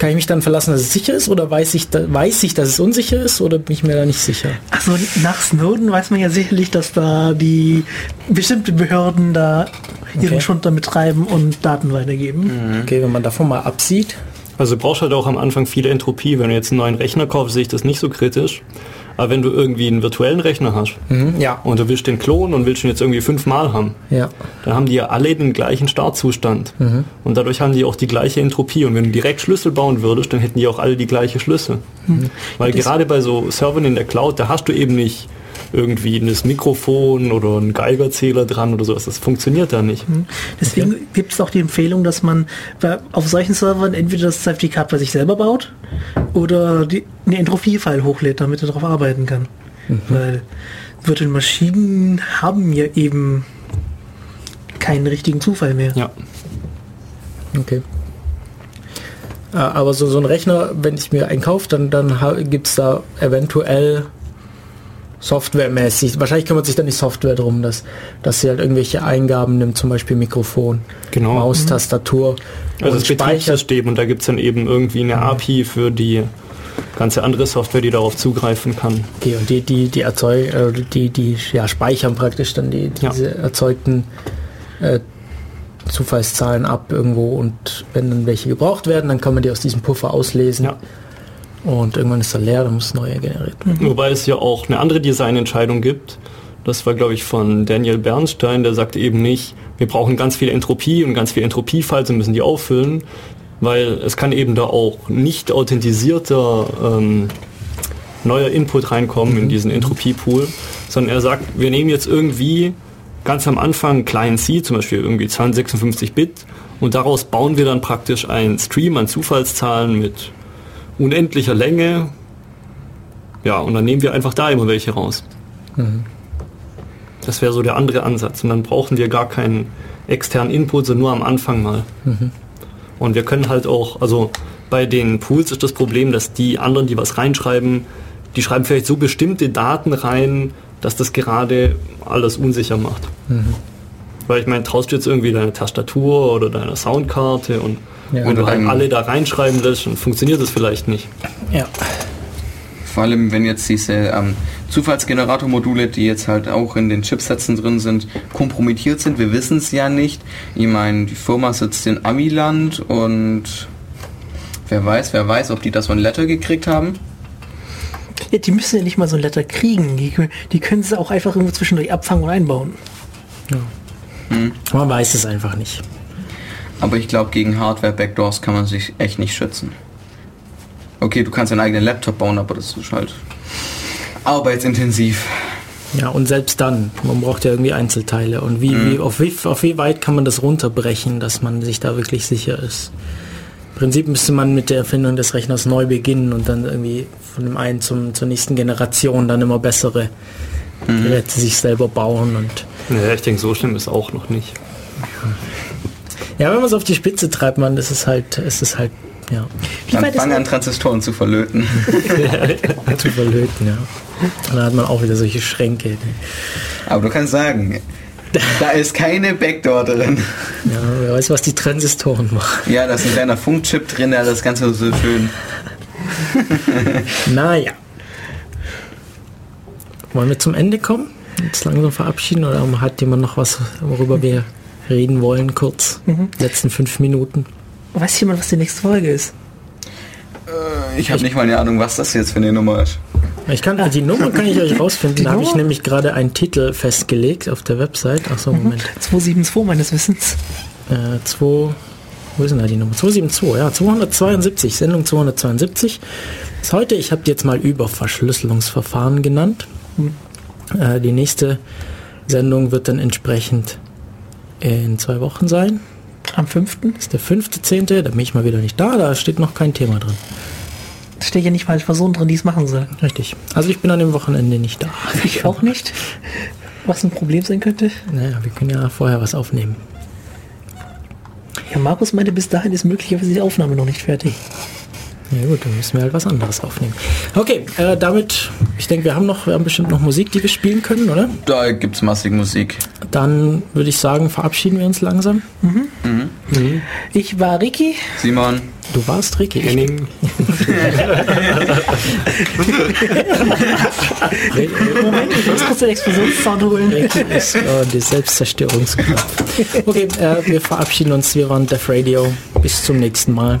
Kann ich mich dann verlassen, dass es sicher ist oder weiß ich, da, weiß ich, dass es unsicher ist oder bin ich mir da nicht sicher? Also nach Snowden weiß man ja sicherlich, dass da die bestimmte Behörden da ihren Okay. Schund damit treiben und Daten weitergeben. Okay, wenn man davon mal absieht. Also du brauchst halt auch am Anfang viel Entropie. Wenn du jetzt einen neuen Rechner kaufst, sehe ich das nicht so kritisch. Aber wenn du irgendwie einen virtuellen Rechner hast Mhm, ja. und du willst den klonen und willst ihn jetzt irgendwie fünfmal haben, Ja. dann haben die ja alle den gleichen Startzustand. Und dadurch haben die auch die gleiche Entropie. Und wenn du direkt Schlüssel bauen würdest, dann hätten die auch alle die gleiche Schlüssel. Weil Das- gerade bei so Servern in der Cloud, da hast du eben nicht irgendwie ein Mikrofon oder einen Geigerzähler dran oder sowas. Das funktioniert da nicht. Deswegen gibt es auch die Empfehlung, dass man auf solchen Servern entweder das Zertifikat bei sich selber baut oder die, einen Entropie-File hochlädt, damit er darauf arbeiten kann. Weil virtuelle Maschinen haben ja eben keinen richtigen Zufall mehr. Ja. Okay. Äh, Aber so, so ein Rechner, wenn ich mir einen kaufe, dann, dann gibt es da eventuell softwaremäßig, wahrscheinlich kümmert sich dann die Software darum, dass, dass sie halt irgendwelche Eingaben nimmt, zum Beispiel Mikrofon, Genau. Maus, Tastatur Also und das. Betriebssystem und da gibt es dann eben irgendwie eine API für die ganze andere Software, die darauf zugreifen kann. Okay, und die, die, die erzeugen, äh, die, die ja, speichern praktisch dann die, Ja. diese erzeugten äh, Zufallszahlen ab irgendwo und wenn dann welche gebraucht werden, dann kann man die aus diesem Puffer auslesen Ja. Und irgendwann ist er leer, dann muss neue generiert werden. Wobei es ja auch eine andere Designentscheidung gibt. Das war, glaube ich, von Daniel Bernstein, der sagte eben nicht, wir brauchen ganz viel Entropie und ganz viel Entropie-Files und müssen die auffüllen, weil es kann eben da auch nicht authentisierter ähm, neuer Input reinkommen in diesen Entropie-Pool, sondern er sagt, wir nehmen jetzt irgendwie ganz am Anfang kleinen C, zum Beispiel irgendwie 256 Bit, und daraus bauen wir dann praktisch einen Stream an Zufallszahlen mit unendlicher Länge. Ja, und dann nehmen wir einfach da immer welche raus. Das wäre so der andere Ansatz. Und dann brauchen wir gar keinen externen Input, sondern nur am Anfang mal. Und wir können halt auch, also bei den Pools ist das Problem, dass die anderen, die was reinschreiben, die schreiben vielleicht so bestimmte Daten rein, dass das gerade alles unsicher macht. Weil ich meine, traust du jetzt irgendwie deine Tastatur oder deine Soundkarte und Ja. wenn du halt alle da reinschreiben lässt, dann funktioniert das vielleicht nicht. Ja. Vor allem, wenn jetzt diese ähm, Zufallsgenerator-Module, die jetzt halt auch in den Chipsätzen drin sind, kompromittiert sind. Wir wissen es ja nicht. Ich meine, die Firma sitzt in Amiland und wer weiß, wer weiß, ob die das so ein Letter gekriegt haben. Ja, die müssen ja nicht mal so ein Letter kriegen. Die, die können sie auch einfach irgendwo zwischendurch abfangen und einbauen. Man weiß es einfach nicht. Aber ich glaube, gegen Hardware-Backdoors kann man sich echt nicht schützen. Okay, du kannst deinen eigenen Laptop bauen, aber das ist halt arbeitsintensiv. Ja, und selbst dann, man braucht ja irgendwie Einzelteile. Und wie, wie, auf, wie, auf wie weit kann man das runterbrechen, dass man sich da wirklich sicher ist? Im Prinzip müsste man mit der Erfindung des Rechners neu beginnen und dann irgendwie von dem einen zum, zur nächsten Generation dann immer bessere Geräte sich selber bauen. Und Ja, ich denke, so schlimm ist auch noch nicht. Ja, wenn man es auf die Spitze treibt, man, das ist halt, es ist halt, ja, Wie Dann weit ist fang an, Transistoren zu verlöten. zu verlöten, ja. Und dann hat man auch wieder solche Schränke. Aber du kannst sagen, da ist keine Backdoor drin. Ja, wer weiß, was die Transistoren machen. Ja, da ist ein kleiner Funkchip drin, der das Ganze so schön. Naja. Wollen wir zum Ende kommen? Jetzt langsam verabschieden oder hat jemand noch was, worüber wir reden wollen, kurz? Letzten fünf Minuten. Weiß jemand, was die nächste Folge ist? Ich habe nicht mal eine Ahnung, was das jetzt für eine Nummer ist. Ich kann, die Nummer kann ich euch rausfinden. Da habe ich nämlich gerade einen Titel festgelegt auf der Website. Achso, Moment. 272 meines Wissens. Äh, 2, wo ist denn da die Nummer? 272, ja, 272, Sendung 272. Ist heute, ich habe die jetzt mal über Verschlüsselungsverfahren genannt. Äh, die nächste Sendung wird dann entsprechend in zwei Wochen sein. Am 5. Das ist der 5.10., da bin ich mal wieder nicht da, da steht noch kein Thema drin. Da steht ja nicht mal Personen drin, die es machen sollen. Richtig. Also ich bin an dem Wochenende nicht da. Ich auch nicht. Was ein Problem sein könnte. Naja, wir können ja vorher was aufnehmen. Ja, Markus meinte, bis dahin ist möglicherweise die Aufnahme noch nicht fertig. Ja gut, dann müssen wir halt was anderes aufnehmen. Okay, äh, damit, ich denke, wir haben noch, wir haben bestimmt noch Musik, die wir spielen können, oder? Da gibt's massig Musik. Dann würde ich sagen, verabschieden wir uns langsam. Ich war Ricky. Simon, Du warst Ricky. Henning, Moment, ich muss kurz den Explosionssound holen. Ricky ist äh, die Selbstzerstörungskraft. Okay, äh, wir verabschieden uns. Wir waren Def Radio. Bis zum nächsten Mal.